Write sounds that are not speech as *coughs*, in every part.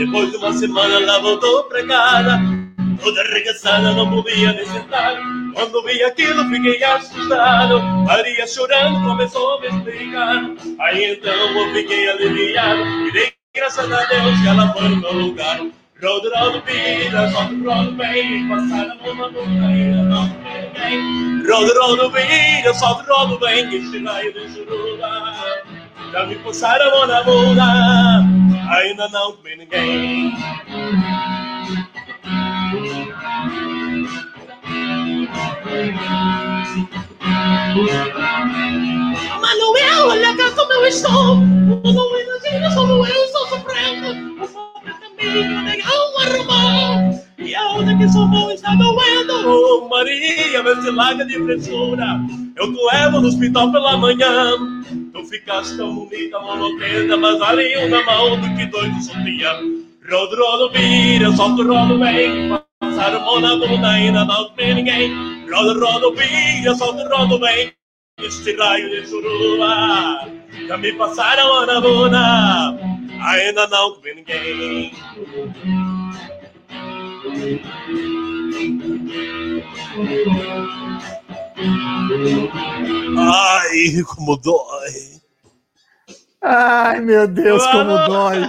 Depois de uma semana ela voltou para casa. Toda arregaçada, não podia nem sentar. Quando vi aquilo, fiquei assustado. Maria chorando começou a me explicar. Aí então eu fiquei aliviado. E dei graças a Deus que ela foi no meu lugar. Rodo, rodo, vida, só que rodo bem. Passaram uma luta ainda não ninguém. Rodo, rodo, vida, só que rodo bem. Que este raio de juruba. Já me mão na bunda. Ainda não comi ninguém. Manuel, olha cá como eu estou. Não imagina como eu estou sofrendo. Também, negão arrumou. E aonde que sou bom está doendo. Oh, Maria, larga de frescura. Eu te levo no hospital pela manhã. Tu ficaste tão bonita, monotenta, mas ali uma mão do que doido sortia. Rodo, rodo, vira, solta o rodo bem. Passar a mão na bunda, ainda não tem ninguém. Rodo, rodo, vira, solta o rodo bem. Este raio de churuba Já me passaram a na bunda Ainda não comi ninguém Ai, como dói Ai, meu Deus, Boa como noite. dói.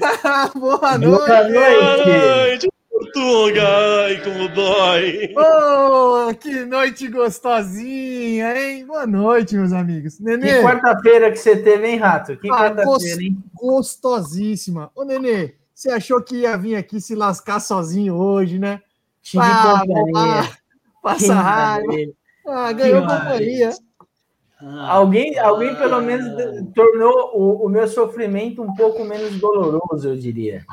*laughs* Boa noite. Boa noite. Portuga, ai, como dói. Oh, que noite gostosinha, hein? Boa noite, meus amigos. Nenê. Que quarta-feira que você teve, hein, Rato? Que ah, quarta-feira, hein? Gostosíssima. Ô, Nenê, você achou que ia vir aqui se lascar sozinho hoje, né? Tive ah, companhia. Passa raiva. Ah, ganhou companhia. Ah, alguém, alguém pelo menos tornou o, o, meu sofrimento um pouco menos doloroso, eu diria.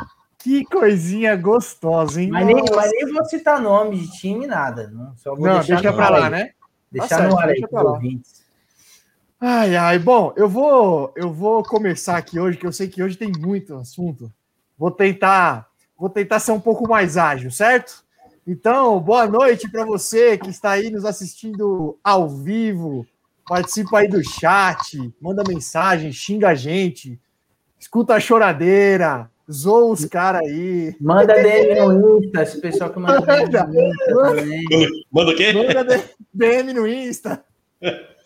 Que coisinha gostosa, hein? Mas nem, mas nem, vou citar nome de time, nada. Não, só vou não deixa pra lá, né? Deixar tá no ar aí ouvintes. Ai, ai, bom, eu vou, eu vou começar aqui hoje, que eu sei que hoje tem muito assunto. Vou tentar, vou tentar ser um pouco mais ágil, certo? Então, boa noite para você que está aí nos assistindo ao vivo. Participa aí do chat, manda mensagem, xinga a gente, escuta a choradeira, zoa os caras aí. Manda DM no Insta, esse pessoal que manda DM no Insta também. *laughs* Manda o quê? Manda DM no Insta. *laughs*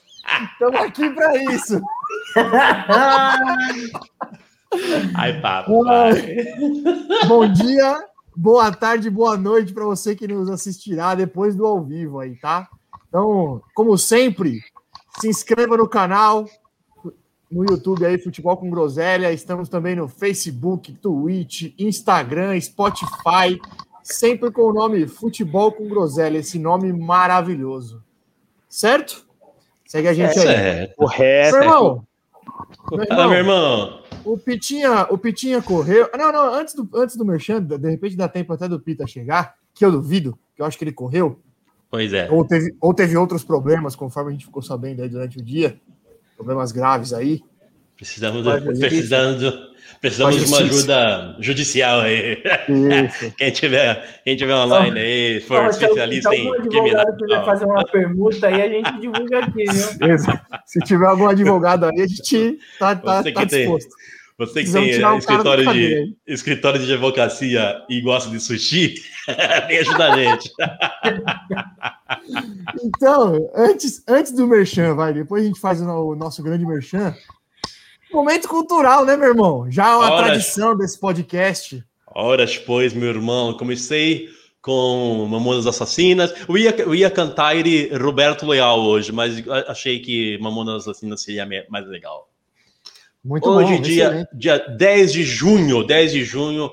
Estamos aqui para isso. *laughs* Ai, papo. Bom dia, boa tarde, boa noite para você que nos assistirá depois do ao vivo aí, tá? Então, como sempre, se inscreva no canal, no YouTube aí, Futebol com Groselha. Estamos também no Facebook, Twitch, Instagram, Spotify, sempre com o nome Futebol com Groselha, esse nome maravilhoso. Certo? Segue a gente aí. Certo. Correto. Meu irmão, meu irmão, meu irmão. O Pitinha, o Pitinha correu. Não, não, antes do, antes do Merchan, de repente dá tempo até do Pita chegar, que eu duvido, que eu acho que ele correu. Pois é. Ou teve, ou teve outros problemas, conforme a gente ficou sabendo aí durante o dia problemas graves aí. Precisamos, do, precisando, precisamos de uma ajuda judicial aí. *laughs* quem, tiver, quem tiver online aí, for especialista em criminal. quiser fazer uma permuta aí, a gente divulga aqui, viu? Se tiver algum advogado aí, a gente tá, tá, tá disposto. Tem. Você que tem escritório de, escritório de advocacia e gosta de sushi, *laughs* vem ajudar a gente. *laughs* então, antes, antes do merchan, vai, depois a gente faz o nosso grande merchan. Momento cultural, né, meu irmão? Já é uma Horas, tradição desse podcast. Horas, pois, meu irmão, comecei com Mamonas Assassinas. Eu ia, eu ia cantar ele Roberto Leal hoje, mas achei que Mamonas Assassinas seria mais legal. Muito Hoje, bom, dia, dia 10 de junho, 10 de junho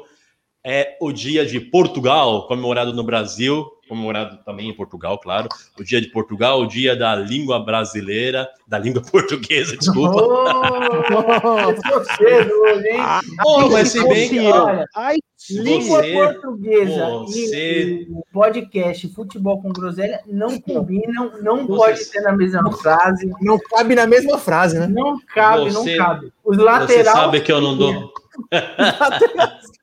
é o dia de Portugal, comemorado no Brasil, comemorado também em Portugal, claro. O dia de Portugal, o dia da língua brasileira, da língua *laughs* portuguesa, desculpa. Oh? Oh, mas se bem que. Olha, língua você, portuguesa você... e, podcast futebol com groselha não combinam, não você... pode ser na mesma frase. Não cabe na mesma frase, né? Não cabe, não cabe. Os laterais. Você sabe que eu não dou. *laughs*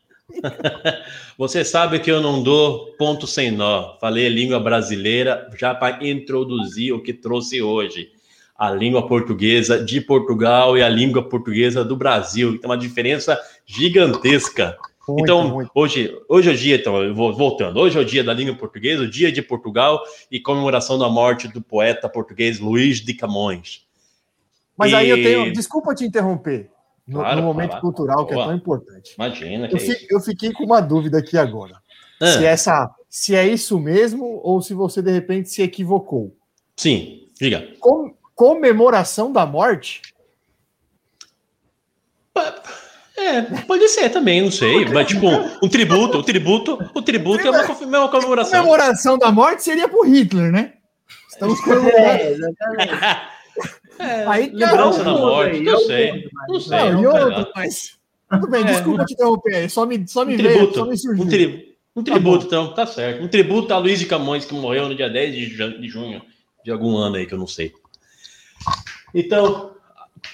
*laughs* Você sabe que eu não dou ponto sem nó. Falei língua brasileira já para introduzir o que trouxe hoje. a língua portuguesa de Portugal e a língua portuguesa do Brasil. Tem uma diferença gigantesca. Muito, então, muito. hoje, hoje é o dia, então, voltando, hoje é o dia da língua portuguesa, o dia de Portugal e comemoração da morte do poeta português Luís de Camões. Mas e... aí eu tenho, desculpa te interromper, no, claro, no momento cultural que é tão importante. Imagina. Que eu, é eu, fiquei com uma dúvida aqui agora. Ah. Se, essa, se é isso mesmo ou se você de repente se equivocou. Sim, diga. Com, comemoração da morte? É, pode ser também, não sei. Mas, tipo, um tributo, o tributo, o tributo é uma, é uma comemoração. Comemoração da morte seria pro Hitler, né? Estamos *laughs* comemorando. É, exatamente. É, Aí, lembrança da morte, não sei. Não sei. Não, outro, mas... Tudo bem, é. desculpa te interromper. Só me, só me um veio, tributo, só me surgiu. Um, tri, um tá tributo, tá então, tá certo. Um tributo a Luiz de Camões, que morreu no dia 10 de, de junho de algum ano aí, que eu não sei. Então,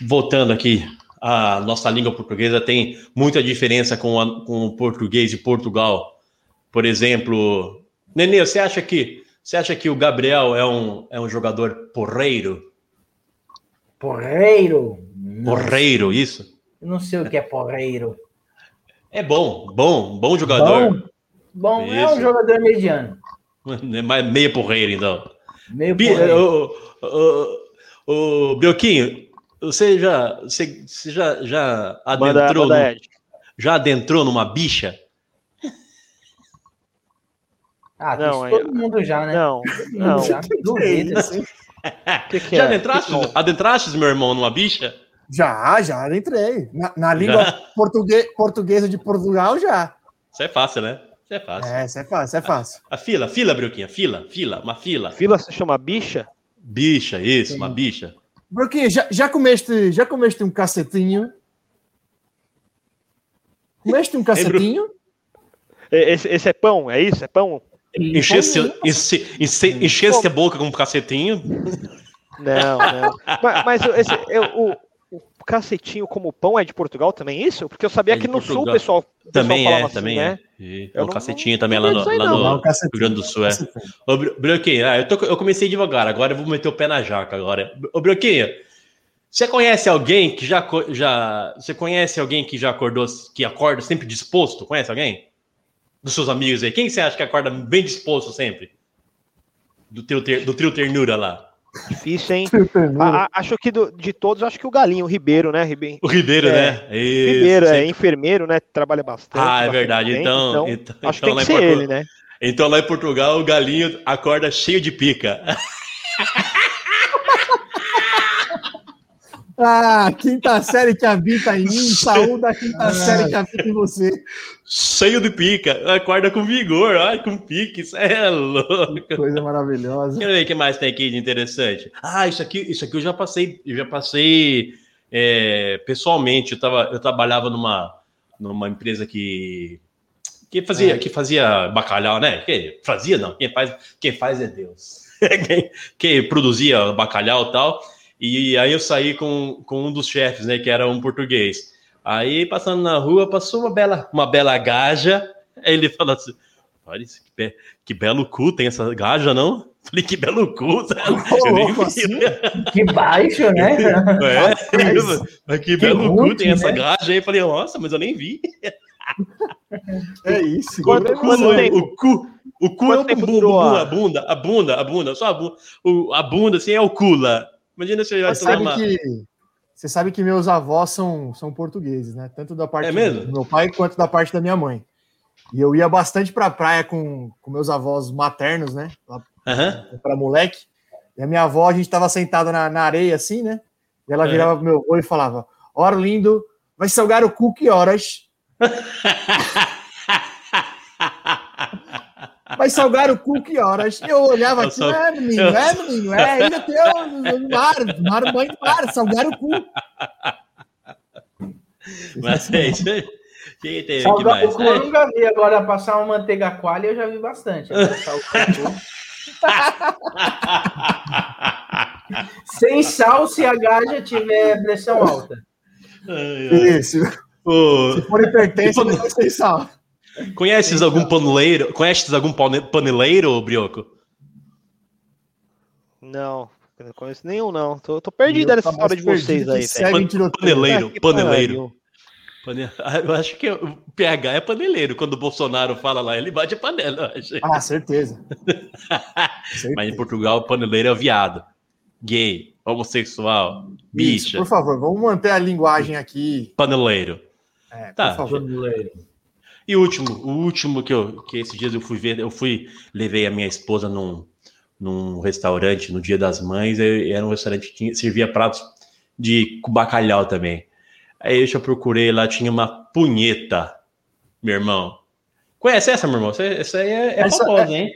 voltando aqui, a nossa língua portuguesa tem muita diferença com, a, com o português de Portugal. Por exemplo, Nenê, você acha que você acha que o Gabriel é um, é um jogador porreiro? Porreiro? Porreiro, isso? Eu não sei o que é porreiro. É bom, bom, bom jogador. Bom, bom é um jogador mediano. *laughs* Mas meio porreiro, então. Meio porreiro. O, o, o Bioquinho, você já, você, você já, já adentrou, manda, manda no, já adentrou numa bicha? Ah, não, todo mundo já, né? Não, não. Já, *laughs* duvido, assim. Que que já é? adentraste, adentraste, meu irmão, numa bicha? Já, já adentrei. Na, na língua português, portuguesa de Portugal, já. Isso é fácil, né? Isso é fácil. É, isso é fácil, isso é fácil. A, a fila, fila, Brioquinha, fila, fila, uma fila. Fila se chama bicha? Bicha, isso, Sim. uma bicha. Broquinha, já, já, comeste, já comeste um cacetinho? Comeste um cacetinho? Esse, esse é pão, é isso? É pão? Enchesse, enchesse a boca com um cacetinho? Não, não. mas, mas esse, eu, o, o cacetinho como pão é de Portugal também, isso? Porque eu sabia é que no Portugal. sul o pessoal, o também pessoal é, assim, também né? é. E, o cacetinho não, também lá no, lá no Rio Grande do Sul é. Ô, Brioquinho, ah, eu, tô, eu comecei devagar, agora eu vou meter o pé na jaca agora. Ô, Brioquinho, você conhece alguém que já, já. Você conhece alguém que já acordou, que acorda sempre disposto? Conhece alguém? Dos seus amigos aí? Quem você acha que acorda bem disposto sempre? Do, teu, do trio ternura lá. Difícil, hein? a, acho que do, de todos, acho que o Galinho, o Ribeiro, né? Ribe... O Ribeiro, é, né? Isso, Ribeiro é enfermeiro, né? Trabalha bastante. Ah, é verdade. Então, então, então, acho então, que tem que ser ele, né? Então lá em Portugal, o Galinho acorda cheio de pica. *laughs* Ah, quinta série que habita em mim, saúde da quinta ah. série que habita em você. Cheio de pica, acorda com vigor, ai, com pique, isso é louco. Que coisa maravilhosa. Quero ver o que mais tem aqui de interessante. Ah, isso aqui, isso aqui eu já passei, eu já passei é, pessoalmente, eu, tava, eu trabalhava numa, numa empresa que que fazia, é. que fazia bacalhau, né? Que fazia não, quem faz, quem faz é Deus. *laughs* quem, quem produzia bacalhau e tal. E aí eu saí com, com um dos chefes, né, que era um português. Aí, passando na rua, passou uma bela, uma bela gaja. Aí ele falou assim: Olha isso, que, be que belo cu tem essa gaja, não? *laughs* Falei, que belo cu. *laughs* Oh, assim? Que baixo, né? *laughs* É, mas que, que belo cu tem né? essa gaja. Aí falei, nossa, mas eu nem vi. É isso. Quanto, quanto o, o cu, o cu é o bumbum, a bunda, a bunda, a bunda, só a bunda, o, a bunda assim é o cu lá. Imagina se eu você sabe uma... que Você sabe que meus avós são, são portugueses, né? Tanto da parte é do meu pai quanto da parte da minha mãe. E eu ia bastante para a praia com, com meus avós maternos, né? Uhum. Para moleque. E a minha avó, a gente estava sentada na, na, areia assim, né? E ela virava pro meu avô e falava: Ora, lindo, vai salgar o cu que horas? *laughs* vai salgar o cu que horas? Eu olhava assim, só... é, menino, é, menino, é, ainda tem o mar, mar, mãe do mar, salgar o cu. *laughs* Mas é isso aí. Quem tem salgar o cu eu nunca vi, agora passar uma manteiga coalha eu já vi bastante. *laughs* *laughs* Sem sal se a gaja tiver pressão alta. Isso. Se for hipertenso, não sem sal. Conheces algum paneleiro? Conheces algum paneleiro, Brioco? Não. Não conheço nenhum, não. Tô, tô perdido nessa história de vocês aí. Paneleiro, paneleiro. *laughs* Eu acho que o PH é paneleiro. Quando o Bolsonaro fala lá, ele bate a panela. Ah, certeza. certeza. *laughs* Mas em Portugal, paneleiro é viado, gay, homossexual, bicha. Isso, por favor, vamos manter a linguagem aqui. Paneleiro. É, tá. por favor. Paneleiro. E o último, o último que, eu, que esses dias eu fui ver, eu fui, levei a minha esposa num, num restaurante no Dia das Mães, era um restaurante que servia pratos de bacalhau também. Aí eu já procurei lá, tinha uma punheta, meu irmão. Conhece essa, meu irmão? Essa aí é, é essa, famosa, hein?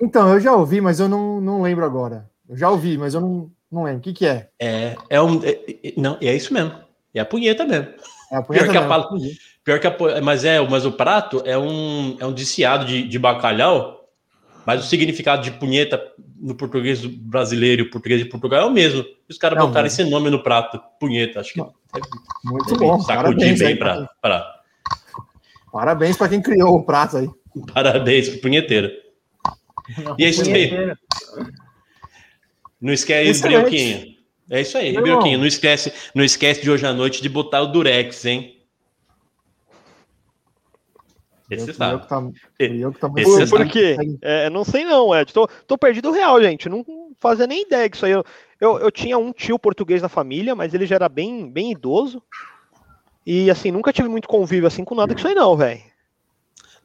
Então, eu já ouvi, mas eu não, não lembro agora. Eu já ouvi, mas eu não, não lembro. O que, que é? É, é um. É, não, é isso mesmo. É a punheta mesmo. É a punheta pior, mesmo. Pior que a, mas é, mas o prato é um, é um desciado de, de bacalhau, mas o significado de punheta no português brasileiro e o português de Portugal é o mesmo. Os caras botaram mas... esse nome no prato, punheta. Acho que muito bom. Sacudir bem para. Pra... Parabéns para quem criou o prato aí. Parabéns pro punheteiro. e é isso aí. Não esquece, Brioquinho. É isso aí, Brioquinho. Não esquece, não esquece de hoje à noite de botar o Durex, hein? Esse sabe. Eu que tá, eu que tá por, por quê? É, não sei não, Ed. Tô, tô perdido real, gente. Não fazia nem ideia disso aí. Eu, eu, eu tinha um tio português na família, mas ele já era bem, bem idoso. E assim, nunca tive muito convívio assim com nada disso aí, não, velho.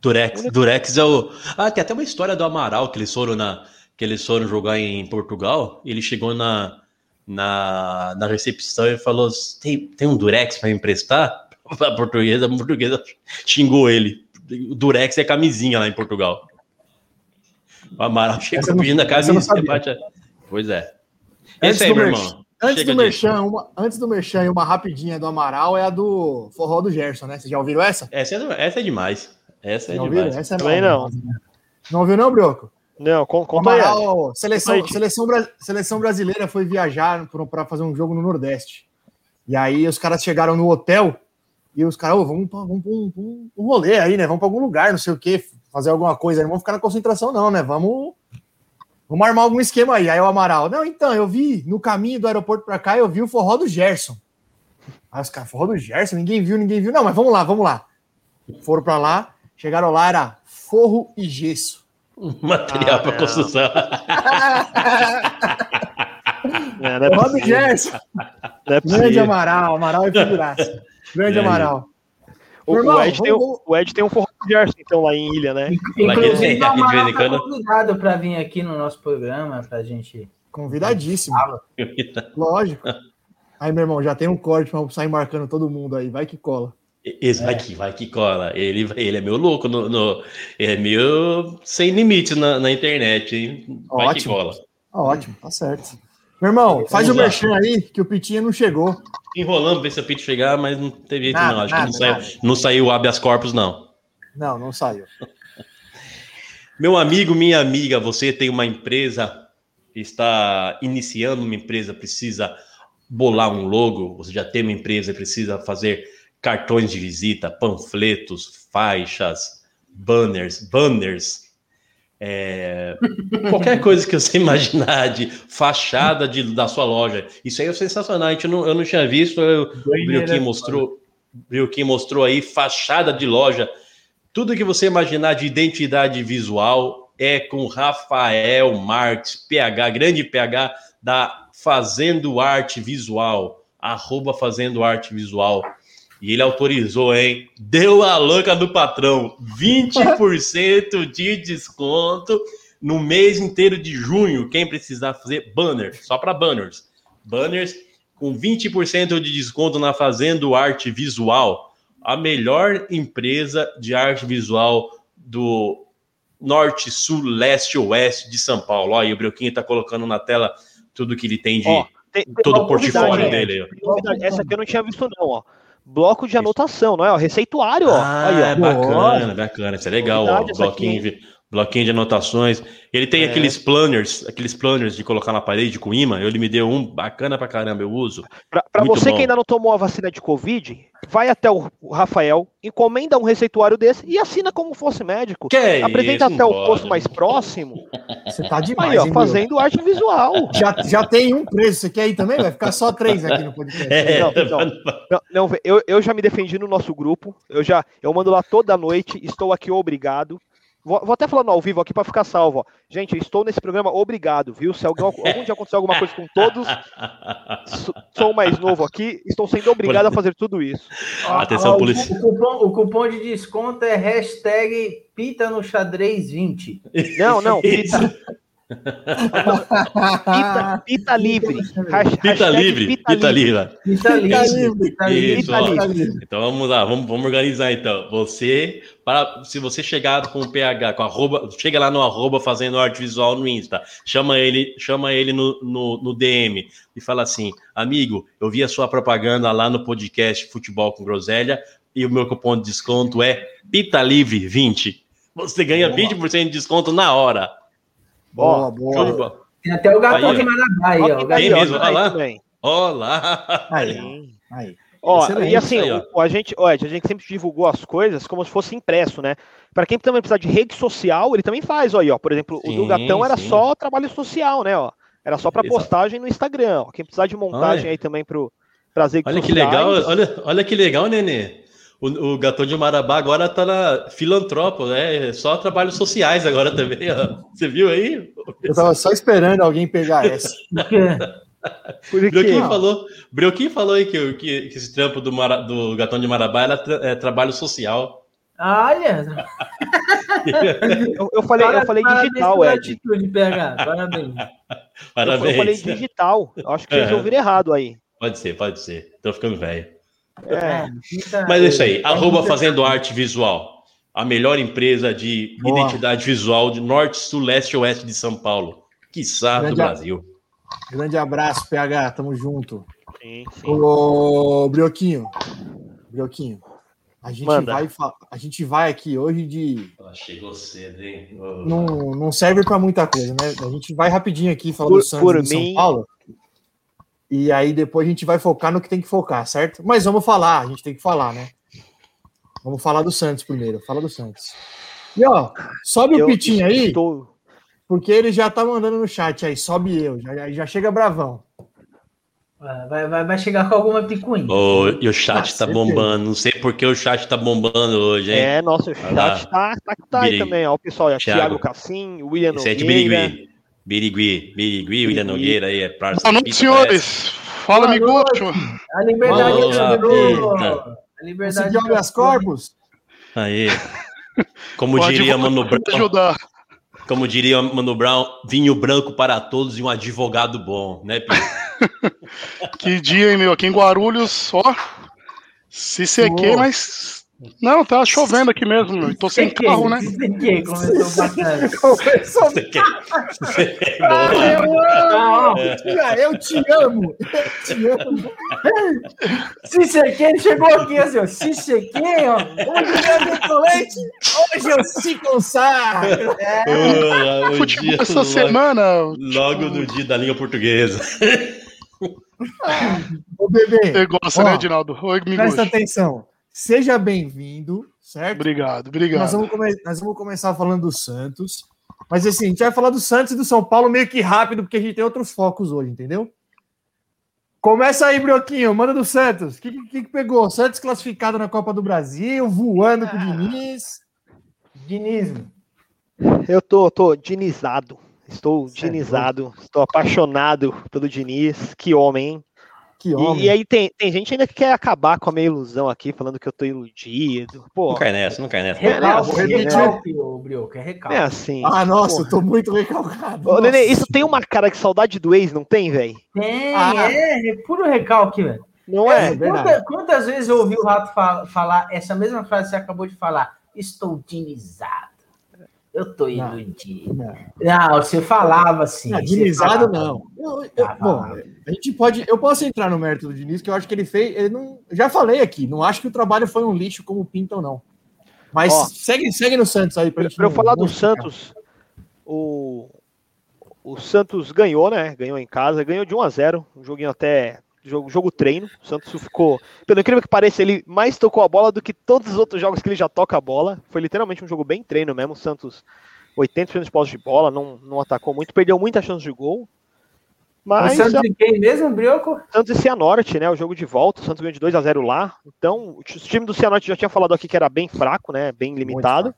Durex, Durex é o. Ah, tem até uma história do Amaral que eles foram na. Que eles foram jogar em Portugal. ele chegou na, na, na recepção e falou: tem, tem um Durex para emprestar? *laughs* A portuguesa, a portuguesa xingou ele. O Durex é camisinha lá em Portugal. O Amaral chegou pedindo a camisinha. Pois é. Esse aí, meu irmão. Antes do, merchan, uma, antes do Merchan, uma rapidinha do Amaral é a do Forró do Gerson, né? Vocês já ouviram essa? Essa é, essa é demais. Essa é demais. Essa é Também não. Não ouviu não, Brioco? Não, conta Amaral, aí. Seleção, seleção, seleção brasileira foi viajar para fazer um jogo no Nordeste. E aí os caras chegaram no hotel e os caras, oh, vamos para vamos, um, um, um rolê aí, né? Vamos para algum lugar, não sei o quê, fazer alguma coisa. Não vamos ficar na concentração, não, né? Vamos Vamos armar algum esquema aí. Aí o Amaral, não, então, eu vi no caminho do aeroporto para cá, eu vi o forró do Gerson. Aí os caras, forró do Gerson? Ninguém viu, ninguém viu. Não, mas vamos lá, vamos lá. Foram para lá, chegaram lá, era forro e gesso. *laughs* Material ah, para construção. *laughs* é, forró do Gerson. É Grande Amaral, Amaral e figuraça. Grande é. Amaral. O, Irmão, o, Ed tem, o, Ed tem um forró de Gerson, então, lá em Ilha, né? Inclusive, o Amaral tá convidado para vir aqui no nosso programa, pra gente... Convidadíssimo. Lógico. Aí, meu irmão, já tem um corte para sair marcando todo mundo aí. Vai que cola. Esse é. vai que vai que cola. Ele, ele é meu louco, no, no é meu sem limites na, na internet, hein? Vai Ótimo. que cola. Ótimo, tá certo. Meu irmão, faz o merchan aí, que o Pitinha não chegou. Enrolando ver se o Pito chegar, mas não teve jeito, não. Acho nada, que não saiu, não saiu o habeas corpus, não. Não, não saiu. *laughs* Meu amigo, minha amiga, você tem uma empresa, está iniciando uma empresa, precisa bolar um logo, você já tem uma empresa, precisa fazer cartões de visita, panfletos, faixas, banners, banners, é, qualquer coisa que você *laughs* imaginar de fachada de, da sua loja. Isso aí é sensacional. A gente não, eu não tinha visto. Eu, o Brioquim mostrou, Brioquim mostrou aí fachada de loja. Tudo que você imaginar de identidade visual é com Rafael Marques, PH, grande PH da Fazendo Arte Visual, arroba Fazendo Arte Visual. E ele autorizou, hein? Deu a louca do patrão. 20% de desconto no mês inteiro de junho. Quem precisar fazer banner, só para banners. Banners com 20% de desconto na Fazendo Arte Visual. A melhor empresa de arte visual do norte, sul, leste, oeste de São Paulo. Olha aí, o Breuquinho está colocando na tela tudo que ele tem de. Tem, tem todo o portfólio dele. Essa aqui eu não tinha visto, não, ó bloco de anotação, não é? Ó, receituário, ó. Ah, Aí, ó. É bacana, bacana. Isso é legal, ó. Bloquinho, bloquinho de anotações. Ele tem é. aqueles planners, aqueles planners de colocar na parede com imã. Ele me deu um bacana pra caramba, eu uso. Para você bom. que ainda não tomou a vacina de Covid, vai até o Rafael, encomenda um receituário desse e assina como fosse médico. Que Apresenta isso, até o posto mais próximo. Você tá demais, Aí, ó, hein, fazendo arte visual. Já, já tem um preço. Você quer ir também? Vai ficar só três aqui no podcast. É, não, não, *laughs* não, não, eu, eu já me defendi no nosso grupo. Eu já eu mando lá toda noite. Estou aqui obrigado. Vou, vou, até falando ao vivo aqui para ficar salvo. Ó. Gente, estou nesse programa, obrigado, viu? Se algum, algum dia acontecer alguma coisa com todos, sou mais novo aqui, estou sendo obrigado a fazer tudo isso. Atenção, polícia. O cupom, o cupom de desconto é hashtag pita no xadrez 20. Não, não, pita. Pita, pita livre. Pita livre. Pita livre. Pita livre. Isso, Então vamos lá, vamos, vamos organizar então. Você, para, se você chegar com o PH, com arroba, chega lá no arroba fazendo arte visual no Insta, chama ele, chama ele no, no, no DM e fala assim: amigo, eu vi a sua propaganda lá no podcast Futebol com Groselha e o meu cupom de desconto é Pita Livre 20. Você ganha Boa. 20% de desconto na hora. Boa, boa. Tem até o gatão aí, de Marabá aí, ó. Tem mesmo, olha lá. Olá. Aí, aí. Ó, e assim, aí, ó. a gente, ó, a gente sempre divulgou as coisas como se fosse impresso, né? Para quem também precisar de rede social, ele também faz, ó, aí, ó. Por exemplo, sim, o do Gatão era só trabalho social, né, ó. Era só para postagem no Instagram, ó. Quem precisar de montagem olha. aí também para trazer Olha que legal, olha, olha que legal, Nenê. O, o Gatão de Marabá agora tá na filantropo, né? Só trabalhos sociais agora também, ó. Você viu aí? Eu tava só esperando alguém pegar *laughs* essa. Brioquinho falou, Brioquinho falou aí que, que, que esse trampo do, Mara, do Gatão de Marabá era tra, é, trabalho social. Olha! eu, eu, falei, eu falei digital, Ed. PH. Parabéns. *laughs* Parabéns. Eu, eu falei digital. Eu acho que vocês é. ouviram errado aí. Pode ser, pode ser. Tô ficando velho. É, Mas é isso aí. Arroba Fazendo Arte Visual. A melhor empresa de Boa. identidade visual de norte, sul, leste e oeste de São Paulo. Quiçá do Brasil. Grande abraço, PH. Tamo junto. Sim, sim. Ô, Brioquinho. Brioquinho. A gente, vai, a gente vai aqui hoje de. chegou cedo, hein? Não, não serve para muita coisa, né? A gente vai rapidinho aqui falando do Santos de São Paulo. E aí depois a gente vai focar no que tem que focar, certo? Mas vamos falar, a gente tem que falar, né? Vamos falar do Santos primeiro. Fala do Santos. E ó, sobe eu o pitinho aí, estou... porque ele já tá mandando no chat aí, sobe eu, já, já chega bravão. Vai, vai, vai chegar com alguma picuinha. Oh, e o chat ah, tá bombando. Não sei por que o chat tá bombando hoje, hein? É, nossa, o chat tá, tá, tá aí também, ó. O pessoal, é Thiago Cassim, William Nogueira. Birigui, Birigui, William Nogueira aí, é parça. Boa noite, senhores. Fala, Miguel. A liberdade Olá, A liberdade de habeas corpus. Aí. *laughs* Como diria Mano Brown. Ajudar. Como diria Mano Brown, vinho branco para todos e um advogado bom, né, Pedro? *laughs* que dia, hein, meu? Aqui em Guarulhos, ó. Se sequei, mas não, tá chovendo aqui mesmo. Tô sem que, carro, né? Que *laughs* começou bacana. Começou. Ah, eu te amo. Eu te amo. Cicequei chegou aqui assim, ó. Cicequei, ó. Hoje eu hoje eu se consagro. É. Oh, Futebol essa logo, semana. Logo no dia da língua portuguesa. Ô, bebê. Você gosta, né, Edinaldo? Oi, Presta atenção. Seja bem-vindo, certo? Obrigado, obrigado. Nós vamos, nós vamos, começar falando do Santos. Mas assim, a gente vai falar do Santos e do São Paulo meio que rápido, porque a gente tem outros focos hoje, entendeu? Começa aí, Brioquinho, manda do Santos. O que, que, que, pegou? Santos classificado na Copa do Brasil, voando com o Diniz. Diniz. Eu tô, tô dinizado. Estou certo. dinizado. Estou apaixonado pelo Diniz. Que homem, hein? Que homem. E, e, aí tem, tem gente ainda que quer acabar com a minha ilusão aqui, falando que eu tô iludido. Pô, não cai nessa, não cai nessa. Recalque, é assim, recalque? Brioco, é recalque. É assim. Ah, nossa, porra. eu tô muito recalcado. Ô, Nenê, isso tem uma cara de saudade do ex, não tem, velho? Tem, ah. é, é puro recalque, velho. Não é? é quantas, quantas, vezes eu ouvi o Rato falar essa mesma frase que você acabou de falar? Estou dinizado. Eu tô iludido. Não, não. não você falava assim. Não, dinizado não. Eu, eu, bom, a gente pode. Eu posso entrar no mérito do Diniz, que eu acho que ele fez. Ele não, já falei aqui, não acho que o trabalho foi um lixo como pintam, não. Mas Ó, segue, segue no Santos aí. Pra, pra eu falar do Santos, o, o Santos ganhou, né? Ganhou em casa, ganhou de 1 a 0 um joguinho até jogo, jogo treino. O Santos ficou, pelo incrível que pareça, ele mais tocou a bola do que todos os outros jogos que ele já toca a bola. Foi literalmente um jogo bem treino mesmo. O Santos 80% de posse de bola, não, não atacou muito, perdeu muita chance de gol. Mas, o Santos de quem mesmo, Brioco? Santos e Cianorte, né? O jogo de volta, o Santos ganhou de 2 a 0 lá. Então, o time do Cianorte já tinha falado aqui que era bem fraco, né? Bem limitado.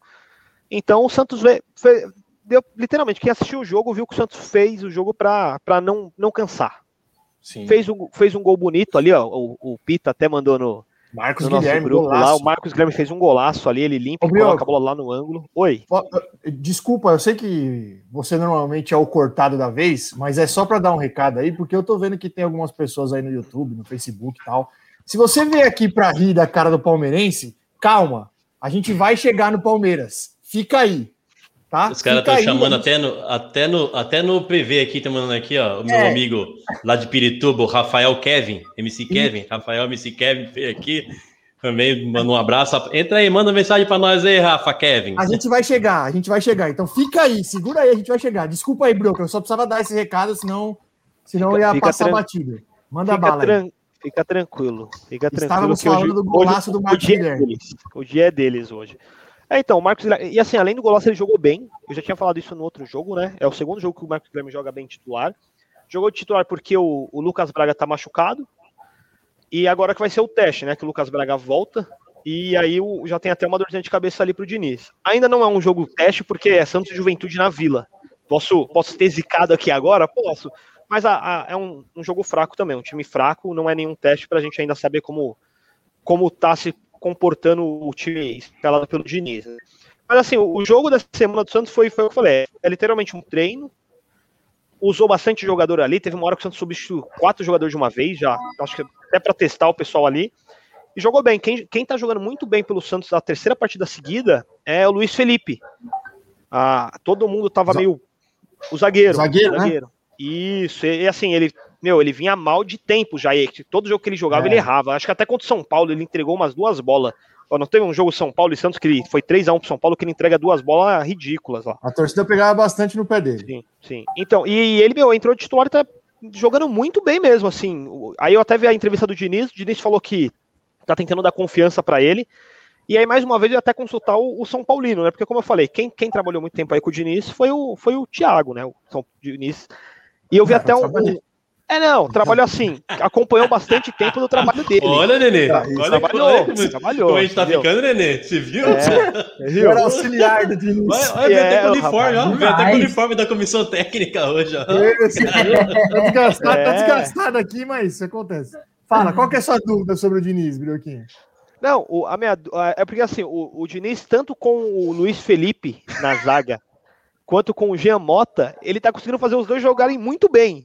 Então, o Santos veio, foi, deu, literalmente, quem assistiu o jogo viu que o Santos fez o jogo para não, não cansar. Sim. Fez, um, fez um gol bonito ali, ó. O, o Pita até mandou no, Marcos no Guilherme, grupo golaço. lá. O Marcos Guilherme fez um golaço ali, ele limpa, Ô, coloca a bola lá no ângulo. Oi. Desculpa, eu sei que você normalmente é o cortado da vez, mas é só para dar um recado aí, porque eu tô vendo que tem algumas pessoas aí no YouTube, no Facebook e tal. Se você veio aqui para rir da cara do palmeirense, calma. A gente vai chegar no Palmeiras. Fica aí. Tá? Os caras estão chamando até no, até, no, até no PV aqui, estão mandando aqui, ó, o meu é. amigo lá de Pirituba, Rafael Kevin, MC Kevin, e... Rafael MC Kevin veio aqui, também manda um abraço. Entra aí, manda mensagem para nós aí, Rafa, Kevin. A gente vai chegar, a gente vai chegar. Então fica aí, segura aí, a gente vai chegar. Desculpa aí, Broca, eu só precisava dar esse recado, senão, senão fica, eu ia passar tran... batido. Manda fica bala tran... Fica tranquilo, fica tranquilo. Estávamos falando hoje, do golaço hoje, do Marcos o dia, é deles, o dia é deles hoje. É, então, o Marcos E assim, além do golaço, ele jogou bem. Eu já tinha falado isso no outro jogo, né? É o segundo jogo que o Marcos Guilherme joga bem titular. Jogou de titular porque o, o Lucas Braga tá machucado. E agora que vai ser o teste, né? Que o Lucas Braga volta. E aí o, já tem até uma dorzinha de cabeça ali pro Diniz. Ainda não é um jogo teste, porque é Santos e Juventude na Vila. Posso, posso ter zicado aqui agora? Posso. Mas a, a, é um, um, jogo fraco também, um time fraco, não é nenhum teste pra gente ainda saber como, como tá se comportando o time escalado pelo Diniz. Né? Mas assim, o jogo dessa semana do Santos foi, foi o que eu falei, é literalmente um treino, usou bastante jogador ali, teve uma hora que o Santos substituiu quatro jogadores de uma vez, já, acho que até para testar o pessoal ali, e jogou bem. Quem, quem tá jogando muito bem pelo Santos na terceira partida seguida é o Luiz Felipe. Ah, todo mundo tava meio. O zagueiro. Zagueiro, o zagueiro. Né? Isso, e, e assim, ele meu, ele vinha mal de tempo já. E todo jogo que ele jogava, é. ele errava. Acho que até contra o São Paulo ele entregou umas duas bolas. Ó, não teve um jogo São Paulo e Santos que ele, foi 3x1 pro São Paulo que ele entrega duas bolas ridículas lá. A torcida pegava bastante no pé dele. Sim, sim. Então, e ele, meu, entrou de titular e tá jogando muito bem mesmo, assim. Aí eu até vi a entrevista do Diniz, o Diniz falou que tá tentando dar confiança para ele. E aí, mais uma vez, até consultar o, o, São Paulino, né? Porque, como eu falei, quem, quem trabalhou muito tempo aí com o Diniz foi o, foi o Thiago, né? O São Diniz. E eu vi é, até um, é, não, trabalhou assim, acompanhou bastante tempo do trabalho dele. Olha, Nenê, olha trabalhou, como, trabalhou, como a gente tá entendeu? ficando, Nenê, você viu? É, *laughs* viu? Era auxiliar do Diniz. Olha, é, até com o uniforme, ó, veio até com o uniforme da comissão técnica hoje, ó. tá, desgastado, é. tá desgastado aqui, mas isso acontece. Fala, qual que é a sua dúvida sobre o Diniz, Brioquinho? Não, o, a minha, é porque assim, o, o Diniz, tanto com o Luiz Felipe na zaga, quanto com o Jean Mota, ele tá conseguindo fazer os dois jogarem muito bem.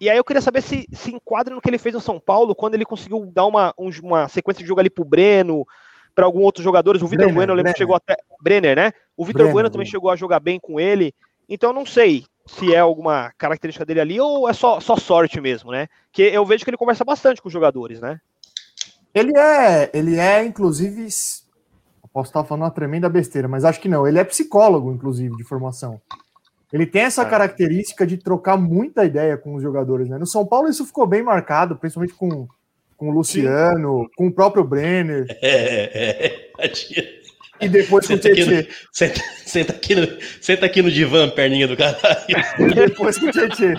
E aí eu queria saber se se enquadra no que ele fez no São Paulo, quando ele conseguiu dar uma, uma sequência de jogo ali pro Breno, para alguns outros jogadores. O Vitor Bueno, eu lembro que chegou até. Brenner, né? O Vitor Bueno também chegou a jogar bem com ele. Então eu não sei se é alguma característica dele ali ou é só, só sorte mesmo, né? Que eu vejo que ele conversa bastante com os jogadores, né? Ele é, ele é, inclusive. Posso estar falando uma tremenda besteira, mas acho que não. Ele é psicólogo, inclusive, de formação. Ele tem essa é. característica de trocar muita ideia com os jogadores, né? No São Paulo isso ficou bem marcado, principalmente com, com o Luciano, Sim. com o próprio Brenner. *laughs* É, é, é. E depois senta com o Tietchan. Senta, senta, aqui no, senta aqui no divã, perninha do caralho. *laughs* E depois com o Tietchan.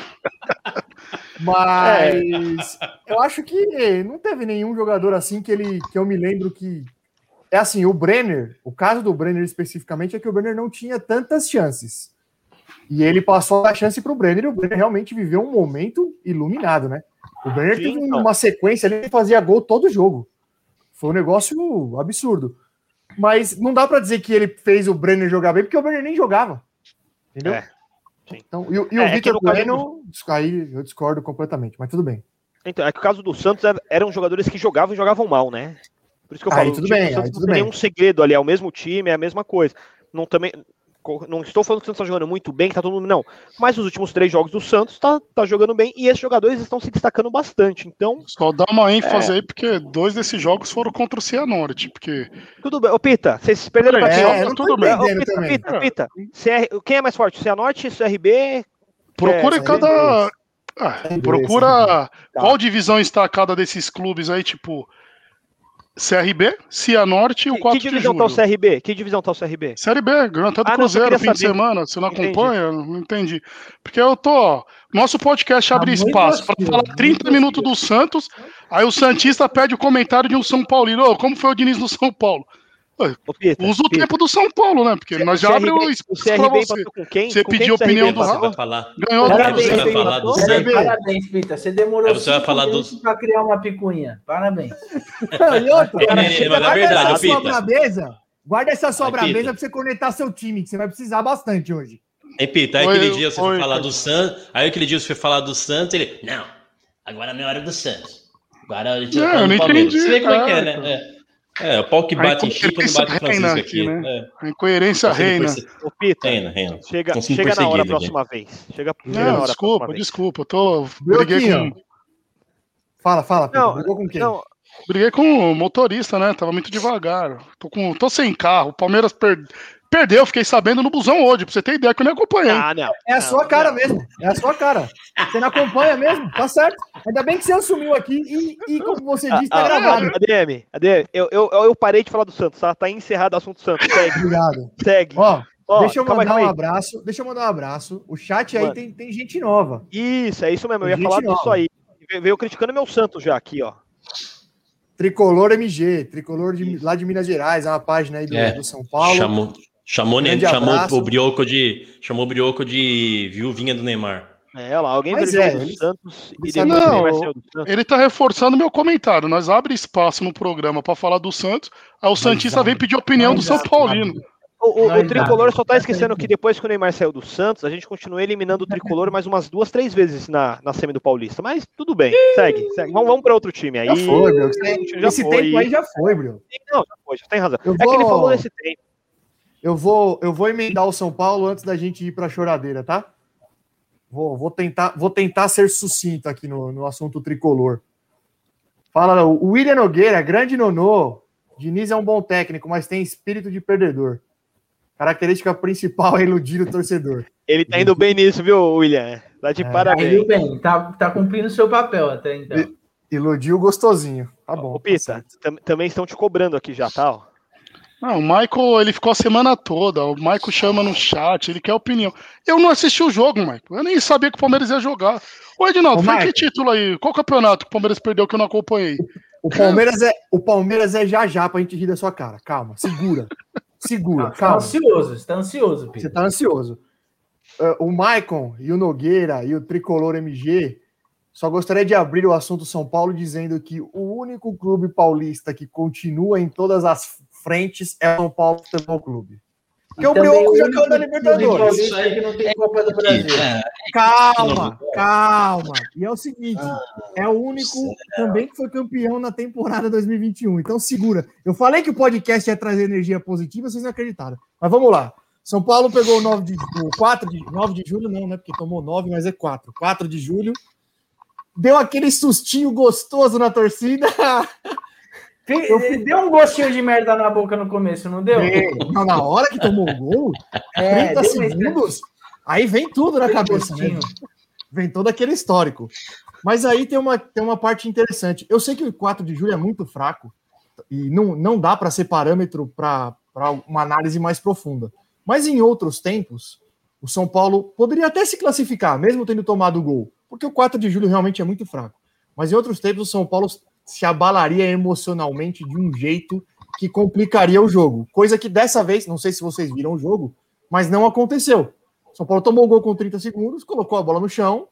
Mas é. eu acho que não teve nenhum jogador assim que ele que eu me lembro que é assim, o Brenner, o caso do Brenner especificamente é que o Brenner não tinha tantas chances. E ele passou a chance para o Brenner e o Brenner realmente viveu um momento iluminado, né? O Brenner Sim, teve uma sequência ali que fazia gol todo jogo. Foi um negócio absurdo. Mas não dá para dizer que ele fez o Brenner jogar bem, porque o Brenner nem jogava. Entendeu? É. Então, e, e o é, é Vitor Bueno, do... aí eu discordo completamente, mas tudo bem. Então, é que o caso do Santos eram jogadores que jogavam e jogavam mal, né? Por isso que eu falo, aí, tudo bem, aí, tudo não tem nenhum segredo ali, é o mesmo time, é a mesma coisa. Não também não estou falando que o Santos está jogando muito bem, que tá todo mundo. Não. Mas os últimos três jogos do Santos tá, tá jogando bem e esses jogadores estão se destacando bastante. Então. Só dá uma ênfase é... aí, porque dois desses jogos foram contra o Cianorte. Porque... Tudo bem. Ô, Pita, vocês perderam pra quem? É, tudo bem. Ô, Pita, Pita, Pita, CR... quem é mais forte? Cianorte, CRB? Procure é, cada. Ah, procura qual divisão está cada desses clubes aí, tipo. CRB, Cianorte e o 4 que divisão de julho. tá o CRB? Que divisão tá o CRB? Série B, ganhou até do ah, Cruzeiro no fim saber. de semana. Você não entendi. acompanha? Não entendi. Porque eu tô. Nosso podcast abre tá espaço para falar 30 minutos do Santos, aí o Santista pede o comentário de um São Paulino. Oh, como foi o Diniz no São Paulo? Peter, Usa o Peter. tempo do São Paulo, né? Porque nós já abrimos o espaço pra você. Com quem? Você pediu a opinião do Rafa. Ganhou Parabéns, você vai falar do. Parabéns, Pita. Você demorou você vai falar do... para criar uma picuinha. Parabéns. *laughs* e outra, cara, mas é verdade, Pita. Guarda essa sobra-mesa para você conectar seu time, que você vai precisar bastante hoje. Ei, Pita, aí aquele dia você foi falar do Santos, aí aquele dia você foi falar do Santos, ele, não, agora é a minha hora do Santos. Agora a gente vai falar do Palmeiras. Você vê como é que é, né? É. O pau que bate em Chico não bate em Francisco aqui. Né? É. A incoerência reina. Ô, Pita, reina, reina. Chega, chega na hora a próxima vez. Chega, não, hora desculpa, desculpa. Eu tô. Briguei com. Fala, fala, Pita. Não, Brigou com quem? Não. Briguei com o motorista, né? Tava muito devagar. Tô, com, tô sem carro. O Palmeiras perdeu. Perdeu, fiquei sabendo no busão hoje, pra você ter ideia que eu nem acompanhei. Ah, não. É a sua cara mesmo. É a sua cara. Você não acompanha mesmo, tá certo. Ainda bem que você assumiu aqui e, e como você disse, tá ah, gravado. ADM, ADM, eu, eu, eu parei de falar do Santos, tá? Tá encerrado o assunto Santos. Segue. Obrigado. Segue. Ó, Ó, deixa eu mandar um abraço. Deixa eu mandar um abraço. O chat aí tem, tem gente nova. Isso, é isso mesmo. Eu ia falar nova. disso aí. Veio criticando meu Santos já aqui, ó. Tricolor MG, Tricolor de, lá de Minas Gerais, é uma página aí do, é, do São Paulo. Chamou, Chamou, ne, chamou o Brioco de. Chamou o Brioco de viuvinha do Neymar. É, lá, alguém Mas é, do Santos e não, Ele tá reforçando meu comentário. Nós abre espaço no programa para falar do Santos. Aí o Santista vem pedir opinião do São Paulino. O, o, o, tricolor só tá esquecendo que depois que o Neymar saiu do Santos, a gente continua eliminando o tricolor mais umas duas, três vezes na, na semi do Paulista. Mas tudo bem, segue, segue. Vamos, vamos para outro time aí. Já foi, meu. Esse foi. tempo aí já foi, Bruno. Não, já foi, já tem razão. Eu é vou... que ele falou nesse tempo. Eu vou, eu vou emendar o São Paulo antes da gente ir para a choradeira, tá? Vou, vou, tentar, vou tentar ser sucinto aqui no, no assunto tricolor. Fala, o William Nogueira, grande nonô. Diniz é um bom técnico, mas tem espírito de perdedor. Característica principal é iludir o torcedor. Ele tá indo bem nisso, viu, William? Tá de é, parabéns. Tá bem, tá, tá cumprindo o seu papel até então. Iludiu gostosinho. Tá bom. Ô, Pita, tá também estão te cobrando aqui já, tá? Não, o Michael, ele ficou a semana toda. O Michael chama no chat, ele quer opinião. Eu não assisti o jogo, Michael. Eu nem sabia que o Palmeiras ia jogar. Ô, Edinaldo, Ô, foi Michael. que título aí? Qual campeonato que o Palmeiras perdeu que eu não acompanhei? O Palmeiras é, o Palmeiras é já já pra gente rir da sua cara. Calma, segura. *laughs* Segura, calma. Tá ansioso, você tá ansioso, Pedro. Você tá ansioso. Uh, o Maicon e o Nogueira e o Tricolor MG só gostaria de abrir o assunto São Paulo dizendo que o único clube paulista que continua em todas as frentes é o São Paulo Futebol Clube. Porque o Brioco já caiu da Libertadores. Isso aí que não tem Copa do Brasil. É. Calma, calma. E é o seguinte: é o único também que foi campeão na temporada 2021. Então segura. Eu falei que o podcast ia trazer energia positiva, vocês não acreditaram. Mas vamos lá. São Paulo pegou o 9 de, o 4 de, 9 de julho, não, né? Porque tomou 9, mas é 4. 4 de julho. Deu aquele sustinho gostoso na torcida. *laughs* Eu... Deu um gostinho de merda na boca no começo, não deu? É, não, na hora que tomou o gol, é, 30 segundos, aí vem tudo na cabeça, né? Vem todo aquele histórico. Mas aí tem uma, tem uma parte interessante. Eu sei que o 4 de julho é muito fraco e não, não dá para ser parâmetro para uma análise mais profunda. Mas em outros tempos, o São Paulo poderia até se classificar, mesmo tendo tomado o gol, porque o 4 de julho realmente é muito fraco. Mas em outros tempos, o São Paulo se abalaria emocionalmente de um jeito que complicaria o jogo. Coisa que dessa vez, não sei se vocês viram o jogo, mas não aconteceu. São Paulo tomou o gol com 30 segundos, colocou a bola no chão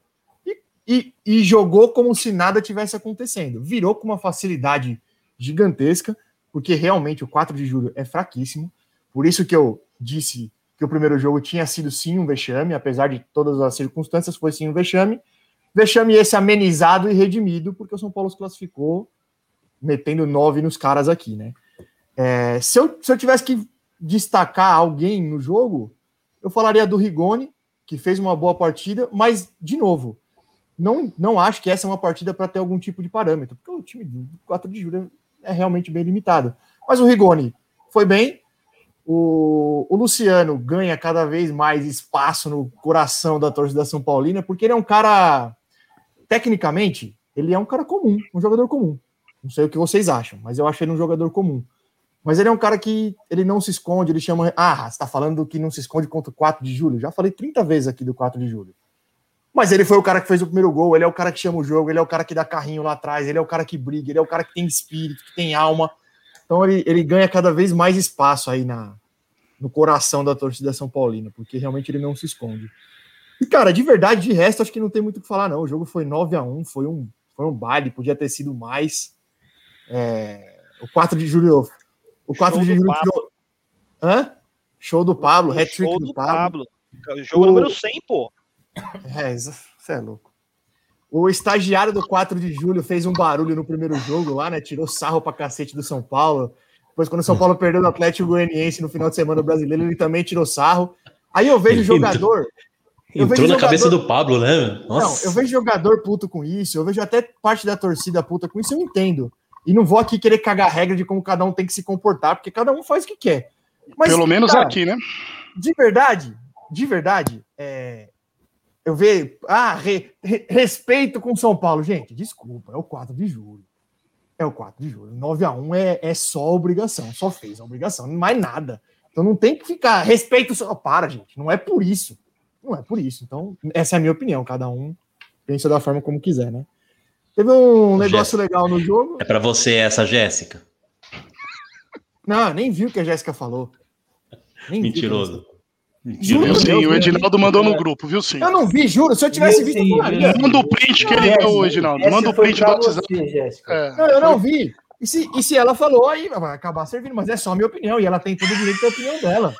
e, e, e jogou como se nada tivesse acontecendo. Virou com uma facilidade gigantesca, porque realmente o 4 de julho é fraquíssimo. Por isso que eu disse que o primeiro jogo tinha sido sim um vexame, apesar de todas as circunstâncias, foi sim um vexame. Vexame esse amenizado e redimido, porque o São Paulo se classificou metendo nove nos caras aqui, né? É, se, eu, se eu tivesse que destacar alguém no jogo, eu falaria do Rigoni, que fez uma boa partida, mas, de novo, não, não acho que essa é uma partida para ter algum tipo de parâmetro, porque o time do 4 de julho é realmente bem limitado. Mas o Rigoni foi bem, o, o, Luciano ganha cada vez mais espaço no coração da torcida São Paulina, porque ele é um cara, tecnicamente, ele é um cara comum, um jogador comum. Não sei o que vocês acham, mas eu acho ele um jogador comum. Mas ele é um cara que ele não se esconde, ele chama. Ah, você tá falando que não se esconde contra o 4 de julho? Já falei 30 vezes aqui do 4 de julho. Mas ele foi o cara que fez o primeiro gol, ele é o cara que chama o jogo, ele é o cara que dá carrinho lá atrás, ele é o cara que briga, ele é o cara que tem espírito, que tem alma. Então ele, ele ganha cada vez mais espaço aí na, no coração da torcida São Paulina, porque realmente ele não se esconde. E, cara, de verdade, de resto, acho que não tem muito o que falar, não. O jogo foi 9 a 1 foi um, foi um baile, podia ter sido mais. É, o 4 de julho o 4 Show de julho tirou. Hã? Show do Pablo, hat-trick do, do Pablo. Pablo. Jogo o... número 100, pô. É, você é louco. O estagiário do 4 de julho fez um barulho no primeiro jogo lá, né? Tirou sarro pra cacete do São Paulo. Depois, quando o São Paulo perdeu do Atlético Goianiense no final de semana brasileiro, ele também tirou sarro. Aí eu vejo jogador. Entrou na jogador... cabeça do Pablo, né? Nossa. Não, eu vejo jogador puto com isso, eu vejo até parte da torcida puta com isso, eu entendo. E não vou aqui querer cagar regra de como cada um tem que se comportar, porque cada um faz o que quer. Mas, Pelo menos cara, aqui, né? De verdade, de verdade, é, eu vejo. Ah, re, re, respeito com São Paulo. Gente, desculpa, é o 4 de julho. É o 4 de julho. 9 a 1 é, é só obrigação, só fez a obrigação, mais nada. Então não tem que ficar. Respeito. Só, para, gente. Não é por isso. Não é por isso. Então, essa é a minha opinião. Cada um pensa da forma como quiser, né? Teve um negócio Jéssica. legal no jogo. É para você essa, Jéssica? Não, nem viu o que a Jéssica falou. Nem Mentiroso. Juro, sim, o Edinaldo mandou no grupo, viu sim? Eu não vi, juro. Se eu tivesse visto, eu falaria. Manda o print que ele deu, Edinaldo. Manda o print do WhatsApp. É. Não, eu não vi. E se, e se ela falou, aí vai acabar servindo, mas é só a minha opinião, e ela tem todo o direito da opinião dela.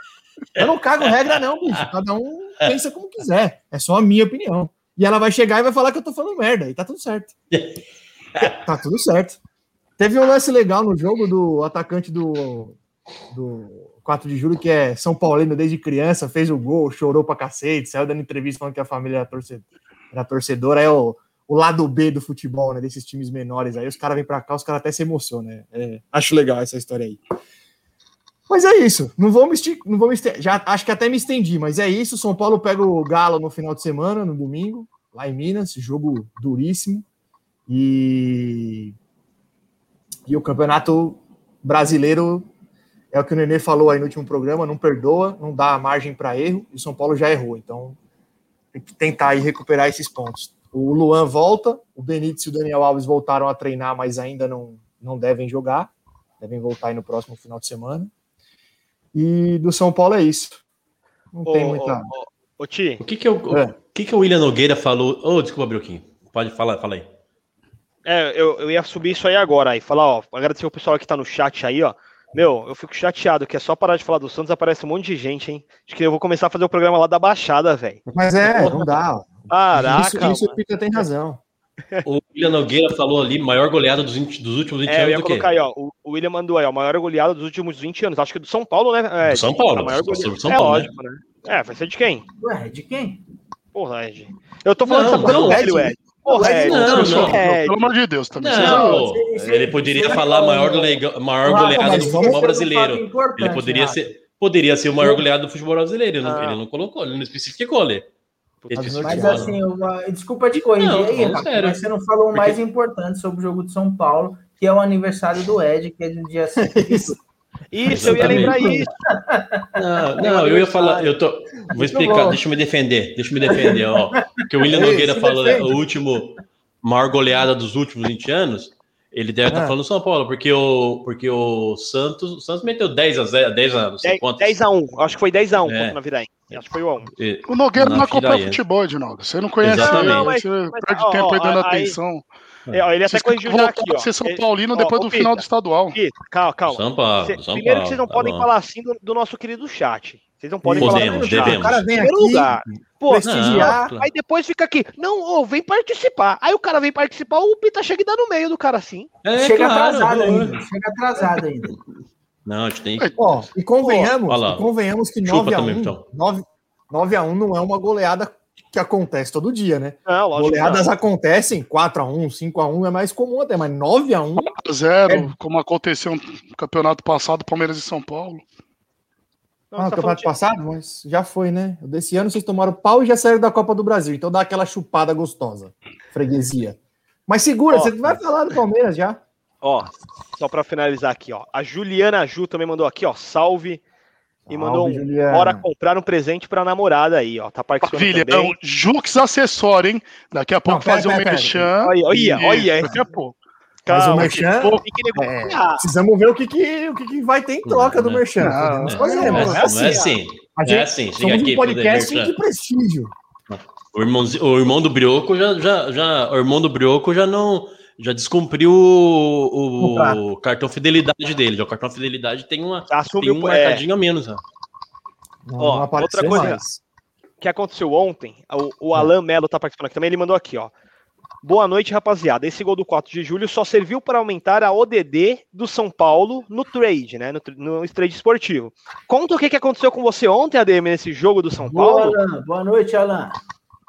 Eu não cago regra, não, bicho. Cada um pensa como quiser. É só a minha opinião. E ela vai chegar e vai falar que eu tô falando merda. E tá tudo certo. *laughs* tá tudo certo. Teve um lance legal no jogo do atacante do, do 4 de julho, que é São Paulino desde criança, fez o gol, chorou pra cacete, saiu dando entrevista falando que a família era torcedora. Era torcedora é o, o lado B do futebol, né? Desses times menores. Aí os caras vêm pra cá, os caras até se emocionam, né? É, acho legal essa história aí. Mas é isso. Não vou me, não vou me já acho que até me estendi, mas é isso. São Paulo pega o Galo no final de semana, no domingo, lá em Minas, jogo duríssimo. E e o Campeonato Brasileiro é o que o Nenê falou aí no último programa, não perdoa, não dá margem para erro, e o São Paulo já errou. Então, tem que tentar aí recuperar esses pontos. O Luan volta, o Benítez e o Daniel Alves voltaram a treinar, mas ainda não, não devem jogar. Devem voltar aí no próximo final de semana. E do São Paulo é isso. Não ô, tem muita. Ô, ô, Ti, o que que, eu, é. o que que o William Nogueira falou? Ô, oh, desculpa, Brioquinho. Pode falar, fala aí. É, eu, eu ia subir isso aí agora aí, falar, ó, agradecer o pessoal que tá no chat aí, ó. Meu, eu fico chateado que é só parar de falar do Santos, aparece um monte de gente, hein? Acho que eu vou começar a fazer o programa lá da Baixada, velho. Mas é, não dá. Caraca. Isso, isso o Pita tem razão. O William Nogueira falou ali, maior goleada dos, 20, dos últimos 20 é, anos. Eu ia colocar aí, ó. O, William mandou aí, ó, maior goleada dos últimos 20 anos. Acho que do São Paulo, né? É, do São Paulo. Maior goleada. São é Paulo, lógico, né? né? É, vai ser de quem? Ué, de quem? Porra, Ed. Eu tô falando não, não, velho, Ed. Porra, Ed. Não, não, Pelo amor de Deus, também. Não, ele poderia falar maior, do maior goleada do futebol brasileiro. Ele poderia ser, poderia ser o maior goleado do futebol brasileiro. Ele não, ele não colocou, ele não especificou ali. Mas assim, uma... desculpa te corrigir não, aí, mas você não falou o mais importante sobre o jogo de São Paulo, que é o aniversário do Ed, que é no dia 5 Isso, eu ia lembrar isso. Não, não, eu ia falar, eu tô. Vou explicar, deixa eu me defender, deixa eu me defender, ó. Porque o William Nogueira falou né, o último maior goleada dos últimos 20 anos. Ele deve estar tá ah. falando São Paulo, porque o, porque o Santos, o Santos meteu 10 a 0, 10 a, não sei 10, quantos. 10 a 1, acho que foi 10 a 1 é. na Viraí. Acho que foi o 1. O Nogueira não acompanha futebol, Edinaldo. Você não conhece Exatamente. ele, mas, você mas, perde ó, tempo aí dando aí, atenção. É, ele até corrigiu já aqui, ó. Ser São Paulino depois do final do estadual. calma, calma. São Paulo, São Primeiro Paulo, que vocês não tá podem bom. falar assim do, do, nosso querido chat. Vocês não podem Podemos, falar devemos. O cara vem aqui, lugar. Pô, prestigiar. Não, aí depois fica aqui, não, oh, vem participar. Aí o cara vem participar, o Pita chega e dá no meio do cara assim. É, chega claro, atrasado ainda. Chega atrasado ainda. Não, a gente tem. Ó, e convenhamos, Pô, e convenhamos que 9 a 1 então. 9, 9x1 não é uma goleada que acontece todo dia, né? Não, Goleadas acontecem 4x1, 5x1 é mais comum até, mas 9x1. 0 é... como aconteceu no campeonato passado, Palmeiras e São Paulo. Não, ah, campeonato de... passado? Mas já foi, né? Desse ano vocês tomaram pau e já saíram da Copa do Brasil. Então dá aquela chupada gostosa. Freguesia. Mas segura, ó, você vai falar do Palmeiras já. Ó, só para finalizar aqui, ó. A Juliana Ju também mandou aqui, ó. Salve e mandou um, bora comprar um presente pra namorada aí, ó. Tá participando Filha, também. É o Jux acessório, hein? Daqui a pouco Não, fazer um merchan. Olha, olha, olha. Daqui a pouco. Mas o Merchan, é, precisamos ver o que, que, o que, que vai ter em troca não, do Merchan. Não, não, fazer, não, é assim. Não é assim. A gente, é assim. somos um podcast de prestígio. O irmão, o irmão do Brioco já, já, já, o irmão do Brioco já não já descumpriu o, o cartão fidelidade dele. O cartão fidelidade tem uma tem um é... marcadinho a menos. Ó, ó outra coisa mais. que aconteceu ontem, o, o Alan Melo tá participando aqui também, ele mandou aqui, ó. Boa noite, rapaziada. Esse gol do 4 de julho só serviu para aumentar a ODD do São Paulo no trade, né? No, no trade esportivo. Conta o que, que aconteceu com você ontem, ADM, nesse jogo do São Boa, Paulo. Alan. Boa noite, Alan.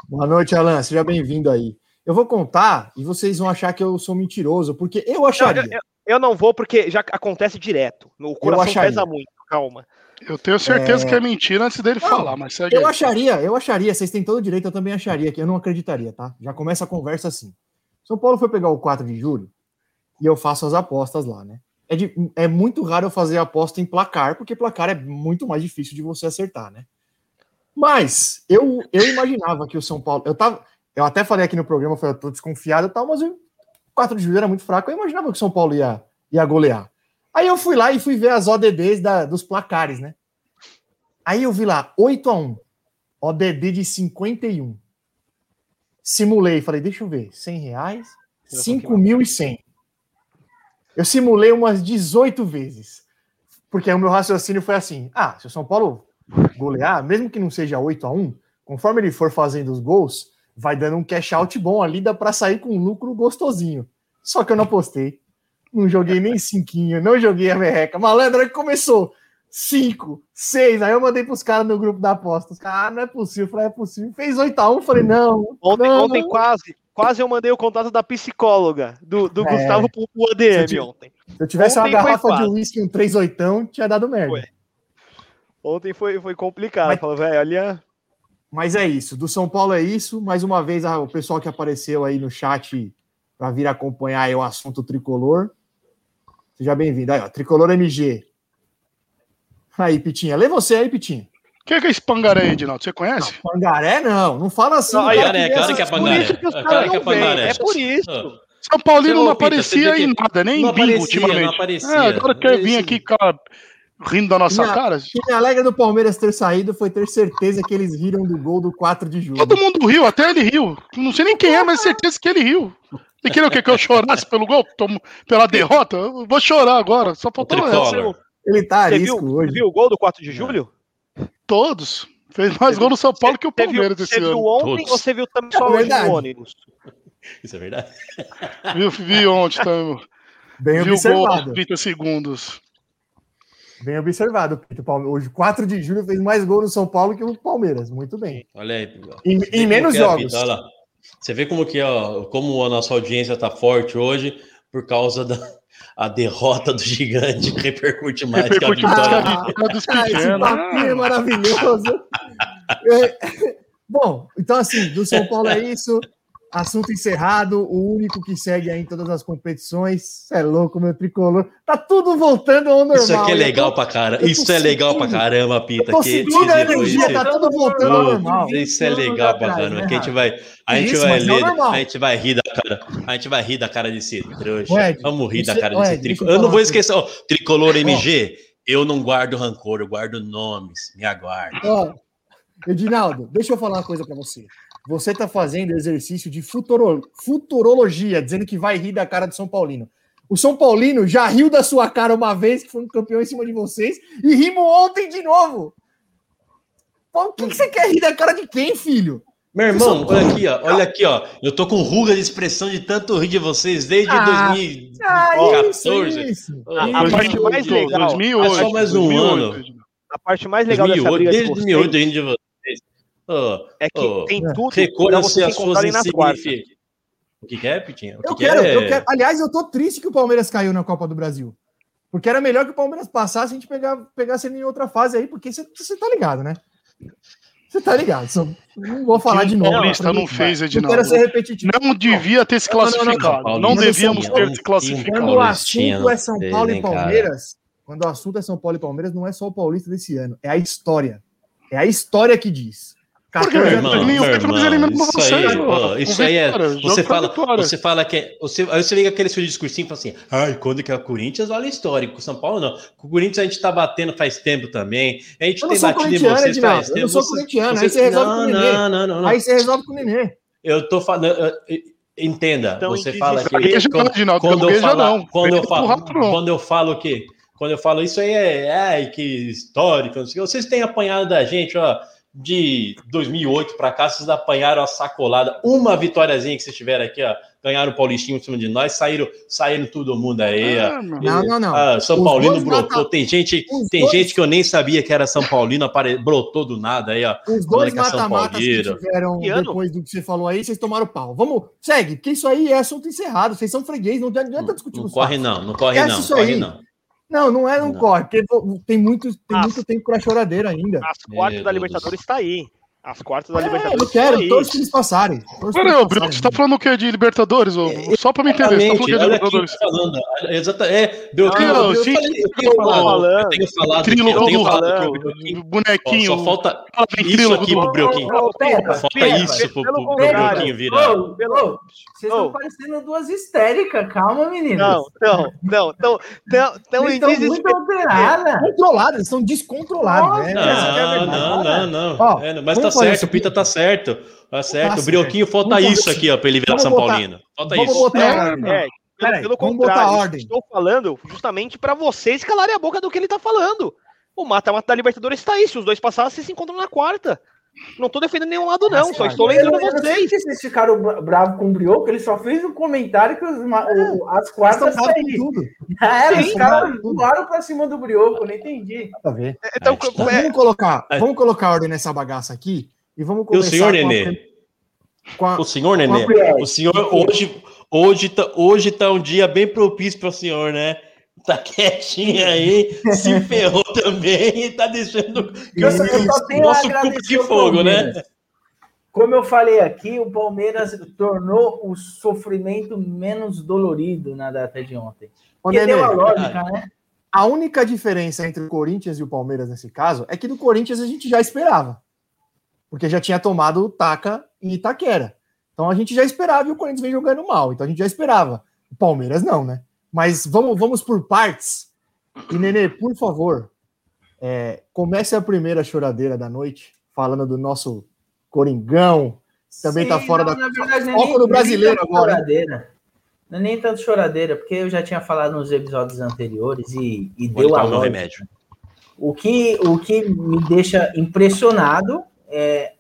Boa noite, Alan. Seja bem-vindo aí. Eu vou contar e vocês vão achar que eu sou mentiroso, porque eu acharia. Não, eu, eu, não vou, porque já acontece direto. O coração pesa muito, calma. Eu tenho certeza é... que é mentira antes dele não, falar, mas segue Eu aí. acharia, eu acharia, vocês têm todo o direito, eu também acharia, que eu não acreditaria, tá? Já começa a conversa assim. São Paulo foi pegar o 4 de julho e eu faço as apostas lá, né? É, de, é muito raro eu fazer aposta em placar, porque placar é muito mais difícil de você acertar, né? Mas eu, eu imaginava que o São Paulo. Eu tava. Eu até falei aqui no programa, eu, falei, eu tô desconfiado e tal, mas o 4 de julho era muito fraco. Eu imaginava que o São Paulo ia, ia golear. Aí eu fui lá e fui ver as ODDs da, dos placares, né? Aí eu vi lá, 8 a 1 ODD de 51. Simulei, falei, deixa eu ver, 100 reais, 5.100. Eu simulei umas 18 vezes. Porque o meu raciocínio foi assim: ah, se o São Paulo golear, mesmo que não seja 8 a 1 conforme ele for fazendo os gols, vai dando um cash out bom ali, dá para sair com um lucro gostosinho. Só que eu não apostei. Não joguei nem cinquinho, não joguei a merreca. Malandro, que começou cinco, seis. Aí eu mandei pros caras no grupo da aposta. Os caras, ah, não é possível. Eu falei, é possível. Fez 8x1, falei, não. Ontem, não, ontem quase, quase eu mandei o contato da psicóloga do, do é. Gustavo pro, ADM se ontem. Se eu tivesse ontem uma garrafa de uísque, um 3 oitão, tinha dado merda. Foi. Ontem foi, foi complicado. Mas... Falou, velho, olha. Mas é isso. Do São Paulo é isso. Mais uma vez, o pessoal que apareceu aí no chat para vir acompanhar o assunto tricolor. Seja bem-vindo. Aí, ó, Tricolor MG. Aí, Pitinha. Lê você aí, Pitinha. O que é, que é esse pangaré, Edinaldo? Você conhece? Não, pangaré não, não fala assim. Não, aí, é, claro que é pangaré. É, claro que é pangaré. É por isso. São Paulino não aparecia em nada, nem em bingo ultimamente. Não aparecia. É, agora quer vir aqui, cara, rindo da nossa minha, cara. O que me alegra do Palmeiras ter saído foi ter certeza que eles riram do gol do 4 de julho. Todo mundo riu, até ele riu. Não sei nem quem é, mas certeza que ele riu. Você queria o quê? Que eu chorasse pelo gol? Pela derrota? Eu vou chorar agora. Só faltou essa. Ele tá arisco viu, hoje. Você viu o gol do 4 de julho? Todos. Fez mais gol no São Paulo que o Palmeiras esse ano. Você viu ontem Todos. ou você viu também só é no ônibus? *laughs* Isso é verdade. Vi, vi ontem também. Bem vi observado. o gol 30 segundos. Bem observado, Hoje, 4 de julho, fez mais gol no São Paulo que o Palmeiras. Muito bem. Olha aí. Em, em menos é jogos. Olha Você vê como que ó, como a nossa audiência está forte hoje por causa da, a derrota do gigante repercute mais repercute que a vitória, mais que a dos *laughs* ah, esse papinho é maravilhoso. *laughs* É, bom, então assim, do São Paulo é isso. Assunto encerrado, o único que segue aí em todas as competições. é louco, meu tricolor. Tá tudo voltando ao normal. Isso aqui é legal pra caramba. Isso é legal pra caramba, Pita. Eu tô sentindo a energia, tá tudo voltando ao normal. Isso é legal pra caramba. Né, que a gente vai, a gente vai ler, a gente vai rir da cara, a gente vai rir da cara desse trouxa. Vamos rir da cara desse tricolor. Eu não vou esquecer, ó, tricolor MG. Eu não guardo rancor, eu guardo nomes. Me aguarde. Ó, Edinaldo, deixa eu falar uma coisa pra você. Você está fazendo exercício de futuro, futurologia, dizendo que vai rir da cara do São Paulino. O São Paulino já riu da sua cara uma vez, que foi um campeão em cima de vocês, e rimos ontem de novo. O que, que você quer rir da cara de quem, filho? Meu irmão, olha aqui, ó, olha aqui, ó. Eu tô com ruga de expressão de tanto rir de vocês desde ah, 2014. Ah, isso, isso. A, a parte mais legal. 2008, é só mais um 2008. ano. A parte mais legal 2008, dessa briga desde 2008 rindo de vocês. Oh, é que oh, tem tudo recolha você as suas insignificantes. O que, que é, Pitinha? eu, quero, é? eu quero. Aliás, eu tô triste que o Palmeiras caiu na Copa do Brasil. Porque era melhor que o Palmeiras passasse e a gente pegar, pegasse ele em outra fase aí, porque você tá ligado, né? Você tá ligado? Só, não vou falar de novo. O Paulista não fez, Edinaldo. Não ser repetitivo. Não devia ter se classificado. Não, não, não, não devíamos ter se classificado. Quando o assunto é São Paulo e Palmeiras, quando o assunto é São Paulo e Palmeiras, não é só o Paulista desse ano, é a história. É a história que diz. Porque, meu irmão, meu irmão, isso aí, isso aí é. Você fala, você fala que. É, você, aí você liga aquele seu discursinho e fala assim: ai, quando que é o Corinthians, olha histórico. São Paulo não. Com o Corinthians a gente tá batendo faz tempo também. A gente tem batido em vocês faz tempo. Eu não sou corintiano, aí você resolve com o Nenê. Não, não, não. Aí você resolve com o Nenê. Eu tô falando. Entenda, então, você fala que. Quando, quando, eu falo, quando, eu falo, quando eu falo que. Quando eu falo isso aí é. Ai, que histórico. Vocês têm apanhado da gente, ó de 2008 para cá, vocês apanharam a sacolada. Uma vitóriazinha que vocês tiveram aqui, ó. Ganharam o Paulistinho em cima de nós, saíram, saíram todo mundo aí. Ah, não, não, não. Ah, São Os Paulino brotou. Mata... Tem gente, tem dois... gente que eu nem sabia que era São Paulino, apare... brotou do nada aí, ó. Os dois mata-matas que tiveram que depois do que você falou aí, vocês tomaram pau. Vamos, segue, porque isso aí é assunto encerrado. Vocês são freguês, não adianta discutir. Não, não corre, não, não corre, não. Corre, não. Não, não é, não, não. corre, porque tem muito, tem muito tempo para choradeira ainda. As quartas da Libertadores está aí. As quartas da é, Libertadores. Eu quero, todos que eles passarem. Peraí, Bruno, você tá falando o que de Libertadores? Ou... É, só pra me entender, você tá falando o que de Libertadores? Tá falando, exato, é, Beltrino, ah, eu, eu, eu, tenho falado, eu tenho falado, trílogo eu tenho falado do bonequinho. Ó, só falta isso aqui pro Breuquinho. Falta isso pro Breuquinho virar. Vocês estão parecendo duas histéricas, calma, meninas. Não, não, não, tão, tão, tão estão muito alteradas. Controladas, são descontroladas. Não, não, não, não. Mas tá certo, o Pita tá certo. Tá certo. O Brioquinho falta isso aqui, ó, pra ele virar São Paulino. Falta isso. Botar, é, pelo, pelo contrário, estou falando justamente para vocês calarem a boca do que ele tá falando. O mata-mata da Libertadores está aí. Se os dois passarem, vocês se encontram na quarta. Não tô defendendo nenhum lado, não. Só estou lembrando vocês. Eu não sei se vocês ficaram bravos com o Brioco, ele só fez um comentário que os, o, as quartas saíram. *laughs* É, os caras voaram pra cima do Brioco, não entendi. Nada ver. É, então, é, vamos, colocar, vamos colocar ordem nessa bagaça aqui e vamos começar. E o senhor Nenê? A, o senhor Nenê? O senhor hoje, hoje, tá, hoje tá um dia bem propício para o senhor, né? Tá quietinho aí, se ferrou *laughs* também e tá deixando eu só, eu só tenho nosso cupo de fogo, né? Como eu falei aqui, o Palmeiras tornou o sofrimento menos dolorido na data de ontem. Porque deu a lógica, né? A única diferença entre o Corinthians e o Palmeiras nesse caso é que do Corinthians a gente já esperava. Porque já tinha tomado o Taca em Itaquera. Então a gente já esperava e o Corinthians vem jogando mal. Então a gente já esperava. O Palmeiras não, né? Mas vamos, vamos por partes. E, Nenê, por favor, é, comece a primeira choradeira da noite, falando do nosso Coringão. Também está fora não, da. Verdade, Foco nem, no brasileiro agora. Choradeira. Não é nem tanto choradeira, porque eu já tinha falado nos episódios anteriores e, e deu a no remédio. O que, o que me deixa impressionado é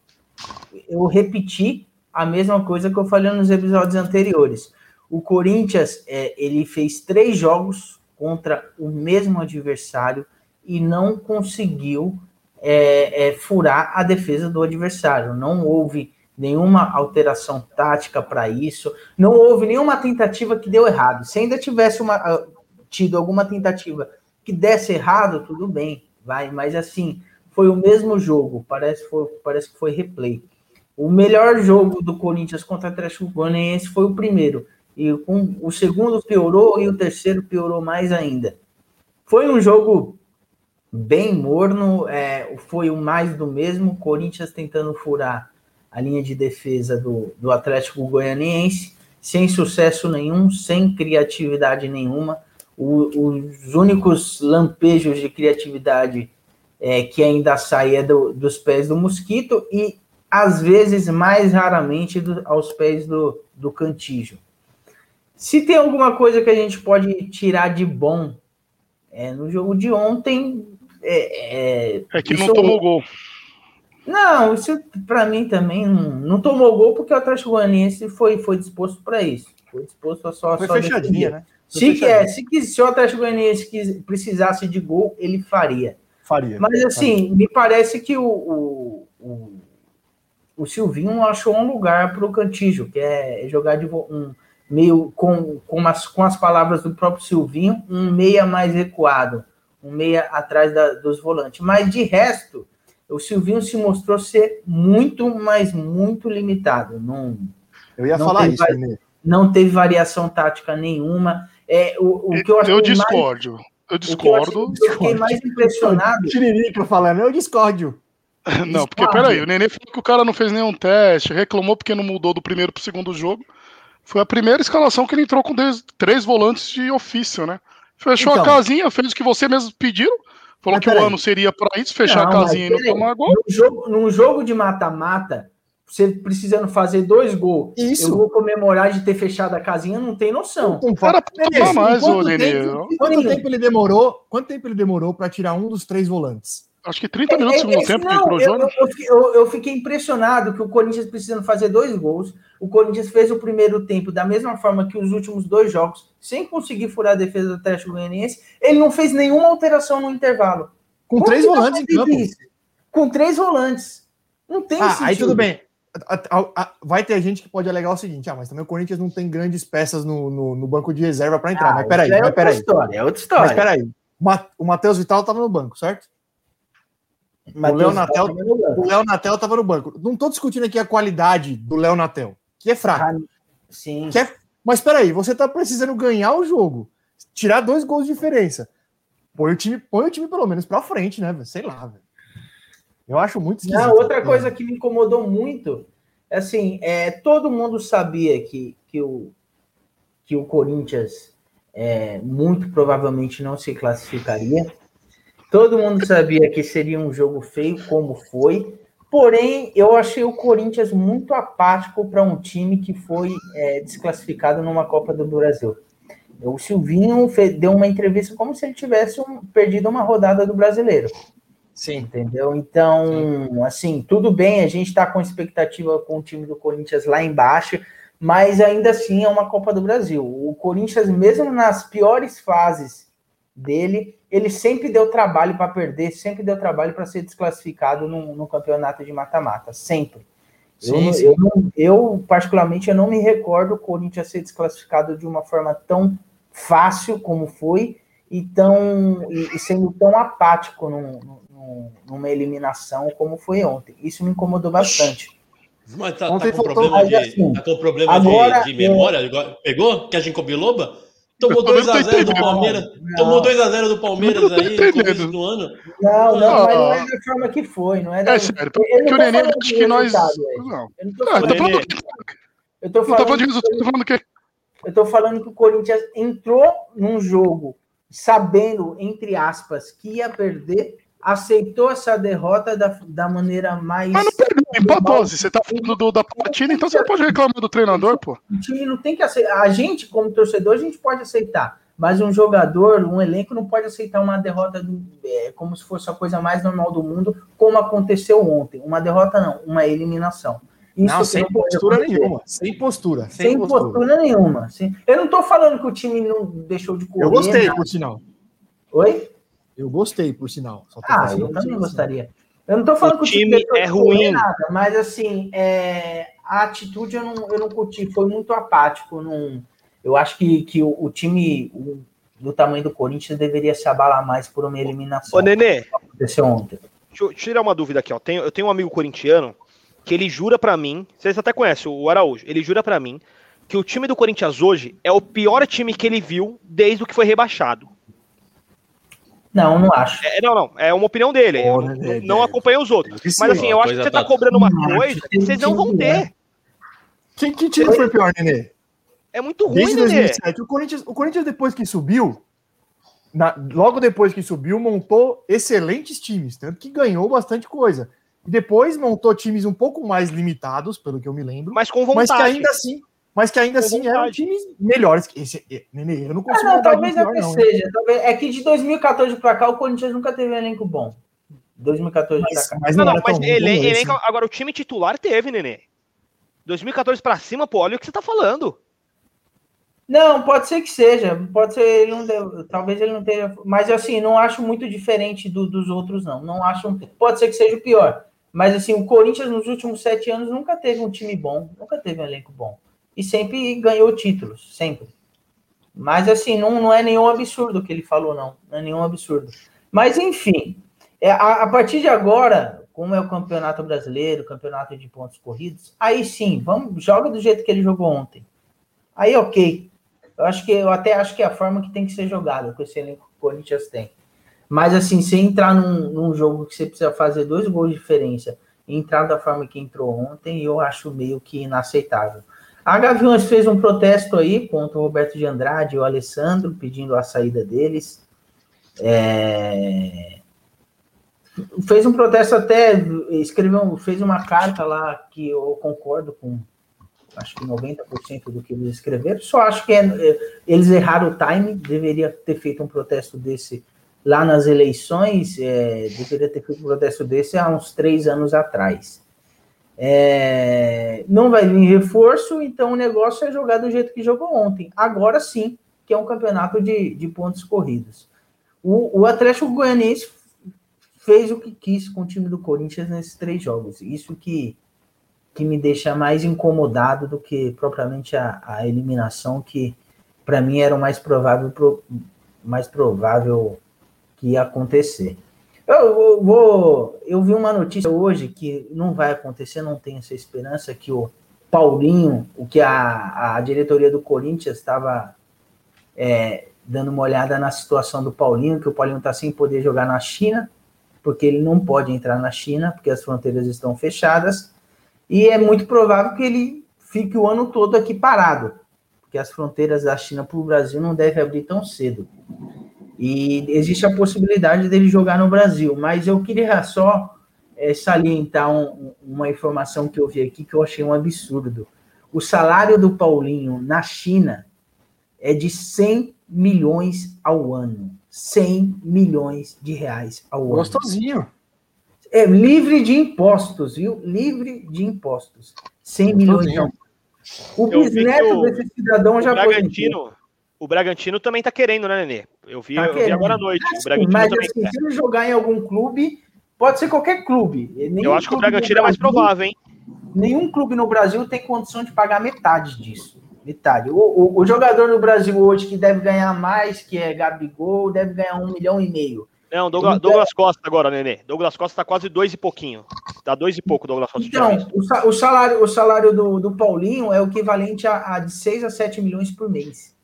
eu repetir a mesma coisa que eu falei nos episódios anteriores. O Corinthians é, ele fez três jogos contra o mesmo adversário e não conseguiu é, é, furar a defesa do adversário. Não houve nenhuma alteração tática para isso, não houve nenhuma tentativa que deu errado. Se ainda tivesse uma, ah, tido alguma tentativa que desse errado, tudo bem, vai. Mas assim, foi o mesmo jogo, parece, foi, parece que foi replay. O melhor jogo do Corinthians contra o Atlético Goianiense foi o primeiro. E o segundo piorou e o terceiro piorou mais ainda. Foi um jogo bem morno, é, foi o mais do mesmo. Corinthians tentando furar a linha de defesa do, do Atlético Goianiense, sem sucesso nenhum, sem criatividade nenhuma. O, os únicos lampejos de criatividade é, que ainda saem é do, dos pés do Mosquito e, às vezes, mais raramente, do, aos pés do, do Cantígio. Se tem alguma coisa que a gente pode tirar de bom é, no jogo de ontem. É, é, é que não tomou gol. Não, isso para mim também não, não, tomou gol porque o Atlético Goianiense foi, foi disposto para isso. Foi disposto a só. Foi só fechadinha, né? se, quer, se, se o Atlético Goianiense precisasse de gol, ele faria. Faria. Mas assim, faria. me parece que o, o, o, o Silvinho achou um lugar para o Cantijo, que é jogar de um meio com, com, as, com as palavras do próprio Silvinho, um meia mais recuado, um meia atrás da, dos volantes. Mas de resto, o Silvinho se mostrou ser muito, mas muito limitado. Não, eu ia falar isso, né? Não teve variação tática nenhuma. É, o, o que eu, eu discordo. Mais, eu discordo. Eu, fiquei mais impressionado. Tiririca falando, eu discordo. Não, porque peraí, o Nenê falou que o cara não fez nenhum teste, reclamou porque não mudou do primeiro para o segundo jogo. Foi a primeira escalação que ele entrou com três volantes de ofício, né? Fechou então, a casinha, fez o que você mesmo pediram. Falou que o ano seria para isso, fechar não, a casinha e não tomar gol. Num jogo, num jogo de mata-mata, você precisando fazer dois gols, Isso. eu vou comemorar de ter fechado a casinha, não tem noção. Não para tomar mais, quanto, tempo, quanto tempo ele demorou? Quanto tempo ele demorou para tirar um dos três volantes? Acho que 30 minutos no é, segundo tempo não, que entrou eu, eu, eu, eu, fiquei impressionado que o Corinthians precisando fazer dois gols. O Corinthians fez o primeiro tempo da mesma forma que os últimos dois jogos, sem conseguir furar a defesa do Atlético Goianiense. Ele não fez nenhuma alteração no intervalo. Com Como três volantes em campo. Isso? Com três volantes. Não tem ah, sentido. Aí tudo bem. Vai ter gente que pode alegar o seguinte: ah, mas também o Corinthians não tem grandes peças no, no, no banco de reserva para entrar. Ah, mas peraí, é mas peraí. História, é outra história. Mas peraí. O Matheus Vital estava no banco, certo? O Léo Natel, o Léo Natel estava no banco. Não estou discutindo aqui a qualidade do Léo Natel, que é fraco. Ah, sim. É... Mas peraí, você está precisando ganhar o jogo, tirar dois gols de diferença. Põe o time, põe o time pelo menos para frente, né? Sei lá. Eu acho muito esquisito. Outra coisa que me incomodou muito, assim, é, todo mundo sabia que, que, o, que o Corinthians é, muito provavelmente não se classificaria. Todo mundo sabia que seria um jogo feio, como foi. Porém, eu achei o Corinthians muito apático para um time que foi é, desclassificado numa Copa do Brasil. O Silvinho deu uma entrevista como se ele tivesse um, perdido uma rodada do brasileiro. Sim. Entendeu? Então, Sim. assim, tudo bem, a gente está com expectativa com o time do Corinthians lá embaixo, mas ainda assim é uma Copa do Brasil. O Corinthians, mesmo nas piores fases dele, ele sempre deu trabalho para perder, sempre deu trabalho para ser desclassificado no, no, campeonato de mata-mata, sempre. Sim, eu, sim. Eu, eu, particularmente, eu não me recordo o Corinthians ser desclassificado de uma forma tão fácil como foi e, tão, e, e sendo tão apático num, num, numa eliminação como foi ontem. Isso me incomodou bastante. Mas tá, tá com, problema de, assim, tá com problema agora, de, de memória? Pegou? Que a gente Biloba? Tomou 2x0 do Palmeiras. Não. Tomou 2x0 do Palmeiras aí no começo do ano. Não, não, mas não é da forma que foi. Não é, da... é sério, porque o Nenê acho que nós. Não. Eu não tô falando, não, falando... Eu tô falando, falando de resultado, tô falando que. Eu tô falando que o Corinthians entrou num jogo sabendo, entre aspas, que ia perder aceitou essa derrota da, da maneira mais. Mas não perdeu, empatou. Se você tá falando do, da partida, então você não pode reclamar do treinador, pô. O time não tem que aceitar. A gente, como torcedor, a gente pode aceitar. Mas um jogador, um elenco, não pode aceitar uma derrota é, como se fosse a coisa mais normal do mundo, como aconteceu ontem. Uma derrota, não, uma eliminação. Isso não, sem postura nenhuma. Sem postura. Sem, sem postura. postura. nenhuma. Sem... Eu não tô falando que o time não deixou de correr. Eu gostei, por sinal. Oi? Eu gostei, por sinal. ah, eu também gostaria. Eu não estou falando o que o time, time é ruim, nada, mas assim, é, a atitude eu não, eu não curti, foi muito apático. Não, eu acho que, que o, o time o, do tamanho do Corinthians deveria se abalar mais por uma eliminação. Ô, Nenê, aconteceu ontem. Deixa eu tirar uma dúvida aqui. Ó. Tenho, eu tenho um amigo corintiano que ele jura para mim, vocês até conhecem, o Araújo, ele jura para mim que o time do Corinthians hoje é o pior time que ele viu desde o que foi rebaixado. Não, não acho. É, não, não. É uma opinião dele. Oh, não, é, não acompanha os outros. Mas assim, eu acho que você tá, tá cobrando uma coisa que vocês não vão ter. Quem, que time foi pior, Nenê? É muito ruim, Desde 2007. O Corinthians, o Corinthians, depois que subiu, na, logo depois que subiu, montou excelentes times, tanto que ganhou bastante coisa. E depois montou times um pouco mais limitados, pelo que eu me lembro. Mas com vontade. Mas que ainda assim mas que ainda assim eram times melhores. Esse, Nenê, eu não consigo. Ah, não, talvez pior, não, seja. Talvez, é que de 2014 para cá o Corinthians nunca teve um elenco bom. 2014 mas, pra cá. Mas não, não, não mas ele, elenco, agora o time titular teve, Nenê. 2014 para cima, pô, olha o que você tá falando. Não, pode ser que seja. Pode ser, ele não deu, talvez ele não tenha. Mas assim, não acho muito diferente do, dos outros, não. Não acho. Pode ser que seja o pior. Mas assim, o Corinthians nos últimos sete anos nunca teve um time bom, nunca teve um elenco bom. E sempre ganhou títulos, sempre. Mas assim, não, não é nenhum absurdo o que ele falou, não. Não é nenhum absurdo. Mas enfim, é, a, a partir de agora, como é o campeonato brasileiro, campeonato de pontos corridos, aí sim, vamos, joga do jeito que ele jogou ontem. Aí ok. Eu acho que eu até acho que é a forma que tem que ser jogada com esse elenco que o Corinthians tem. Mas assim, se entrar num, num jogo que você precisa fazer dois gols de diferença e entrar da forma que entrou ontem, eu acho meio que inaceitável. A Gaviões fez um protesto aí contra o Roberto de Andrade e o Alessandro, pedindo a saída deles. É... Fez um protesto até, escreveu, fez uma carta lá que eu concordo com acho que 90% do que eles escreveram. Só acho que é, eles erraram o time, deveria ter feito um protesto desse lá nas eleições, é, deveria ter feito um protesto desse há uns três anos atrás. É, não vai vir reforço, então o negócio é jogar do jeito que jogou ontem. Agora sim, que é um campeonato de, de pontos corridos. O, o Atlético Goianiense fez o que quis com o time do Corinthians nesses três jogos. Isso que, que me deixa mais incomodado do que propriamente a, a eliminação, que para mim era o mais provável, pro, mais provável que ia acontecer. Eu, vou. Eu vi uma notícia hoje que não vai acontecer, não tenho essa esperança, que o Paulinho, o que a, a diretoria do Corinthians estava é, dando uma olhada na situação do Paulinho, que o Paulinho está sem poder jogar na China, porque ele não pode entrar na China, porque as fronteiras estão fechadas, e é muito provável que ele fique o ano todo aqui parado, porque as fronteiras da China para o Brasil não devem abrir tão cedo. E existe a possibilidade dele jogar no Brasil, mas eu queria só é, salientar um, uma informação que eu vi aqui que eu achei um absurdo. O salário do Paulinho na China é de 100 milhões ao ano. 100 milhões de reais ao ano. Gostosinho. É livre de impostos, viu? Livre de impostos. 100 Gostosinho. milhões ao ano. O bisneto desse cidadão já Bragantino, o Bragantino também tá querendo, né, Nenê? Eu vi, tá eu vi agora à noite. o Bragantino mas também assim, se ele jogar em algum clube, pode ser qualquer clube. Nenhum eu acho que o Bragantino é mais provável, hein? Nenhum clube no Brasil tem condição de pagar metade disso. Metade. O, o, o jogador no Brasil hoje que deve ganhar mais, que é Gabigol, deve ganhar um milhão e meio. Não, Douglas, Douglas Costa agora, Nenê. Douglas Costa tá quase dois e pouquinho. Tá dois e pouco, Douglas Costa. Então, o, salário, o salário do, do Paulinho é o equivalente a, a de 6 a 7 milhões por mês.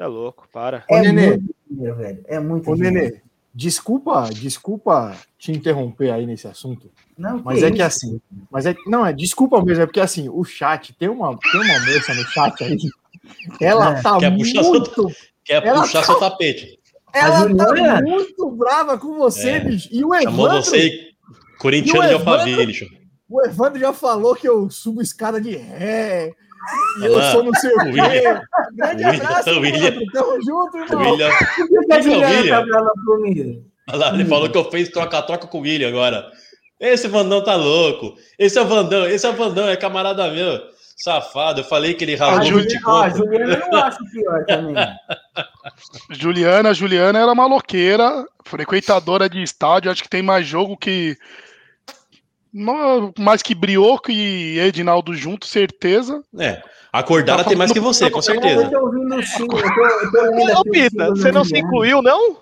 Você é louco, para. É Ô, Nenê, muito dinheiro, velho. É muito Ô, dinheiro. Nenê, desculpa, desculpa te interromper aí nesse assunto. Não, mas é isso? que assim, mas é não é desculpa mesmo, é porque assim, o chat tem uma tem uma moça no chat aí. Ela é. tá quer muito seu, quer puxar tá, seu tapete. Ela tá muito brava com você, é. bicho. E o Evandro Chamou você corintiano de Alphaville, bicho. O Evandro já falou que eu subo escada de ré, e eu sou não sei o quê. William. Grande abraço, William. Tamo junto, irmão. William. Por que Juliana tá comigo? Olha lá, ele falou que eu fiz troca-troca com o William agora. Esse Vandão tá louco. Esse é o Vandão, esse é o Vandão, é camarada meu. Safado, eu falei que ele rasgou a 20 conto. A Juliana eu acho pior também. *laughs* Juliana, Juliana era maloqueira, frequentadora de estádio, acho que tem mais jogo que mais que Brioco e Edinaldo junto, certeza. É. Acordada tem mais que você, com certeza. Eu tô ouvindo sim, eu tô, Pita, você não se incluiu, não?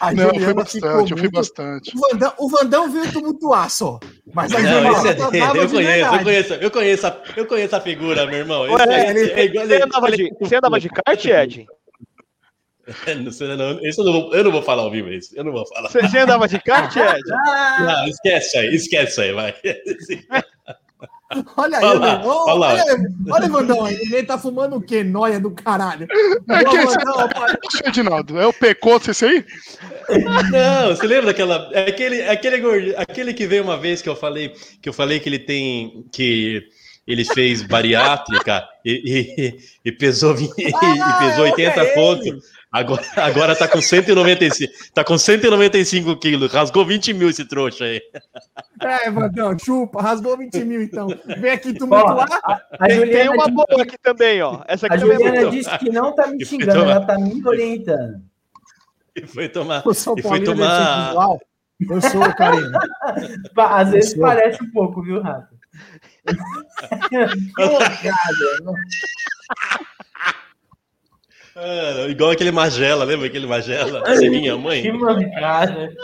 A não, eu fui bastante, eu fui bastante. O Vandão, o Vandão veio tumultuar só. Mas a não, esse é dele, eu conheço, eu conheço, eu conheço, a, eu conheço a figura, meu irmão. Ué, é, é, é você, andava de, você andava de kart, Ed? *laughs* Não, eu, não vou, eu não vou falar ao vivo isso. Eu não vou falar. Você já andava de kart, *laughs* Ed? Não, esquece aí, esquece aí, vai. *laughs* Olha aí, olha, olha, olha, olha, Vandão aí, ele tá fumando o quê? Noia do caralho. É que esse, Edinaldo, é o Pecoto esse aí? Não, você lembra daquela. É aquele, aquele, aquele que veio uma vez que eu falei que eu falei que ele tem. que ele fez bariátrica e, e, e pesou, ah, e, pesou 80 é pontos. Agora, agora tá com 195, tá com 195 quilos, rasgou 20 mil esse trouxa aí. É, Vandão, chupa, rasgou 20 mil então. Vem aqui tumultuar. A, a tem, tem uma boa aqui também, ó. Essa aqui a também é Juliana é disse que não tá me *laughs* xingando, ela tá me orientando. *laughs* E foi tomar. E foi tomar. Eu sou, Karina. *laughs* Às vezes parece um pouco, viu, Rato? que loucada. Ah, igual aquele Magela, lembra aquele Magela? Você minha mãe? Que mancada.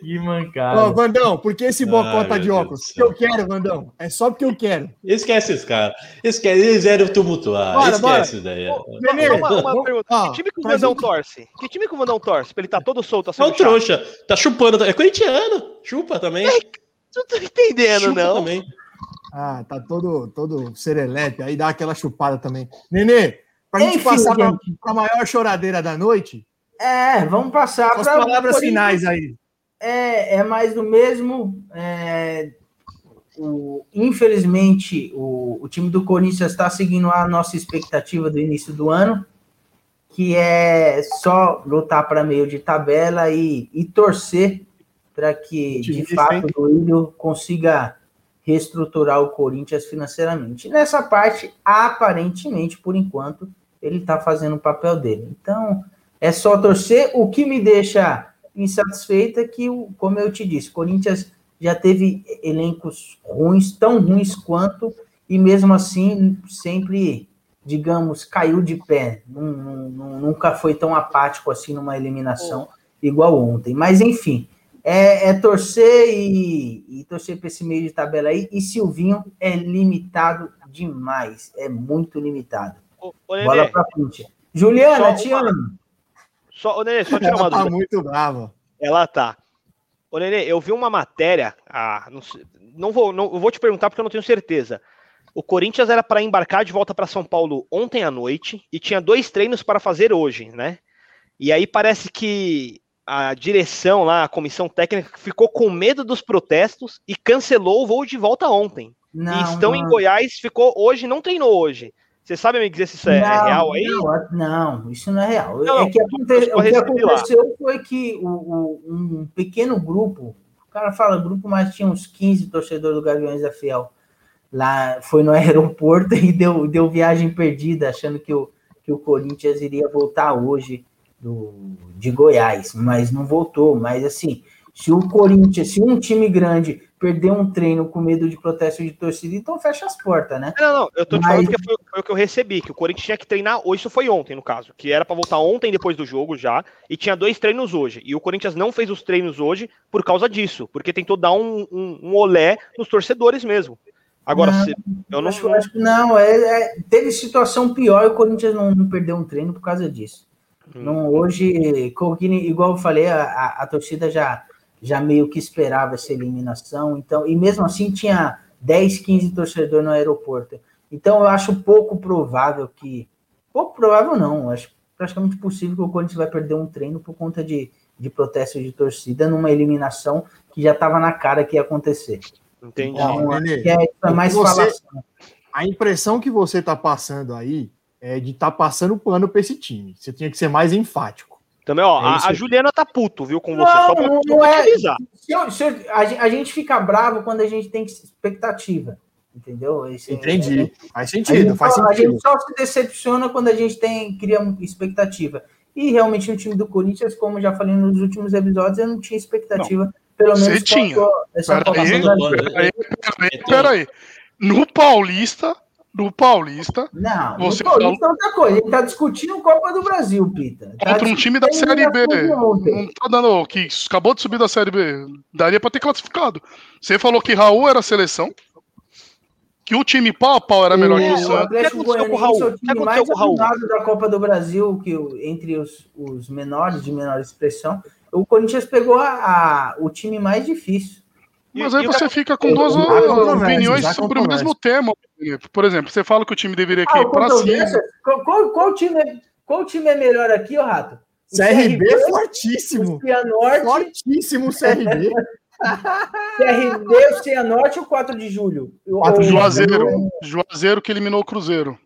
que mancada. Ó, Vandão, por que esse bocó tá de óculos? Porque eu quero, Vandão. É só porque eu quero. Esquece esse cara. Esquece, eles eram tumultuar. Bora, Esquece bora. ideia. Nenê, uma, uma pergunta. Ah, que time que o Vandão torce? Que time que o Vandão torce? Pra ele tá todo solto assim. É o trouxa. Tá chupando. É corintiano. Chupa também. É, não tô entendendo, Chupa não. Também. Ah, tá todo, todo serelepe. Aí dá aquela chupada também. Nenê, pra Enfim, gente passar. Pra, pra maior choradeira da noite. É, vamos passar para. As palavras finais aí. É, é mais do mesmo. É, o, infelizmente, o, o time do Corinthians está seguindo a nossa expectativa do início do ano, que é só lutar para meio de tabela e, e torcer para que, de fato, o Duílio consiga reestruturar o Corinthians financeiramente. Nessa parte, aparentemente, por enquanto, ele está fazendo o papel dele. Então, é só torcer. O que me deixa insatisfeita é que, como eu te disse, o Corinthians já teve elencos ruins, tão ruins quanto, e mesmo assim sempre, digamos, caiu de pé. Nunca foi tão apático assim numa eliminação igual ontem. Mas enfim, é, é torcer e, e torcer para esse meio de tabela aí. E Silvinho é limitado demais, é muito limitado. Ô, ô, Bola para frente. Juliana, te amo. Só, ô, Nenê, só tirar uma tá dúvida. Tá muito brava. Ela tá. Ô, Nenê, eu vi uma matéria. Ah, não, não, vou, não vou te perguntar porque eu não tenho certeza. O Corinthians era para embarcar de volta para São Paulo ontem à noite e tinha dois treinos para fazer hoje, né? E aí parece que a direção lá, a comissão técnica, ficou com medo dos protestos e cancelou o voo de volta ontem. Não, e estão não. em Goiás, ficou hoje, não treinou hoje. Você sabe me dizer se isso é, não, é real aí? Não, não, isso não é real. É que aconte... O que aconteceu foi que o, o, um pequeno grupo, o cara fala grupo, mas tinha uns 15 torcedores do Gaviões da Fiel. Lá foi no *laughs* aeroporto e deu, deu viagem perdida, achando que o, que o Corinthians iria voltar hoje do, de Goiás, mas não voltou. Mas assim, se o Corinthians, se um time grande perder um treino com medo de protesto de torcida, então fecha as portas, né? Não, não, eu tô te Mas... falando que foi, foi, o que eu recebi, que o Corinthians tinha que treinar hoje, isso foi ontem, no caso, que era para voltar ontem depois do jogo já, e tinha dois treinos hoje. E o Corinthians não fez os treinos hoje por causa disso, porque tentou dar um, um, um olé nos torcedores mesmo. Agora, não, se, eu não. Acho, acho que não, é, é, teve situação pior e o Corinthians não, não, perdeu um treino por causa disso. Hum. Não, hoje, igual eu falei, a, a, a torcida já já meio que esperava essa eliminação. Então, e mesmo assim tinha 10, 15 torcedores no aeroporto. Então, eu acho pouco provável que. Pouco provável não, acho praticamente possível que o Corinthians vai perder um treino por conta de, de protesto de torcida numa eliminação que já estava na cara que ia acontecer. Entendi. Então, é, é mais você, A impressão que você está passando aí é de estar tá passando pano para esse time. Você tinha que ser mais enfático. Também, ó, é a, a, Juliana tá puto, viu, com você. Não, pra, não é. Se eu, se eu, a, a, gente fica bravo quando a gente tem expectativa. Entendeu? Esse, Entendi. É, faz sentido, faz sentido. A gente só se decepciona quando a gente tem, cria expectativa. E realmente no time do Corinthians, como já falei nos últimos episódios, eu não tinha expectativa. Não. Pelo menos você tinha. Peraí, peraí, peraí. No Paulista, do Paulista. Não, você no Paulista é outra coisa. Ele tá discutindo Copa do Brasil, Pita. Tá Contra um time da Série B. Não tá dando. Que acabou de subir da Série B. Daria pra ter classificado. Você falou que Raul era a seleção. Que o time pau a pau era melhor é, que o Santos. O Atlético Goianiense é o time mais ajudado da Copa do Brasil, que entre os, os menores, de menor expressão. O Corinthians pegou a, a o time mais difícil. Mas aí você fica com duas opiniões sobre o mesmo tema. Por exemplo, você fala que o time deveria ah, ir para cima. Qual, time é, qual time é melhor aqui, ô Rato? O CRB, CRB é fortíssimo. O Cianorte. Fortíssimo CRB. *laughs* CRB, o Cianorte ou 4 de julho? 4 de Juazeiro. Juazeiro que eliminou o Cruzeiro.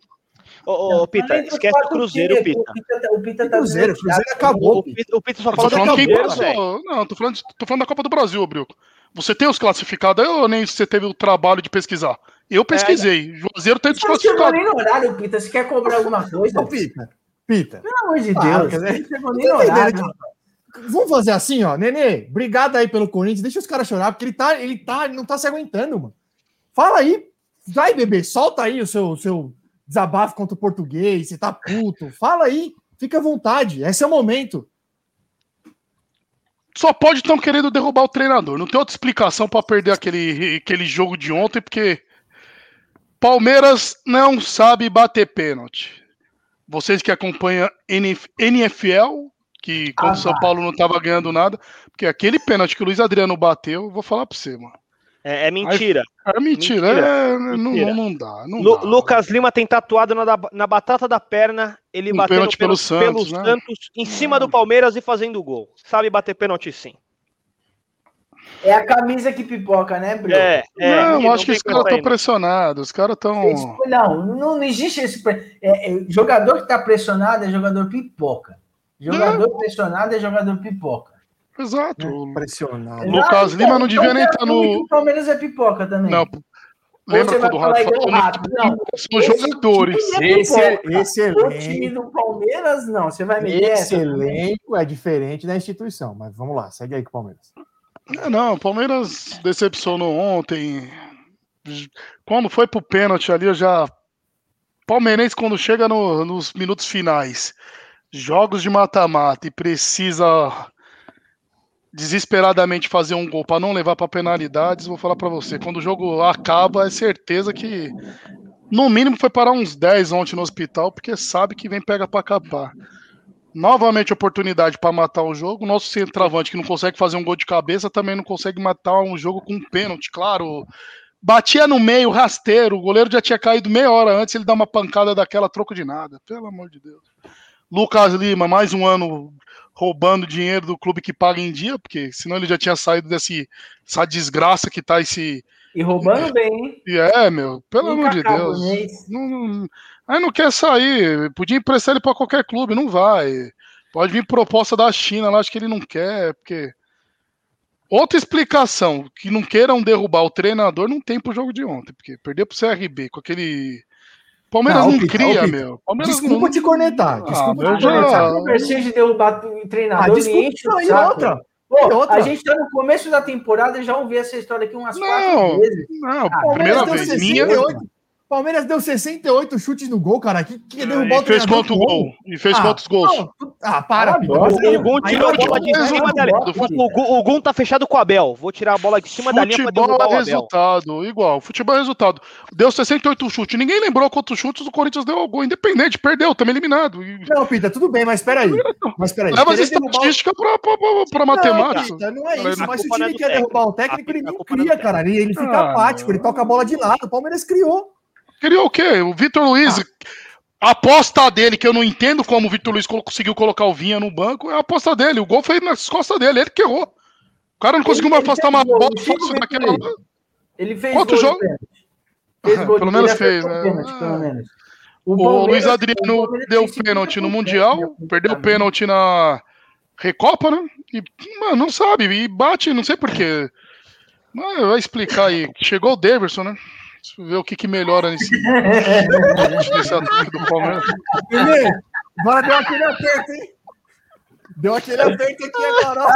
Ô, ô, Pita, esquece o Cruzeiro, Pita. O Pita, o Pita tá Cruzeiro, Cruzeiro acabou. O Pita, o Pita só fala do Cruzeiro, Não, tô falando, tô falando da Copa do Brasil, Brioco. Você tem os classificados ou nem você teve o trabalho de pesquisar? Eu pesquisei. É, Juazeiro tem desclassificado. Não chegou nem no horário, Pita. Você quer cobrar alguma coisa? Não, Pita. Pita. Pelo amor de Deus. Né? Não chegou nem no horário. Vamos fazer assim, ó. Nenê, obrigado aí pelo Corinthians. Deixa os caras chorar, porque ele tá, ele tá, ele não tá se aguentando, mano. Fala aí. Vai, bebê, solta aí o seu, seu desabafo contra o português. Você tá puto. Fala aí. Fica à vontade. Esse é o momento. Só pode estão querendo derrubar o treinador. Não tem outra explicação para perder aquele, aquele jogo de ontem, porque Palmeiras não sabe bater pênalti. Vocês que acompanham NFL, que quando ah, São. Paulo não estava ganhando nada, porque aquele pênalti que o Luiz Adriano bateu, eu vou falar para você, mano. É, é mentira. É, é mentira, mentira. É, mentira. Não, não, dá. Não Lu, dá. Lucas Lima tem tatuado na, na batata da perna, ele um batendo pelo, pelo Santos, né? Santos em cima do Palmeiras e fazendo gol. Sabe bater pênalti sim. É a camisa que pipoca, né, Bruno? É, é, não, não acho que os caras estão pressionados. Os caras estão. Não, não existe esse. É, é, jogador que está pressionado é jogador pipoca. Jogador pressionado é jogador pipoca. Exato. É, pressionado. Lucas Lima não devia nem estar no. O Palmeiras é pipoca também. Não. Lembra quando o Rafa falou? São jogadores. Esse, é esse elenco. O time do Palmeiras, não. Você vai me Esse elenco é diferente da instituição. Mas vamos lá, segue aí com o Palmeiras. Não, não, o Palmeiras decepcionou ontem. Quando foi pro pênalti ali, eu já. Palmeirense, quando chega no, nos minutos finais, jogos de mata-mata e precisa desesperadamente fazer um gol para não levar para penalidades, vou falar para você, quando o jogo acaba, é certeza que no mínimo foi parar uns 10 ontem no hospital, porque sabe que vem pega para capar. Novamente oportunidade para matar o jogo. Nosso centroavante que não consegue fazer um gol de cabeça também não consegue matar um jogo com um pênalti, claro. Batia no meio, rasteiro, o goleiro já tinha caído meia hora antes, ele dá uma pancada daquela, troco de nada. Pelo amor de Deus. Lucas Lima, mais um ano roubando dinheiro do clube que paga em dia, porque senão ele já tinha saído desse, dessa desgraça que tá esse. E roubando bem, E é, meu, pelo amor de Deus. Não, não, aí não quer sair. Podia emprestar ele para qualquer clube, não vai. Pode vir proposta da China lá, acho que ele não quer, porque. Outra explicação, que não queiram derrubar o treinador, não tem pro jogo de ontem, porque perder pro CRB com aquele Palmeiras não, não cria, meu. Palmeiras desculpa não... te cornetar. Ah, desculpa ah, te cornetar. Não precisa de derrubar o treinador. Ah, desculpa, e outra. Pô, outra. A gente tá no começo da temporada e já ouvi essa história aqui umas não, quatro vezes. Não, ah, primeira vez. Minha. Palmeiras deu 68 chutes no gol, cara. Que, que derrubou é, e fez quanto gol? E fez ah, quantos gols? Não, ah, para, ah, O Gun tirou a bola de cima da linha. O Gun tá fechado com o Abel. Vou tirar a bola de cima da linha pra derrubar o Abel. resultado, igual. Futebol é resultado. Deu 68 chutes. Ninguém lembrou quantos chutes o Corinthians deu ao gol. Independente, perdeu, também eliminado. Não, Pita, tudo bem, mas peraí. Mas peraí. Leva as estatísticas derrubar... pra, pra, pra, matemática. Não, não é isso. Mas se o time quer derrubar o técnico, ele não cria, cara. Ele fica ah, apático, ele toca a bola de lado. O Palmeiras criou. Criou o quê? O Vitor Luiz, ah. a aposta dele, que eu não entendo como o Vitor Luiz conseguiu colocar o Vinha no banco, é a aposta dele. O gol foi nas costas dele, ele que errou. O cara não conseguiu mais afastar uma bola fácil daquela. Ele fez Quanto jogo? Fez *laughs* gol pelo menos fez, né? Pênalti, pelo menos. O, o Luiz Adriano deu pênalti no Mundial, perdeu pênalti na Recopa, né? E, mano, não sabe, e bate, não sei porquê. Mas vai explicar aí. Chegou o Davidson, né? Deixa eu ver o que, que melhora nesse, *laughs* nesse ataque do Palmeiras. Agora deu aquele aperto, hein? Deu aquele aperto aqui agora.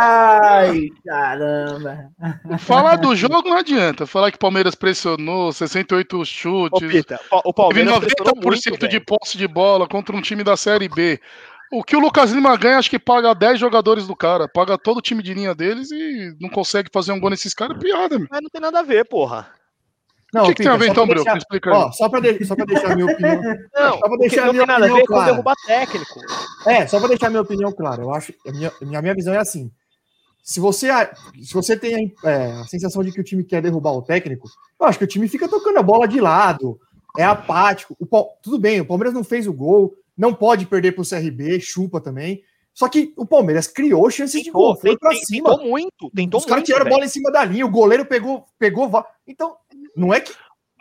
Ai, caramba. Falar do jogo não adianta. Falar que o Palmeiras pressionou, 68 chutes. Ô, Pita, o Palmeiras 90% muito, de posse de bola contra um time da Série B. O que o Lucas Lima ganha, acho que paga 10 jogadores do cara. Paga todo o time de linha deles e não consegue fazer um gol nesses caras. É piada, meu. Mas não tem nada a ver, porra. Não, o que, que tem a ver então, Bruno? Explica. Ó, só para de, só deixar a minha *laughs* opinião. Não, só para deixar a minha opinião ver clara. derrubar técnico. É, só para deixar a minha opinião clara. Eu acho, a minha, a minha visão é assim. Se você, se você tem a, é, a sensação de que o time quer derrubar o técnico, eu acho que o time fica tocando a bola de lado, é apático. O, tudo bem, o Palmeiras não fez o gol, não pode perder para o CRB, chupa também. Só que o Palmeiras criou chances de gol, foi para cima. Tentou muito, tentou Os caras tiraram a bola em cima da linha, o goleiro pegou, pegou. Então, não é que.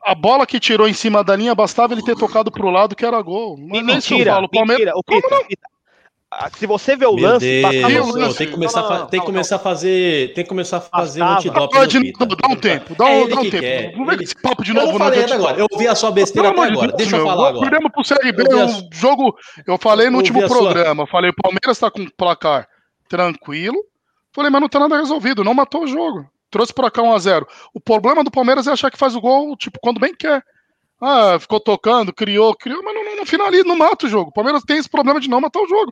A bola que tirou em cima da linha bastava ele ter tocado pro lado que era gol. Mas mentira, não, Palmeiras... mentira. O Pita, Pita, ah, se você vê o Meu lance, Deus, Deus, tem que começar, não, não, tem que começar a fazer, tem que começar a fazer um antidoping. Dá um tempo, dá um, dá um tempo. Quer. Não vem esse papo de novo, eu falei até agora. Eu ouvi a sua besteira até agora. Deixa eu falar agora. Perdemos pro Série B, o jogo, eu falei no último programa, falei, o Palmeiras tá com placar tranquilo. Falei, mas não tá nada resolvido, não matou o jogo. Trouxe pra cá 1x0. O problema do Palmeiras é achar que faz o gol, tipo, quando bem quer. Ah, ficou tocando, criou, criou, mas não, não, não finaliza, não mata o jogo. O Palmeiras tem esse problema de não matar o jogo.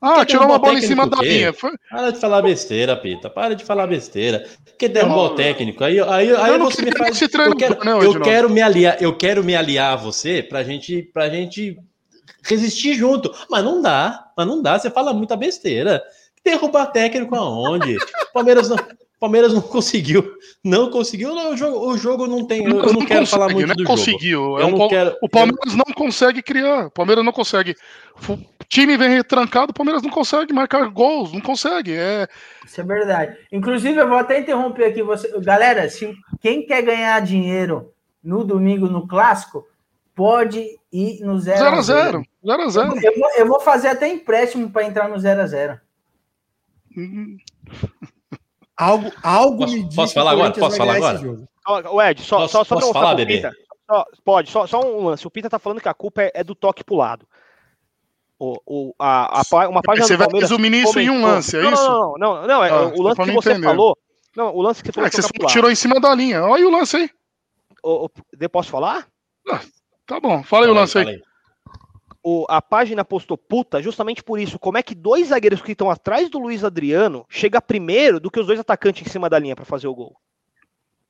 Ah, tirou uma bola em cima da linha. Foi... Para de falar besteira, Pita. Para de falar besteira. Que derrubou o técnico. Aí, aí, aí você me faz. Eu quero, não, eu quero me aliar, eu quero me aliar a você pra gente, pra gente resistir junto. Mas não dá, mas não dá. Você fala muita besteira. Derrubar técnico aonde? *laughs* Palmeiras não. Palmeiras não *laughs* conseguiu. Não conseguiu. Não, o, jogo, o jogo não tem. Eu não, não quero falar muito não é do conseguiu. jogo. É um, quero, o Palmeiras eu... não consegue criar. O Palmeiras não consegue. O time vem retrancado, o Palmeiras não consegue marcar gols. Não consegue. É... Isso é verdade. Inclusive, eu vou até interromper aqui você. Galera, se quem quer ganhar dinheiro no domingo no clássico, pode ir no 0x0. 0x0. 0x0. Eu, eu, vou fazer até empréstimo para entrar no 0x0. Algo, algo posso, me diz Posso falar agora? Posso falar agora? O Ed, só, posso, só, só posso falar, bebê? Pita, só, pode, só, só um lance. O Pita tá falando que a culpa é, é do toque pro lado. O, o, a, a, uma página você vai resumir isso em um lance, é isso? Não, não, não, não é, ah, o lance que você entender. falou. Não, o lance que você falou. É, que você tirou em cima da linha. Olha aí o lance aí. O, o, posso falar? Ah, tá bom, fala aí o lance aí o, a página postou puta justamente por isso. Como é que dois zagueiros que estão atrás do Luiz Adriano chega primeiro do que os dois atacantes em cima da linha para fazer o gol?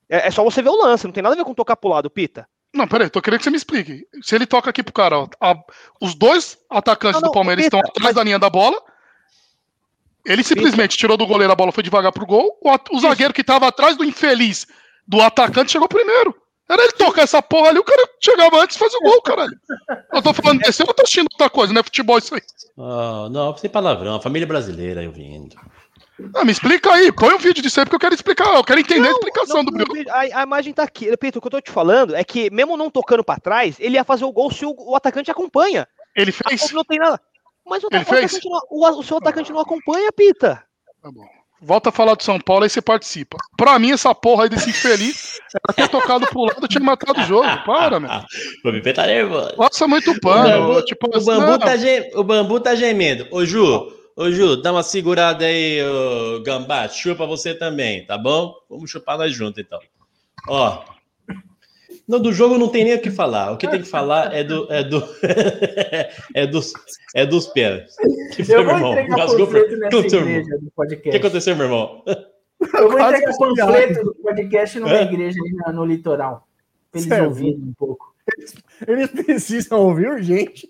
É, é, só você ver o lance, não tem nada a ver com tocar pro lado, Pita. Não, peraí, tô querendo que você me explique. Se ele toca aqui pro cara, ó, a, os dois atacantes não, não, do Palmeiras Pita, estão atrás mas... da linha da bola. Ele simplesmente Pita. tirou do goleiro, a bola foi devagar pro gol. O, o zagueiro que tava atrás do infeliz do atacante chegou primeiro. Era ele tocar essa porra ali, o cara chegava antes e fazia o gol, caralho. Eu tô falando desse, eu não tô assistindo outra coisa, não é futebol isso aí. Oh, não, sem palavrão, família brasileira eu vindo. Ah, me explica aí, põe um vídeo disso aí porque eu quero explicar, eu quero entender não, a explicação não, do Bruno. A, a, imagem tá aqui, Pedro, o que eu tô te falando é que, mesmo não tocando pra trás, ele ia fazer o gol se o, o atacante acompanha. Ele fez? Não tem nada. Mas o, ele o, fez? Não, o, o seu atacante não acompanha, Pita. Tá bom. Volta a falar do São Paulo, aí você participa. Pra mim, essa porra aí desse infeliz era ter tocado pro lado tinha matado o jogo. Para, meu. O Pipe tá nervoso. Passa muito pano. O bambu, tipo, o, bambu tá gem... o bambu tá gemendo. Ô, Ju, ô, Ju, dá uma segurada aí, ô, Gambá. Chupa você também, tá bom? Vamos chupar nós juntos, então. Ó, não, do jogo não tem nem o que falar. O que tem que falar é do é do *laughs* é dos é dos pés. Que foi, meu irmão? Rasgou pra... do podcast. O que aconteceu, meu irmão? Eu vou entregar panfleto do podcast numa igreja ali no, litoral. Pra eles ouvirem um pouco. Eles precisam ouvir urgente.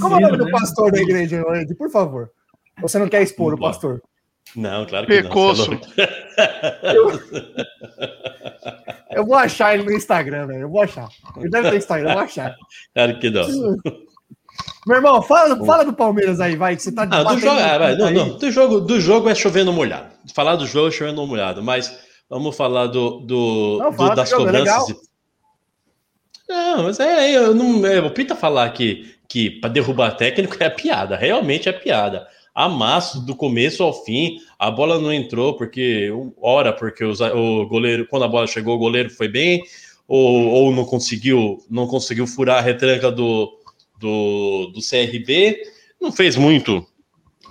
Como é o nome do pastor da igreja, Andy? Por favor. Você não quer expor o pastor? Não, claro que Pecoso. não. *laughs* Eu... eu vou achar ele no Instagram, velho. Eu vou achar. Ele deve ter Instagram, eu vou achar. Claro que não. Meu irmão, fala, fala do Palmeiras aí, vai, que você tá ah, do jogo, ah, vai, não, não, do jogo, do jogo é chovendo molhado. Falar do jogo é chovendo molhado, mas vamos falar do, do, não, do das jogo, é cobranças. É não, mas é, eu não, é, o Pita falar que, que para derrubar técnico é piada, realmente é piada amasso do começo ao fim. A bola não entrou porque, ora, porque o goleiro, quando a bola chegou, o goleiro foi bem, ou, ou não conseguiu, não conseguiu furar a retranca do, do, do CRB. Não fez muito,